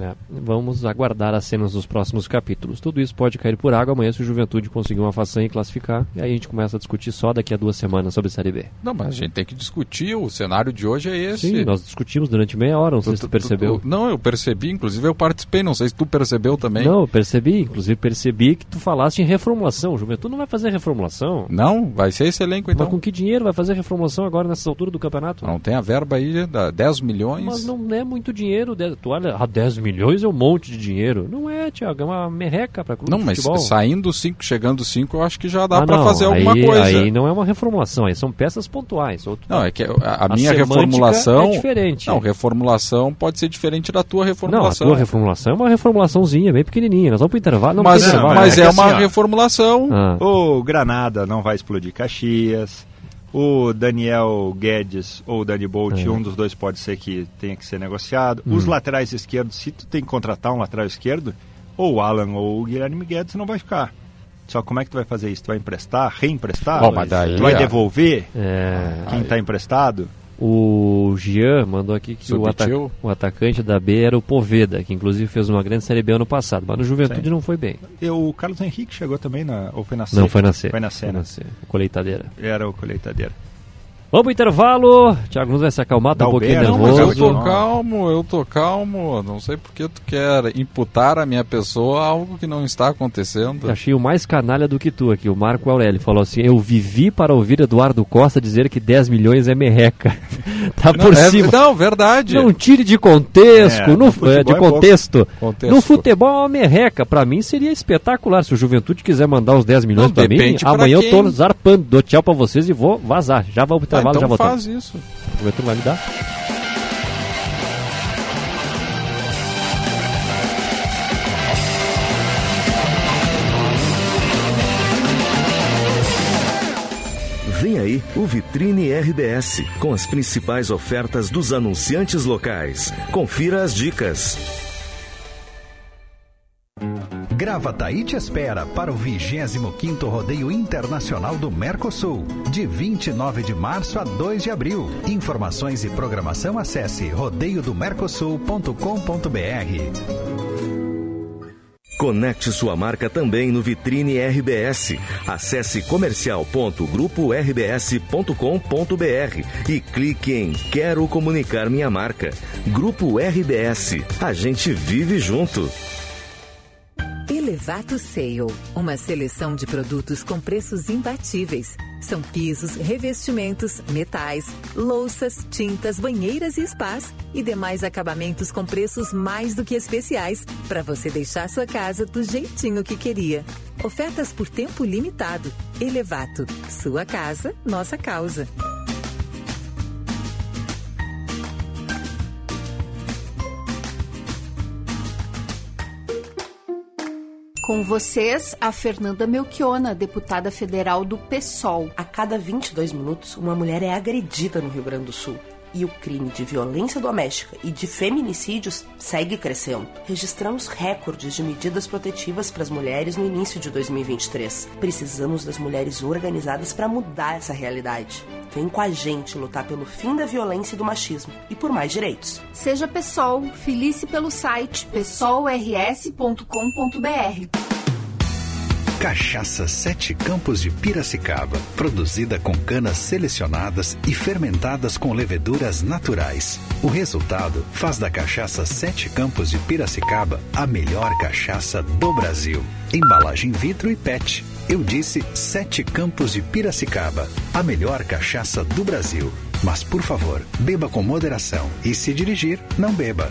Speaker 2: É, vamos aguardar as cenas dos próximos capítulos. Tudo isso pode cair por água amanhã se o Juventude conseguir uma façanha e classificar. E aí a gente começa a discutir só daqui a duas semanas sobre a Série B.
Speaker 3: Não, mas a gente tem que discutir. O cenário de hoje é esse.
Speaker 2: Sim, nós discutimos durante meia hora, não sei se tu percebeu.
Speaker 3: Tu- não, eu percebi, inclusive eu participei, não sei se tu percebeu também.
Speaker 2: Não, eu percebi, inclusive percebi que tu falaste em reformulação. O Juventude não vai fazer reformulação.
Speaker 3: Não? Vai ser esse elenco então?
Speaker 2: Mas com que dinheiro vai fazer reformulação agora nessa altura do campeonato?
Speaker 3: Não tem a verba aí, dá 10 milhões.
Speaker 2: Mas não é muito dinheiro. Tu olha, ah, 10 milhões é um monte de dinheiro. Não é, Thiago, é uma merreca para clube
Speaker 3: Não,
Speaker 2: de
Speaker 3: mas
Speaker 2: futebol.
Speaker 3: saindo 5, chegando 5, eu acho que já dá
Speaker 2: Ah,
Speaker 3: pra
Speaker 2: não,
Speaker 3: fazer alguma
Speaker 2: aí-
Speaker 3: coisa.
Speaker 2: Aí não é uma reformulação, aí são peças pontuais. Ou tu
Speaker 3: Não, é que a, a
Speaker 2: A
Speaker 3: minha reformulação.
Speaker 2: é diferente.
Speaker 3: Não, reformulação pode ser diferente da tua
Speaker 2: Não, a
Speaker 3: reformulação.
Speaker 2: tua reformulação é uma reformulaçãozinha, bem pequenininha. Nós vamos pro intervalo, não
Speaker 3: mas
Speaker 2: intervalo.
Speaker 3: mas
Speaker 16: é
Speaker 3: é,
Speaker 16: que
Speaker 3: uma
Speaker 16: assim,
Speaker 3: reformulação.
Speaker 2: Ah.
Speaker 16: O Granada não vai explodir Caxias. O Daniel Guedes ou o Dani Bolt,
Speaker 2: É.
Speaker 16: um dos dois pode ser que tenha que ser negociado.
Speaker 2: Hum.
Speaker 16: Os laterais esquerdos, se tu tem que contratar um lateral esquerdo, ou o Alan ou o Guilherme Guedes não vai ficar. Só como é que tu vai fazer isso? Tu vai emprestar, reemprestar?
Speaker 3: Bom, mas daí
Speaker 16: tu vai devolver
Speaker 2: É,
Speaker 16: quem está emprestado?
Speaker 2: O Jean mandou aqui que o, o atacante da B era o Poveda, que inclusive fez uma grande Série B ano passado, mas no Juventude
Speaker 16: Sim.
Speaker 2: não foi bem.
Speaker 16: E o Carlos Henrique chegou também na. Ou foi na C?
Speaker 2: Não, foi na C.
Speaker 16: Foi na C,
Speaker 2: Foi
Speaker 16: né?
Speaker 2: na C. Colheitadeira.
Speaker 16: Era o colheitadeira.
Speaker 2: Vamos pro intervalo. Thiago Nunes vai se acalmar, tá um pouquinho
Speaker 3: Não, mas eu
Speaker 2: nervoso.
Speaker 3: tô calmo, eu tô calmo. Não sei por que tu quer imputar a minha pessoa algo que não está acontecendo.
Speaker 2: Achei o mais canalha do que tu aqui. O Marco Aurélio falou assim: Eu vivi para ouvir Eduardo Costa dizer que 10 milhões é merreca. tá
Speaker 3: Não,
Speaker 2: por
Speaker 3: é-
Speaker 2: cima.
Speaker 3: não, verdade.
Speaker 2: Não tire de contexto,
Speaker 16: É,
Speaker 2: no,
Speaker 16: no futebol
Speaker 2: é, de
Speaker 16: é
Speaker 2: contexto.
Speaker 3: Contexto.
Speaker 2: No futebol é uma merreca. Pra mim seria espetacular. Se o Juventude quiser mandar os 10 milhões
Speaker 3: Não,
Speaker 2: pra mim,
Speaker 3: pra
Speaker 2: amanhã eu tô
Speaker 3: quem.
Speaker 2: zarpando. Dou tchau pra vocês e vou vazar. Já vou pro Intervalo, já
Speaker 3: então
Speaker 2: voltamos.
Speaker 3: faz isso.
Speaker 2: O Juventude vai me dar?
Speaker 1: Vem aí o Vitrine RBS, com as principais ofertas dos anunciantes locais. Confira as dicas.
Speaker 20: Gravataí te espera para o 25º Rodeio Internacional do Mercosul, de 29 de março a 2 de abril. Informações e programação acesse rodeiodomercosul.com.br.
Speaker 1: Conecte sua marca também no Vitrine RBS. Acesse comercial.grupo-rbs.com.br e clique em Quero comunicar minha marca. Grupo RBS. A gente vive junto.
Speaker 21: Elevato Sale, uma seleção de produtos com preços imbatíveis. São pisos, revestimentos, metais, louças, tintas, banheiras e spas e demais acabamentos com preços mais do que especiais para você deixar sua casa do jeitinho que queria. Ofertas por tempo limitado. Elevato, sua casa, nossa causa.
Speaker 7: Com vocês, a Fernanda Melchiona, deputada federal do PSOL.
Speaker 22: A cada 22 minutos, uma mulher é agredida no Rio Grande do Sul. E o crime de violência doméstica e de feminicídios segue crescendo. Registramos recordes de medidas protetivas para as mulheres no início de 2023. Precisamos das mulheres organizadas para mudar essa realidade. Vem com a gente lutar pelo fim da violência e do machismo e por mais direitos.
Speaker 7: Seja PSOL, filice pelo site psolrs.com.br.
Speaker 20: Cachaça Sete Campos de Piracicaba, produzida com canas selecionadas e fermentadas com leveduras naturais. O resultado faz da cachaça Sete Campos de Piracicaba a melhor cachaça do Brasil. Embalagem vidro e PET. Eu disse Sete Campos de Piracicaba, a melhor cachaça do Brasil. Mas por favor, beba com moderação e se dirigir, não beba.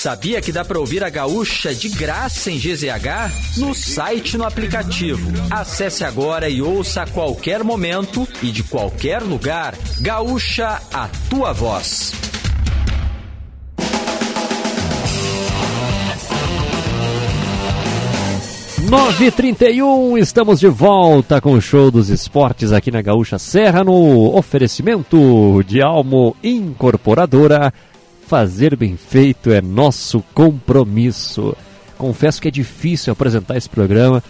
Speaker 23: Sabia que dá para ouvir a Gaúcha de graça em GZH? No site no aplicativo. Acesse agora e ouça a qualquer momento e de qualquer lugar. Gaúcha, a tua voz.
Speaker 2: Nove e trinta estamos de volta com o show dos esportes aqui na Gaúcha Serra no oferecimento de Almo Incorporadora. Fazer bem feito é nosso compromisso. Confesso que é difícil apresentar esse programa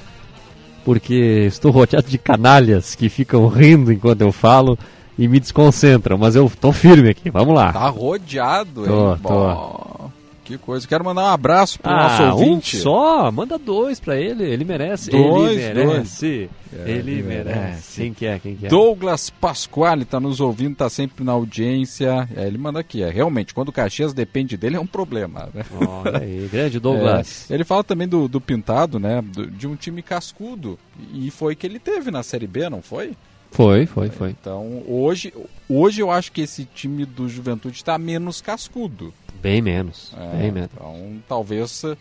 Speaker 2: porque estou rodeado de canalhas que ficam rindo enquanto eu falo e me desconcentram, mas eu tô firme aqui. Vamos lá.
Speaker 3: Tá rodeado,
Speaker 2: Tô,
Speaker 3: hein?
Speaker 2: tô.
Speaker 3: Bom, Que coisa. Quero mandar um abraço pro
Speaker 2: Ah,
Speaker 3: nosso ouvinte.
Speaker 2: um só, manda dois pra ele, ele merece.
Speaker 3: Dois,
Speaker 2: ele merece.
Speaker 3: dois.
Speaker 2: Ele
Speaker 3: Ele
Speaker 2: merece.
Speaker 3: merece.
Speaker 2: Quem que é? Quem que é?
Speaker 3: Douglas Pasquale tá nos ouvindo, tá sempre na audiência. É, ele manda aqui, é realmente, quando o Caxias depende dele é um problema. Né?
Speaker 2: Olha aí, grande Douglas.
Speaker 3: É, ele fala também do, do Pintado, né? do- de um time cascudo. E foi que ele teve na Série B, não foi?
Speaker 2: Foi, foi, foi.
Speaker 3: Então, hoje, hoje eu acho que esse time do Juventude está menos cascudo.
Speaker 2: Bem menos.
Speaker 3: É,
Speaker 2: bem menos.
Speaker 3: Então, talvez eh,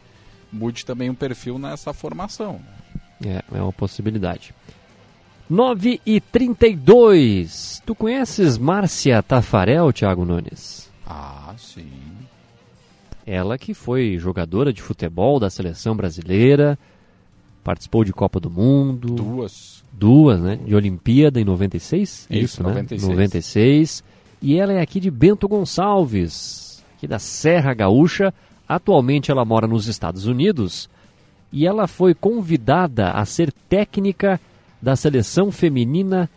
Speaker 3: mude também o perfil nessa formação.
Speaker 2: É, é uma possibilidade. 9 e 32. Tu conheces Márcia Tafarel, Thiago Nunes?
Speaker 3: Ah, sim.
Speaker 2: Ela que foi jogadora de futebol da seleção brasileira, participou de Copa do Mundo.
Speaker 3: Duas.
Speaker 2: Duas, né? De Olimpíada em 96? É
Speaker 3: Isso,
Speaker 2: isso,
Speaker 3: 96.
Speaker 2: né? 96. E ela é aqui de Bento Gonçalves, aqui da Serra Gaúcha. Atualmente ela mora nos Estados Unidos e ela foi convidada a ser técnica da seleção feminina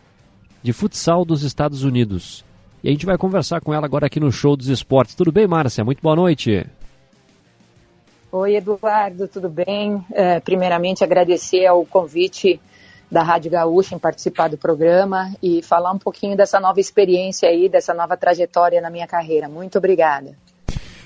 Speaker 2: de futsal dos Estados Unidos. E a gente vai conversar com ela agora aqui no Show dos Esportes. Tudo bem, Márcia? Muito boa noite.
Speaker 24: Oi, Eduardo, tudo bem? É, primeiramente, agradecer ao convite da Rádio Gaúcha em participar do programa e falar um pouquinho dessa nova experiência aí, dessa nova trajetória na minha carreira. Muito obrigada.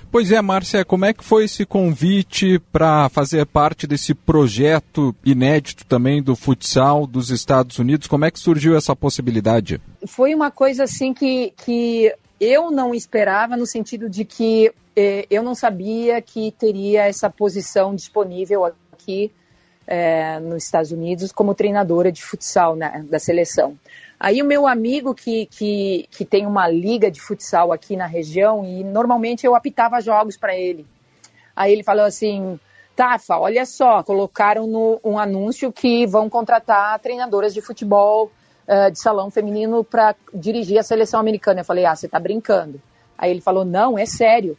Speaker 3: Pois é, Márcia, como é que foi esse convite para fazer parte desse projeto inédito também do futsal dos Estados Unidos? Como é que surgiu essa possibilidade?
Speaker 24: Foi uma coisa assim que, que eu não esperava, no sentido de que eh, eu não sabia que teria essa posição disponível aqui eh, nos Estados Unidos como treinadora de futsal né, da seleção. Aí o meu amigo que, que, que tem uma liga de futsal aqui na região e normalmente eu apitava jogos para ele. Aí ele falou assim, Tafa, olha só, colocaram no, um anúncio que vão contratar treinadoras de futebol uh, de salão feminino para dirigir a seleção americana. Eu falei, ah, você tá brincando. Aí ele falou, não, é sério.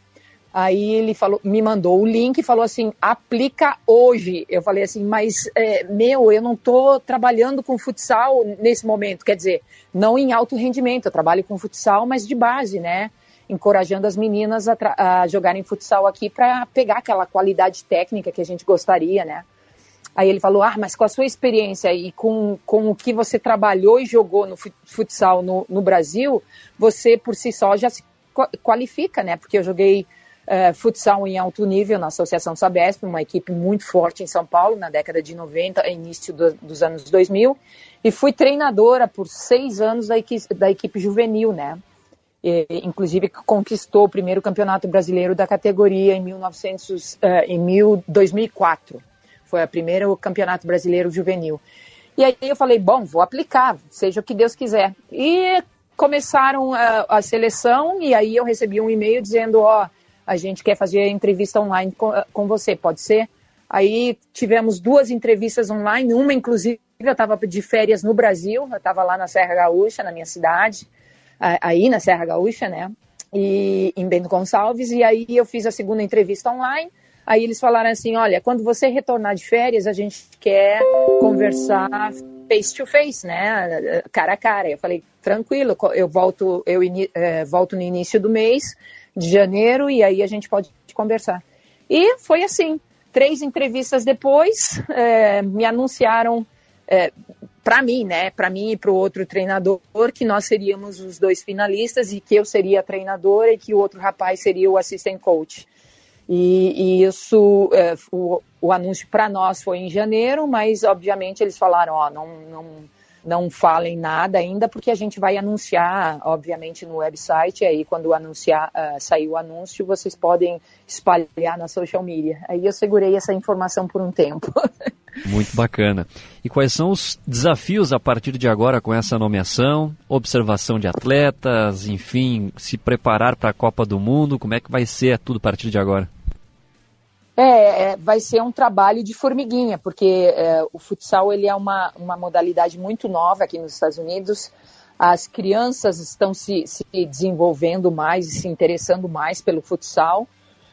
Speaker 24: Aí ele falou, me mandou o link e falou assim, aplica hoje. Eu falei assim, mas é, meu, eu não estou trabalhando com futsal nesse momento. Quer dizer, não em alto rendimento, eu trabalho com futsal, mas de base, né? Encorajando as meninas a, a jogarem futsal aqui para pegar aquela qualidade técnica que a gente gostaria, né? Aí ele falou, ah, mas com a sua experiência e com, com o que você trabalhou e jogou no futsal no, no Brasil, você por si só já se qualifica, né? Porque eu joguei uh, futsal em alto nível na Associação Sabesp, uma equipe muito forte em São Paulo na década de 90, início do, dos anos 2000, e fui treinadora por seis anos da equipe, da equipe juvenil, né? E, inclusive conquistou o primeiro campeonato brasileiro da categoria em, 1900, uh, em mil, 2004. Foi o primeiro campeonato brasileiro juvenil. E aí eu falei, bom, vou aplicar, seja o que Deus quiser. E começaram a, a seleção e aí eu recebi um e-mail dizendo, ó, a gente quer fazer entrevista online com, com você, pode ser? Aí tivemos duas entrevistas online, uma inclusive eu estava de férias no Brasil, eu estava lá na Serra Gaúcha, na minha cidade, aí na Serra Gaúcha, né? E em Bento Gonçalves, e aí eu fiz a segunda entrevista online. Aí eles falaram assim: olha, quando você retornar de férias, a gente quer conversar face to face, né? Cara a cara. Eu falei: tranquilo, eu volto, eu é, volto no início do mês de janeiro e aí a gente pode conversar. E foi assim. Três entrevistas depois, é, me anunciaram é, para mim, né, para mim e para o outro treinador, que nós seríamos os dois finalistas e que eu seria a treinadora e que o outro rapaz seria o assistant coach. E, e isso, é, o, o, anúncio para nós foi em janeiro, mas obviamente eles falaram, ó, não, não, não falem nada ainda, porque a gente vai anunciar, obviamente, no website, aí quando anunciar, uh, sair o anúncio, vocês podem espalhar na social media. Aí eu segurei essa informação por um tempo.
Speaker 2: Muito bacana. E quais são os desafios a partir de agora com essa nomeação? Observação de atletas, enfim, se preparar para a Copa do Mundo, como é que vai ser tudo a partir de agora?
Speaker 24: É, é, vai ser um trabalho de formiguinha, porque é, o futsal ele é uma, uma modalidade muito nova aqui nos Estados Unidos. As crianças estão se, se desenvolvendo mais e se interessando mais pelo futsal,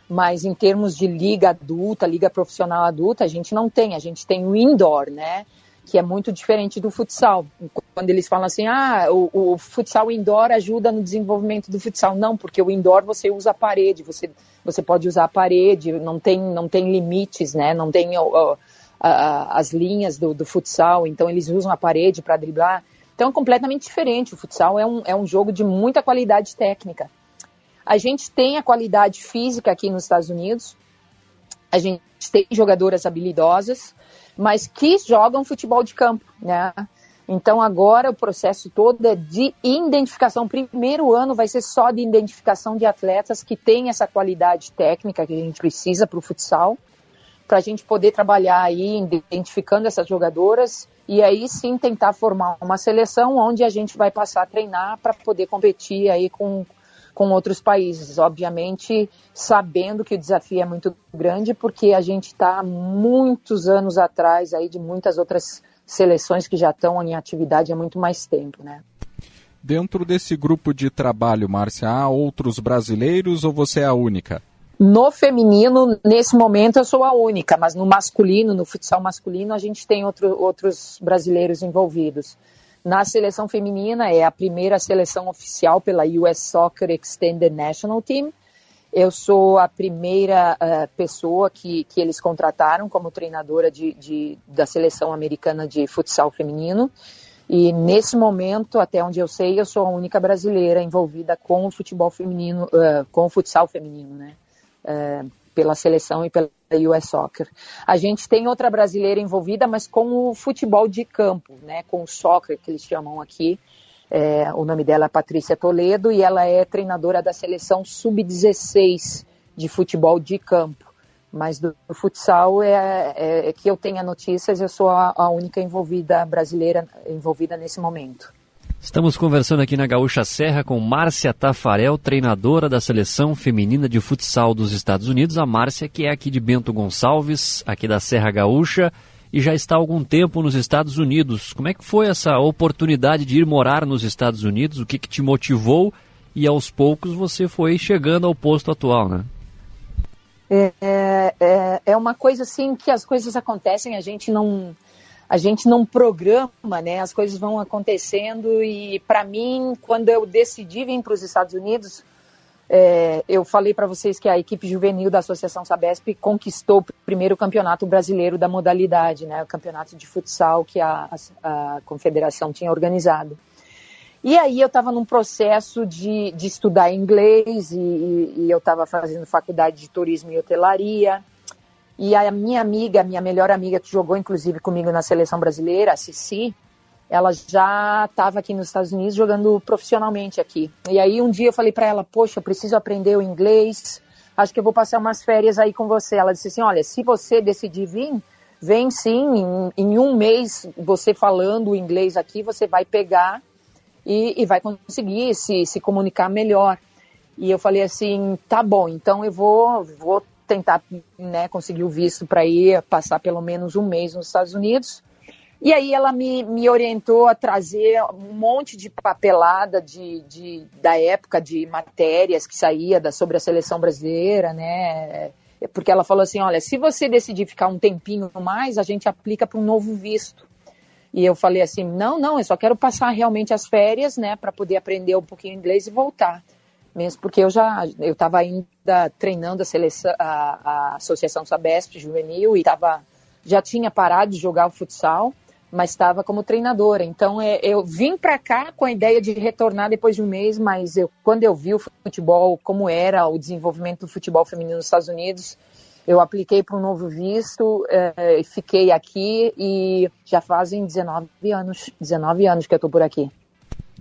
Speaker 24: mas em termos de liga adulta, liga profissional adulta, a gente não tem. A gente tem o indoor, né? Que é muito diferente do futsal. Quando eles falam assim, ah, o, o, futsal indoor ajuda no desenvolvimento do futsal. Não, porque o indoor você usa a parede, você, você pode usar a parede, não tem, não tem limites, né? Não tem ó, as linhas do, do futsal, então eles usam a parede para driblar. Então é completamente diferente. O futsal é um, é um jogo de muita qualidade técnica. A gente tem a qualidade física aqui nos Estados Unidos, a gente tem jogadoras habilidosas, mas que jogam futebol de campo, né? Então agora o processo todo é de identificação. Primeiro ano vai ser só de identificação de atletas que têm essa qualidade técnica que a gente precisa para o futsal, para a gente poder trabalhar aí identificando essas jogadoras e aí sim tentar formar uma seleção onde a gente vai passar a treinar para poder competir aí com, com outros países. Obviamente sabendo que o desafio é muito grande porque a gente está muitos anos atrás aí de muitas outras seleções que já estão em atividade há muito mais tempo, né?
Speaker 3: Dentro desse grupo de trabalho, Márcia, há outros brasileiros ou você é a única?
Speaker 24: No feminino, nesse momento, eu sou a única, mas no masculino, no futsal masculino, a gente tem outro, outros brasileiros envolvidos. Na seleção feminina, é a primeira seleção oficial pela US Soccer Extended National Team, eu sou a primeira uh, pessoa que, que eles contrataram como treinadora de, de, da seleção americana de futsal feminino. E nesse momento, até onde eu sei, eu sou a única brasileira envolvida com o futebol feminino, uh, com o futsal feminino, né? Uh, pela seleção e pela US Soccer. A gente tem outra brasileira envolvida, mas com o futebol de campo, né? Com o soccer que eles chamam aqui. É, o nome dela é Patrícia Toledo e ela é treinadora da seleção sub-16 de futebol de campo. Mas do, do futsal é, é, é, que eu tenha notícias, eu sou a, a única envolvida brasileira envolvida nesse momento.
Speaker 2: Estamos conversando aqui na Gaúcha Serra com Márcia Tafarel, treinadora da seleção feminina de futsal dos Estados Unidos. A Márcia, que é aqui de Bento Gonçalves, aqui da Serra Gaúcha e já está há algum tempo nos Estados Unidos. Como é que foi essa oportunidade de ir morar nos Estados Unidos? O que, que te motivou? E aos poucos você foi chegando ao posto atual, né?
Speaker 24: É, é, é uma coisa assim que as coisas acontecem, a gente não a gente não programa, né? As coisas vão acontecendo e para mim, quando eu decidi vir para os Estados Unidos, é, eu falei para vocês que a equipe juvenil da Associação Sabesp conquistou o primeiro campeonato brasileiro da modalidade, né, o campeonato de futsal que a, a, a confederação tinha organizado. E aí eu estava num processo de, de estudar inglês e, e eu estava fazendo faculdade de turismo e hotelaria. E a minha amiga, minha melhor amiga, que jogou inclusive comigo na seleção brasileira, a Cici, ela já estava aqui nos Estados Unidos jogando profissionalmente aqui. E aí um dia eu falei para ela, poxa, eu preciso aprender o inglês, acho que eu vou passar umas férias aí com você. Ela disse assim, olha, se você decidir vir, vem sim, em, em um mês você falando o inglês aqui, você vai pegar e, e vai conseguir se, se comunicar melhor. E eu falei assim, tá bom, então eu vou, vou tentar né, conseguir o visto para ir passar pelo menos um mês nos Estados Unidos. E aí ela me, me orientou a trazer um monte de papelada de, de, da época de matérias que saía da, sobre a seleção brasileira, né? Porque ela falou assim, olha, se você decidir ficar um tempinho mais, a gente aplica para um novo visto. E eu falei assim, não, não, eu só quero passar realmente as férias, né, para poder aprender um pouquinho inglês e voltar. Mesmo porque eu já, eu estava ainda treinando a seleção, a, a Associação Sabesp Juvenil e tava, já tinha parado de jogar o futsal mas estava como treinadora. Então é, eu vim para cá com a ideia de retornar depois de um mês, mas eu, quando eu vi o futebol, como era o desenvolvimento do futebol feminino nos Estados Unidos, eu apliquei para um novo visto, é, fiquei aqui e já fazem 19 anos, 19 anos que eu estou por aqui.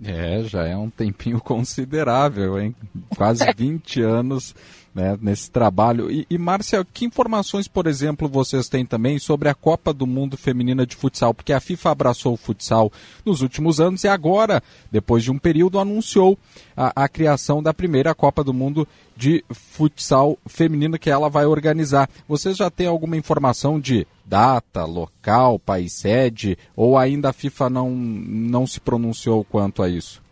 Speaker 3: É, já é um tempinho considerável, hein? Quase 20 anos né, nesse trabalho. E, e Márcia, que informações, por exemplo, vocês têm também sobre a Copa do Mundo Feminina de Futsal? Porque a FIFA abraçou o futsal nos últimos anos e agora, depois de um período, anunciou a, a criação da primeira Copa do Mundo de Futsal Feminina que ela vai organizar. Vocês já têm alguma informação de data, local, país sede, ou ainda a FIFA não, não se pronunciou quanto a isso?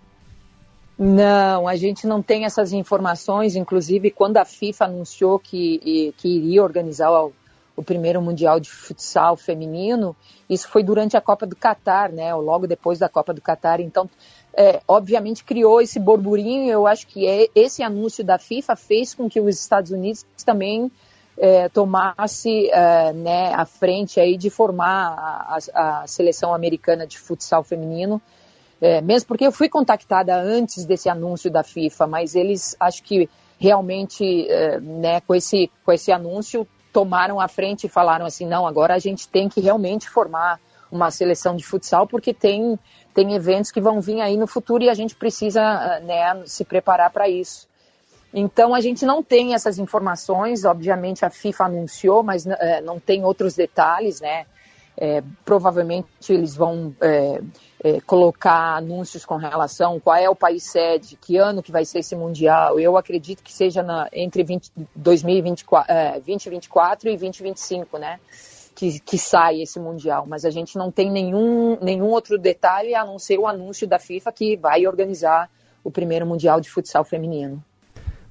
Speaker 24: Não, a gente não tem essas informações. Inclusive, quando a FIFA anunciou que, que iria organizar o, o primeiro Mundial de Futsal feminino, isso foi durante a Copa do Catar, né? Ou logo depois da Copa do Catar. Então, é, obviamente criou esse burburinho. Eu acho que é, esse anúncio da FIFA fez com que os Estados Unidos também é, tomasse é, né, a frente aí de formar a, a, seleção americana de futsal feminino é, mesmo porque eu fui contactada antes desse anúncio da FIFA, mas eles acho que realmente, é, né, com esse, com esse anúncio, tomaram a frente e falaram assim, não, agora a gente tem que realmente formar uma seleção de futsal, porque tem, tem eventos que vão vir aí no futuro e a gente precisa né, se preparar para isso. Então a gente não tem essas informações, obviamente a FIFA anunciou, mas é, não tem outros detalhes, né? É, provavelmente eles vão é, é, colocar anúncios com relação qual é o país sede, que ano que vai ser esse mundial. Eu acredito que seja na, entre 20, 2024, é, 2024 e 2025, né? Que, que sai esse mundial. Mas a gente não tem nenhum, nenhum outro detalhe a não ser o anúncio da FIFA que vai organizar o primeiro mundial de futsal feminino.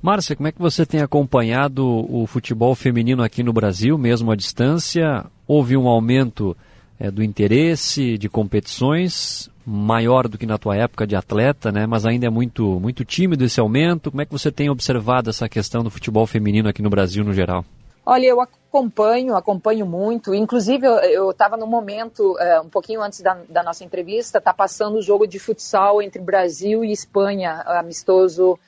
Speaker 2: Márcia, como é que você tem acompanhado o futebol feminino aqui no Brasil, mesmo à distância? Houve um aumento é, do interesse de competições maior do que na tua época de atleta, né? Mas ainda é muito, muito tímido esse aumento. Como é que você tem observado essa questão do futebol feminino aqui no Brasil no geral?
Speaker 24: Olha, eu acompanho, acompanho muito. Inclusive, eu estava no momento, é, um pouquinho antes da, da nossa entrevista, tá passando o jogo de futsal entre Brasil e Espanha, amistoso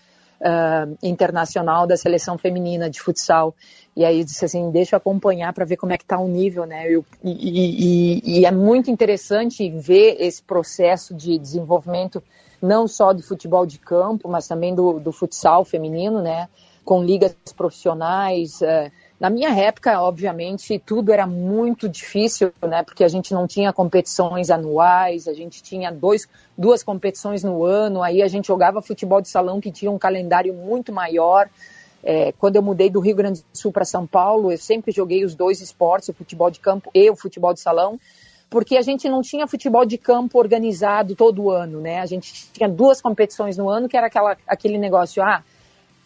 Speaker 24: uh, internacional da seleção feminina de futsal. E aí eu disse assim, deixa eu acompanhar para ver como é que está o nível, né? Eu, e, e, e, é muito interessante ver esse processo de desenvolvimento não só do futebol de campo, mas também do, do futsal feminino, né? Com ligas profissionais, uh, na minha época, obviamente, tudo era muito difícil, né? Porque a gente não tinha competições anuais, a gente tinha dois, duas competições no ano, aí a gente jogava futebol de salão que tinha um calendário muito maior. É, quando eu mudei do Rio Grande do Sul para São Paulo, eu sempre joguei os dois esportes, o futebol de campo e o futebol de salão, porque a gente não tinha futebol de campo organizado todo ano, né? A gente tinha duas competições no ano, que era aquela, aquele negócio, ah,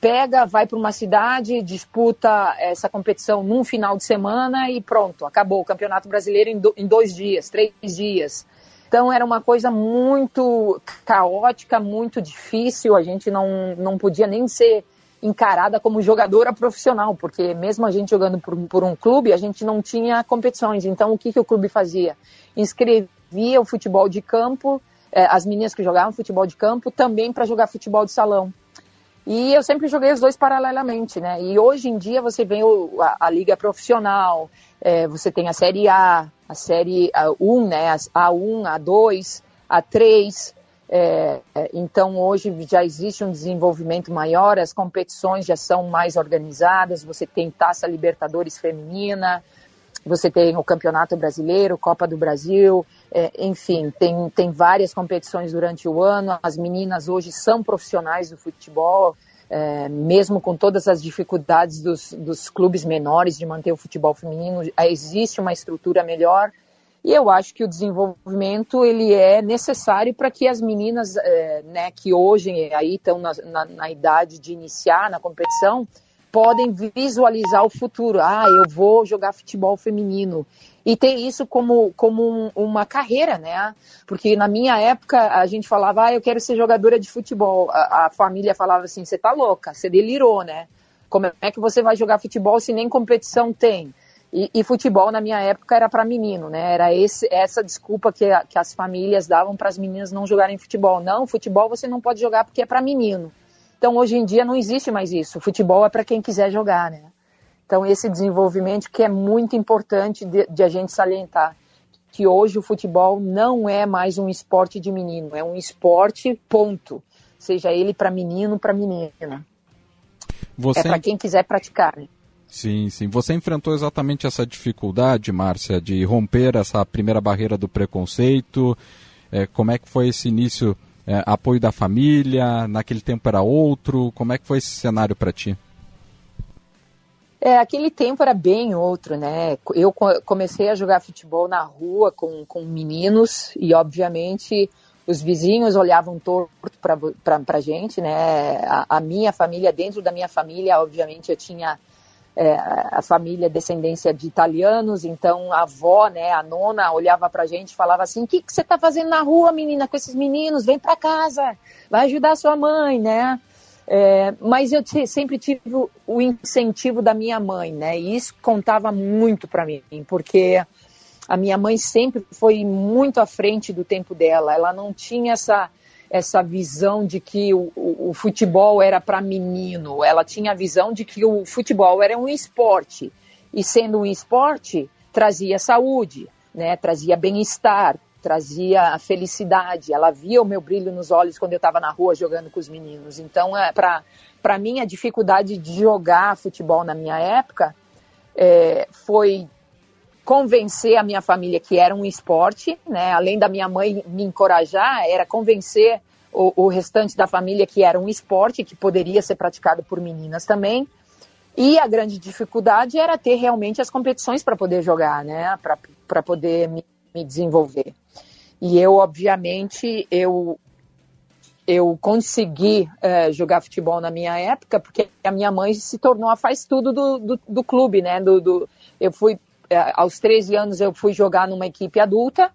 Speaker 24: pega, vai para uma cidade, disputa essa competição num final de semana e pronto, acabou o Campeonato Brasileiro em, do, em dois dias, três dias. Então era uma coisa muito caótica, muito difícil, a gente não, não podia nem ser encarada como jogadora profissional, porque mesmo a gente jogando por, por um clube, a gente não tinha competições. Então o que, que o clube fazia? Inscrevia o futebol de campo, eh, as meninas que jogavam futebol de campo, também para jogar futebol de salão. E eu sempre joguei os dois paralelamente, né? E hoje em dia você vê o, a, a, liga profissional, é, você tem a série A, a série a 1, né? A 1, a 2, a 3. É, é, então hoje já existe um desenvolvimento maior, as competições já são mais organizadas, você tem Taça Libertadores Feminina, você tem o Campeonato Brasileiro, Copa do Brasil, é, enfim, tem, tem várias competições durante o ano. As meninas hoje são profissionais do futebol, é, mesmo com todas as dificuldades dos, dos clubes menores de manter o futebol feminino, existe uma estrutura melhor. E eu acho que o desenvolvimento ele é necessário para que as meninas, é, né, que hoje aí estão na, na, na idade de iniciar na competição, podem visualizar o futuro. Ah, eu vou jogar futebol feminino. E ter isso como, como um, uma carreira, né? Porque na minha época a gente falava, ah, eu quero ser jogadora de futebol. A, a família falava assim, você tá louca, você delirou, né? Como é que você vai jogar futebol se nem competição tem? E, e futebol na minha época era para menino, né? Era esse, essa desculpa que, que as famílias davam para as meninas não jogarem futebol. Não, futebol você não pode jogar porque é para menino. Então, hoje em dia, não existe mais isso. O futebol é para quem quiser jogar, né? Então, esse desenvolvimento que é muito importante de, de, a gente salientar, que hoje o futebol não é mais um esporte de menino, é um esporte ponto. Seja ele para menino, para menina. Você... É para quem quiser praticar, né?
Speaker 3: Sim, sim. Você enfrentou exatamente essa dificuldade, Márcia, de romper essa primeira barreira do preconceito. É, como é que foi esse início é, apoio da família, naquele tempo era outro, como é que foi esse cenário para ti?
Speaker 24: É, aquele tempo era bem outro, né? Eu comecei a jogar futebol na rua com, com meninos e, obviamente, os vizinhos olhavam torto para a gente, né? A, a, minha família, dentro da minha família, obviamente, eu tinha é, a família descendência de italianos, então a avó, né, a nona, olhava pra gente e falava assim, o que, que você tá fazendo na rua, menina, com esses meninos? Vem pra casa, vai ajudar sua mãe, né? É, mas eu sempre tive o incentivo da minha mãe, né? E isso contava muito para mim, porque a minha mãe sempre foi muito à frente do tempo dela. Ela não tinha essa essa visão de que o, o, o futebol era para menino, ela tinha a visão de que o futebol era um esporte, e sendo um esporte, trazia saúde, né? Trazia bem-estar, trazia felicidade. Ela via o meu brilho nos olhos quando eu estava na rua jogando com os meninos. Então, é, para mim, a dificuldade de jogar futebol na minha época é, foi convencer a minha família que era um esporte, né? Além da minha mãe me encorajar, era convencer o, o restante da família que era um esporte que poderia ser praticado por meninas também. E a grande dificuldade era ter realmente as competições para poder jogar, né? Para poder me, me desenvolver. E eu, obviamente, eu eu consegui é, jogar futebol na minha época, porque a minha mãe se tornou a faz tudo do, do, do clube, né? Do, do, eu fui, aos 13 anos eu fui jogar numa equipe adulta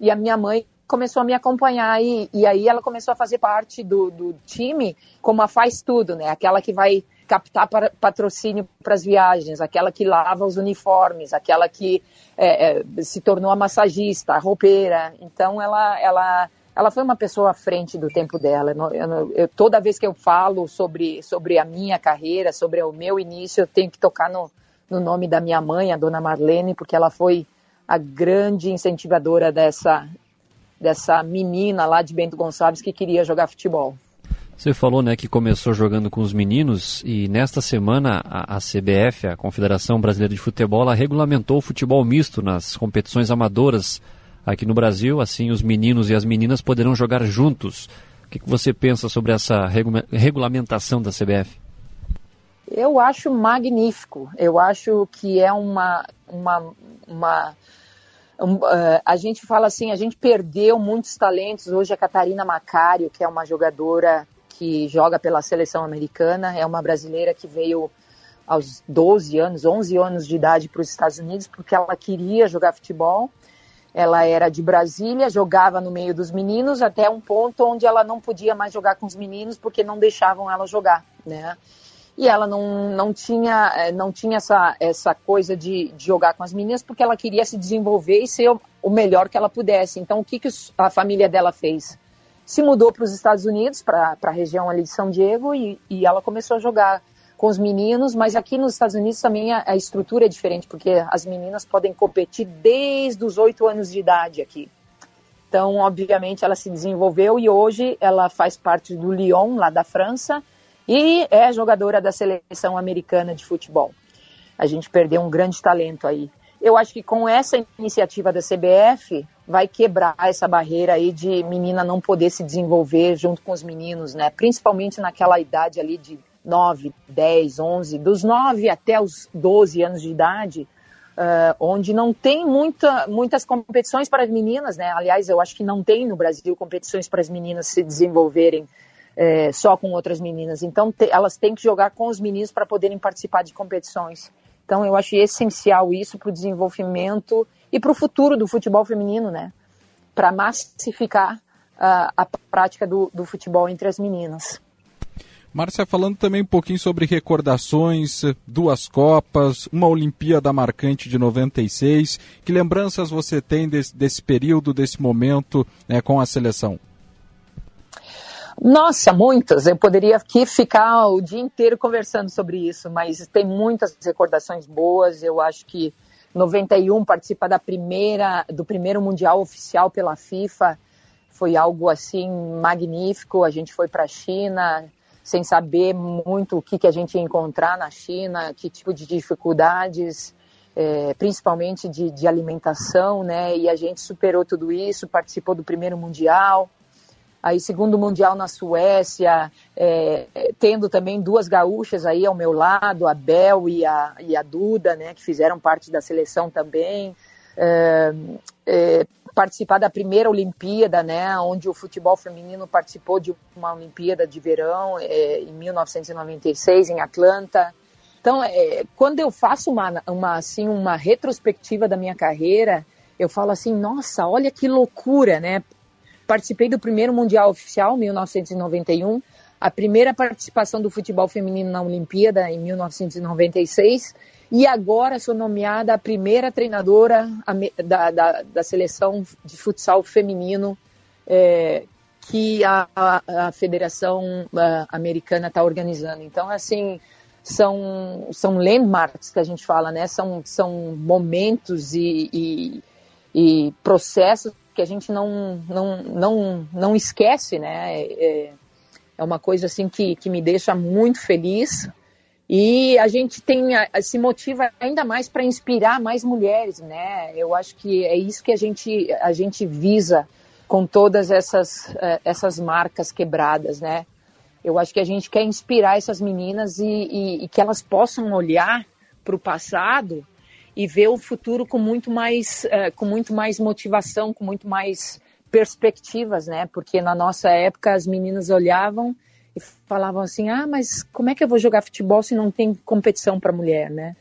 Speaker 24: e a minha mãe começou a me acompanhar e, e aí ela começou a fazer parte do, do time como a faz tudo, né? Aquela que vai captar patrocínio para as viagens, aquela que lava os uniformes, aquela que é, é, se tornou a massagista, a roupeira. Então ela, ela ela foi uma pessoa à frente do tempo dela. Eu, eu, toda vez que eu falo sobre, sobre a minha carreira, sobre o meu início, eu tenho que tocar no, no nome da minha mãe, a dona Marlene, porque ela foi a grande incentivadora dessa, dessa menina lá de Bento Gonçalves que queria jogar futebol.
Speaker 2: Você falou né, que começou jogando com os meninos e nesta semana a, a CBF, a Confederação Brasileira de Futebol, regulamentou o futebol misto nas competições amadoras aqui no Brasil, assim os meninos e as meninas poderão jogar juntos. O que, você pensa sobre essa regulamentação da CBF?
Speaker 24: Eu acho magnífico. Eu acho que é uma. uma, uma um, uh, a gente fala assim, a gente perdeu muitos talentos. Hoje a Catarina Macário, que é uma jogadora que joga pela seleção americana, é uma brasileira que veio aos 12 anos, 11 anos de idade para os Estados Unidos porque ela queria jogar futebol ela era de Brasília, jogava no meio dos meninos até um ponto onde ela não podia mais jogar com os meninos porque não deixavam ela jogar, né? E ela não, não tinha, eh, não tinha essa, essa coisa de, de jogar com as meninas porque ela queria se desenvolver e ser o, o melhor que ela pudesse. Então, o que, que a família dela fez? Se mudou para os Estados Unidos, para a região ali de São Diego, e, e ela começou a jogar com os meninos, mas aqui nos Estados Unidos também a, a estrutura é diferente, porque as meninas podem competir desde os oito anos de idade aqui. Então, obviamente, ela se desenvolveu e hoje ela faz parte do Lyon, lá da França, e é jogadora da seleção americana de futebol. A gente perdeu um grande talento aí. Eu acho que com essa iniciativa da CBF vai quebrar essa barreira aí de menina não poder se desenvolver junto com os meninos, né? Principalmente naquela idade ali de 9, 10, 11, dos 9 até os 12 anos de idade, uh, onde não tem muita, muitas competições para as meninas, né? Aliás, eu acho que não tem no Brasil competições para as meninas se desenvolverem é, só com outras meninas. Então, te, elas têm que jogar com os meninos para poderem participar de competições. Então, eu acho essencial isso para o desenvolvimento e para o futuro do futebol feminino, né? Para massificar uh, a prática do, do futebol entre as meninas.
Speaker 3: Márcia, falando também um pouquinho sobre recordações, duas Copas, uma Olimpíada marcante de 96. Que lembranças você tem desse, desse período, desse momento né, com a seleção?
Speaker 24: Nossa, muitas. Eu poderia aqui ficar o dia inteiro conversando sobre isso, mas tem muitas recordações boas. Eu acho que 91 participar da primeira do primeiro mundial oficial pela FIFA foi algo assim magnífico. A gente foi para a China, sem saber muito o que, que a gente ia encontrar na China, que tipo de dificuldades, é, principalmente de, de, alimentação, né? E a gente superou tudo isso, participou do primeiro mundial, aí segundo mundial na Suécia, é, tendo também duas gaúchas aí ao meu lado, a Bel e a, e a Duda, né? Que fizeram parte da seleção também. É, é participar da primeira Olimpíada, né, onde o futebol feminino participou de uma Olimpíada de verão é, em 1996 em Atlanta. Então, é, quando eu faço uma, uma, assim, uma retrospectiva da minha carreira, eu falo assim, nossa, olha que loucura, né? Participei do primeiro Mundial Oficial, 1991, a primeira participação do futebol feminino na Olimpíada, em 1996, e agora sou nomeada a primeira treinadora da, da, da seleção de futsal feminino é, que a, a, Federação a, Americana está organizando. Então, assim, são, são landmarks que a gente fala, né? São, são momentos e, e, e processos que a gente não, não, não, não esquece, né? É, é uma coisa assim que, que me deixa muito feliz e a gente tem se motiva ainda mais para inspirar mais mulheres, né? Eu acho que é isso que a gente a gente visa com todas essas eh, essas marcas quebradas, né? Eu acho que a gente quer inspirar essas meninas e, e, e que elas possam olhar para o passado e ver o futuro com muito mais uh, com muito mais motivação, com muito mais perspectivas, né? Porque na nossa época as meninas olhavam e falavam assim: ah, mas como é que eu vou jogar futebol se não tem competição para mulher, né?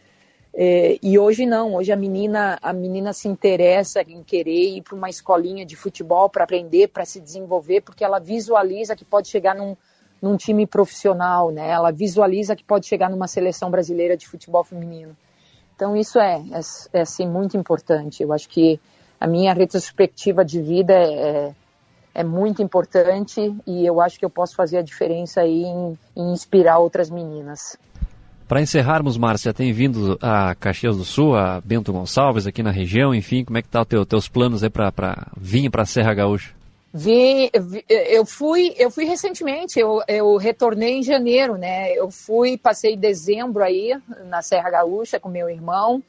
Speaker 24: É, e hoje não, hoje a menina a menina se interessa em querer ir para uma escolinha de futebol para aprender, para se desenvolver, porque ela visualiza que pode chegar num, num time profissional, né? Ela visualiza que pode chegar numa seleção brasileira de futebol feminino. Então isso é, é, é assim, muito importante. Eu acho que a minha retrospectiva de vida é, é muito importante e eu acho que eu posso fazer a diferença aí em, em inspirar outras meninas.
Speaker 2: Para encerrarmos, Márcia, tem vindo a Caxias do Sul, a Bento Gonçalves aqui na região, enfim, como é que tá os teu, teus planos aí para vir para a Serra Gaúcha?
Speaker 24: Vi, vi, eu fui, eu fui recentemente, eu, eu retornei em janeiro, né? Eu fui, passei dezembro aí na Serra Gaúcha com meu irmão,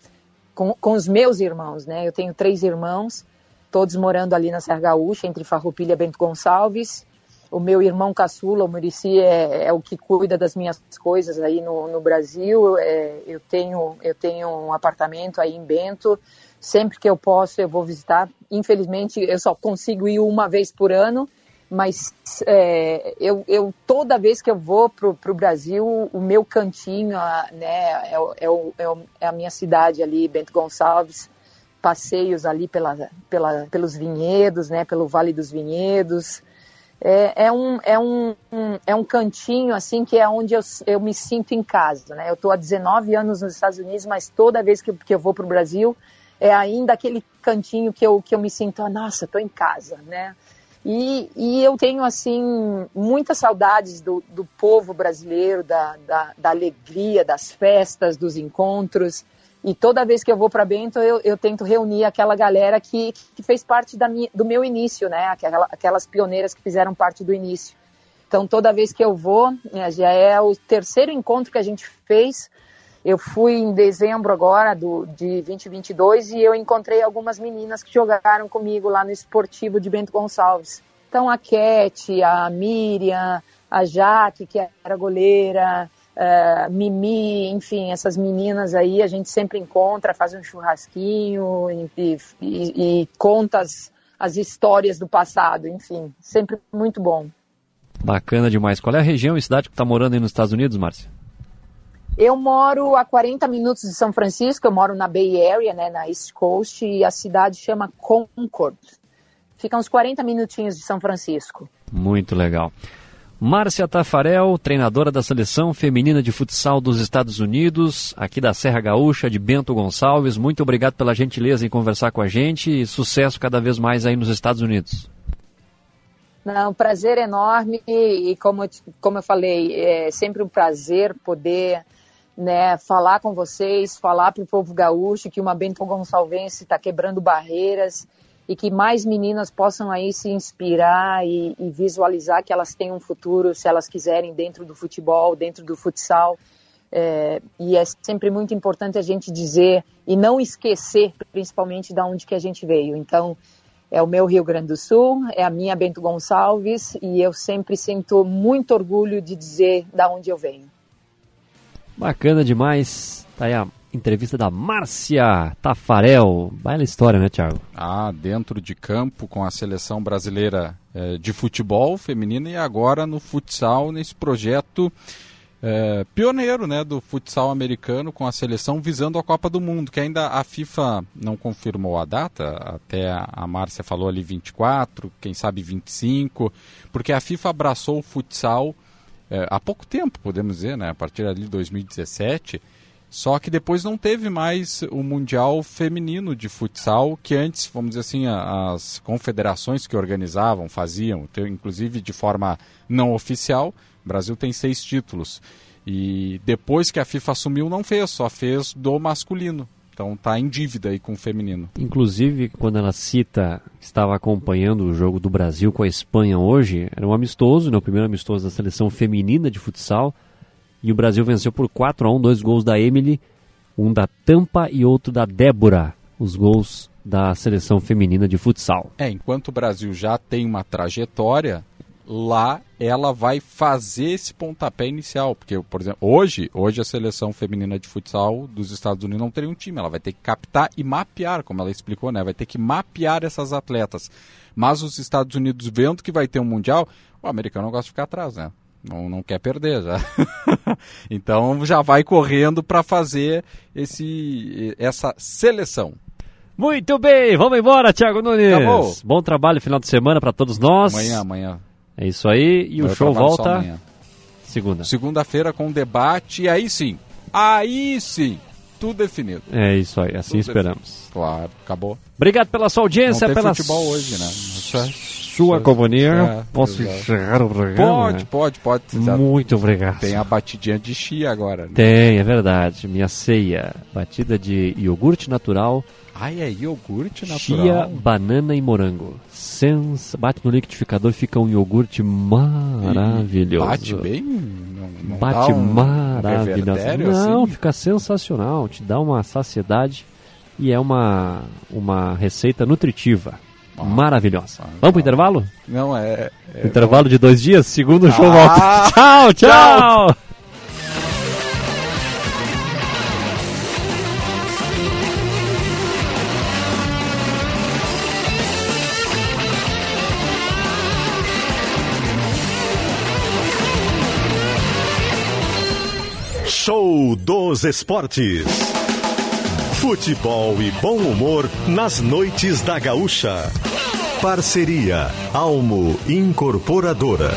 Speaker 24: com, com os meus irmãos, né? Eu tenho três irmãos todos morando ali na Serra Gaúcha, entre Farroupilha e Bento Gonçalves. O meu irmão caçula, o Murici, é, é, o que cuida das minhas coisas aí no, no Brasil. É, eu, tenho, eu tenho um apartamento aí em Bento. Sempre que eu posso, eu vou visitar. Infelizmente, eu só consigo ir uma vez por ano, mas é, eu, eu, toda vez que eu vou para o Brasil, o meu cantinho né, é, é, é, a minha cidade ali, Bento Gonçalves passeios ali pela, pela, pelos vinhedos, né, pelo Vale dos Vinhedos. É, é, um, é, um, um, é um cantinho assim que é onde eu, eu me sinto em casa. Né? Eu estou há 19 anos nos Estados Unidos, mas toda vez que, que eu vou para o Brasil é ainda aquele cantinho que eu, que eu me sinto, ah, nossa, estou em casa. Né? E, e eu tenho assim muitas saudades do, do povo brasileiro, da, da, da alegria, das festas, dos encontros. E toda vez que eu vou para Bento, eu, eu, tento reunir aquela galera que, que fez parte da minha, do meu início, né? Aquela, aquelas pioneiras que fizeram parte do início. Então, toda vez que eu vou, né, já é o terceiro encontro que a gente fez. Eu fui em dezembro agora do, de 2022 e eu encontrei algumas meninas que jogaram comigo lá no esportivo de Bento Gonçalves. Então, a Cat, a Miriam, a Jaque, que era goleira, uh, Mimi, enfim, essas meninas aí a gente sempre encontra, faz um churrasquinho e, e, e conta as, as histórias do passado, enfim, sempre muito bom.
Speaker 2: Bacana demais. Qual é a região e cidade que está morando aí nos Estados Unidos, Márcia?
Speaker 24: Eu moro a 40 minutos de São Francisco, eu moro na Bay Area, né, na East Coast, e a cidade chama Concord. Fica uns 40 minutinhos de São Francisco.
Speaker 2: Muito legal. Márcia Tafarel, treinadora da seleção feminina de futsal dos Estados Unidos, aqui da Serra Gaúcha, de Bento Gonçalves. Muito obrigado pela gentileza em conversar com a gente e sucesso cada vez mais aí nos Estados Unidos.
Speaker 24: Não, prazer enorme e como, como eu falei, é sempre um prazer poder né, falar com vocês, falar para o povo gaúcho que uma Bento Gonçalvense está quebrando barreiras e que mais meninas possam aí se inspirar e, e, visualizar que elas têm um futuro, se elas quiserem, dentro do futebol, dentro do futsal. É, e é sempre muito importante a gente dizer e não esquecer, principalmente, da onde que a gente veio. Então, é o meu Rio Grande do Sul, é a minha Bento Gonçalves e eu sempre sinto muito orgulho de dizer da onde eu venho.
Speaker 2: Bacana demais. Tá aí a Entrevista da Márcia Tafarel. Baila história, né, Thiago?
Speaker 3: Ah, dentro de campo com a seleção brasileira eh, de futebol feminina e agora no futsal, nesse projeto eh, pioneiro né, do futsal americano com a seleção visando a Copa do Mundo, que ainda a FIFA não confirmou a data, até a, Márcia falou ali 24, quem sabe 25, porque a FIFA abraçou o futsal eh, há pouco tempo, podemos dizer, né, a partir ali de 2017 só que depois não teve mais o Mundial Feminino de Futsal, que antes, vamos dizer assim, as confederações que organizavam, faziam, inclusive de forma não oficial. O Brasil tem seis títulos. E depois que a FIFA assumiu, não fez, só fez do masculino. Então tá em dívida aí com o feminino.
Speaker 2: Inclusive, quando ela cita que estava acompanhando o jogo do Brasil com a Espanha hoje, era um amistoso, né, o primeiro amistoso da seleção feminina de futsal, e o Brasil venceu por 4 a 1 dois gols da Emily, um da Tampa e outro da Débora, os gols da seleção feminina de futsal.
Speaker 3: É, enquanto o Brasil já tem uma trajetória, lá ela vai fazer esse pontapé inicial, porque por exemplo, hoje, hoje a seleção feminina de futsal dos Estados Unidos não teria um time, ela vai ter que captar e mapear, como ela explicou, né? Vai ter que mapear essas atletas. Mas os Estados Unidos vendo que vai ter um mundial, o americano não gosta de ficar atrás, né? Não, não quer perder já. então já vai correndo para fazer esse essa seleção.
Speaker 2: Muito bem, vamos embora, Thiago Nunes.
Speaker 3: Acabou.
Speaker 2: Bom trabalho final de semana para todos nós.
Speaker 3: Amanhã, amanhã.
Speaker 2: É isso aí, e o show volta segunda.
Speaker 3: Segunda-feira com debate, e aí sim, aí sim, tudo definido.
Speaker 2: É isso aí, assim
Speaker 3: Tudo
Speaker 2: esperamos.
Speaker 3: definido. Claro, acabou.
Speaker 2: Obrigado pela sua audiência,
Speaker 3: Não tem
Speaker 2: pela
Speaker 3: futebol hoje, né?
Speaker 2: sua companhia.
Speaker 3: É,
Speaker 2: Posso
Speaker 3: exato.
Speaker 2: encerrar o programa?
Speaker 3: Pode, pode, pode. Já
Speaker 2: Muito obrigado.
Speaker 3: Tem a batidinha de chia agora. Né?
Speaker 2: Tem, é verdade. Minha ceia, batida de iogurte natural,
Speaker 3: Ai, é iogurte natural.
Speaker 2: chia, banana e morango. Sens... Bate no liquidificador, fica um iogurte maravilhoso.
Speaker 3: Bate bem? Não, não
Speaker 2: Bate
Speaker 3: um
Speaker 2: maravilhoso. Não,
Speaker 3: assim?
Speaker 2: fica sensacional. Te dá uma saciedade e é uma, uma receita nutritiva. Maravilhosa. Vamos pro intervalo?
Speaker 3: Não, é... é
Speaker 2: intervalo de dois dias, segundo show
Speaker 3: Ah!
Speaker 2: volta. Tchau, tchau!
Speaker 25: Show dos Esportes. Futebol e bom humor nas noites da Gaúcha. Parceria Almo Incorporadora.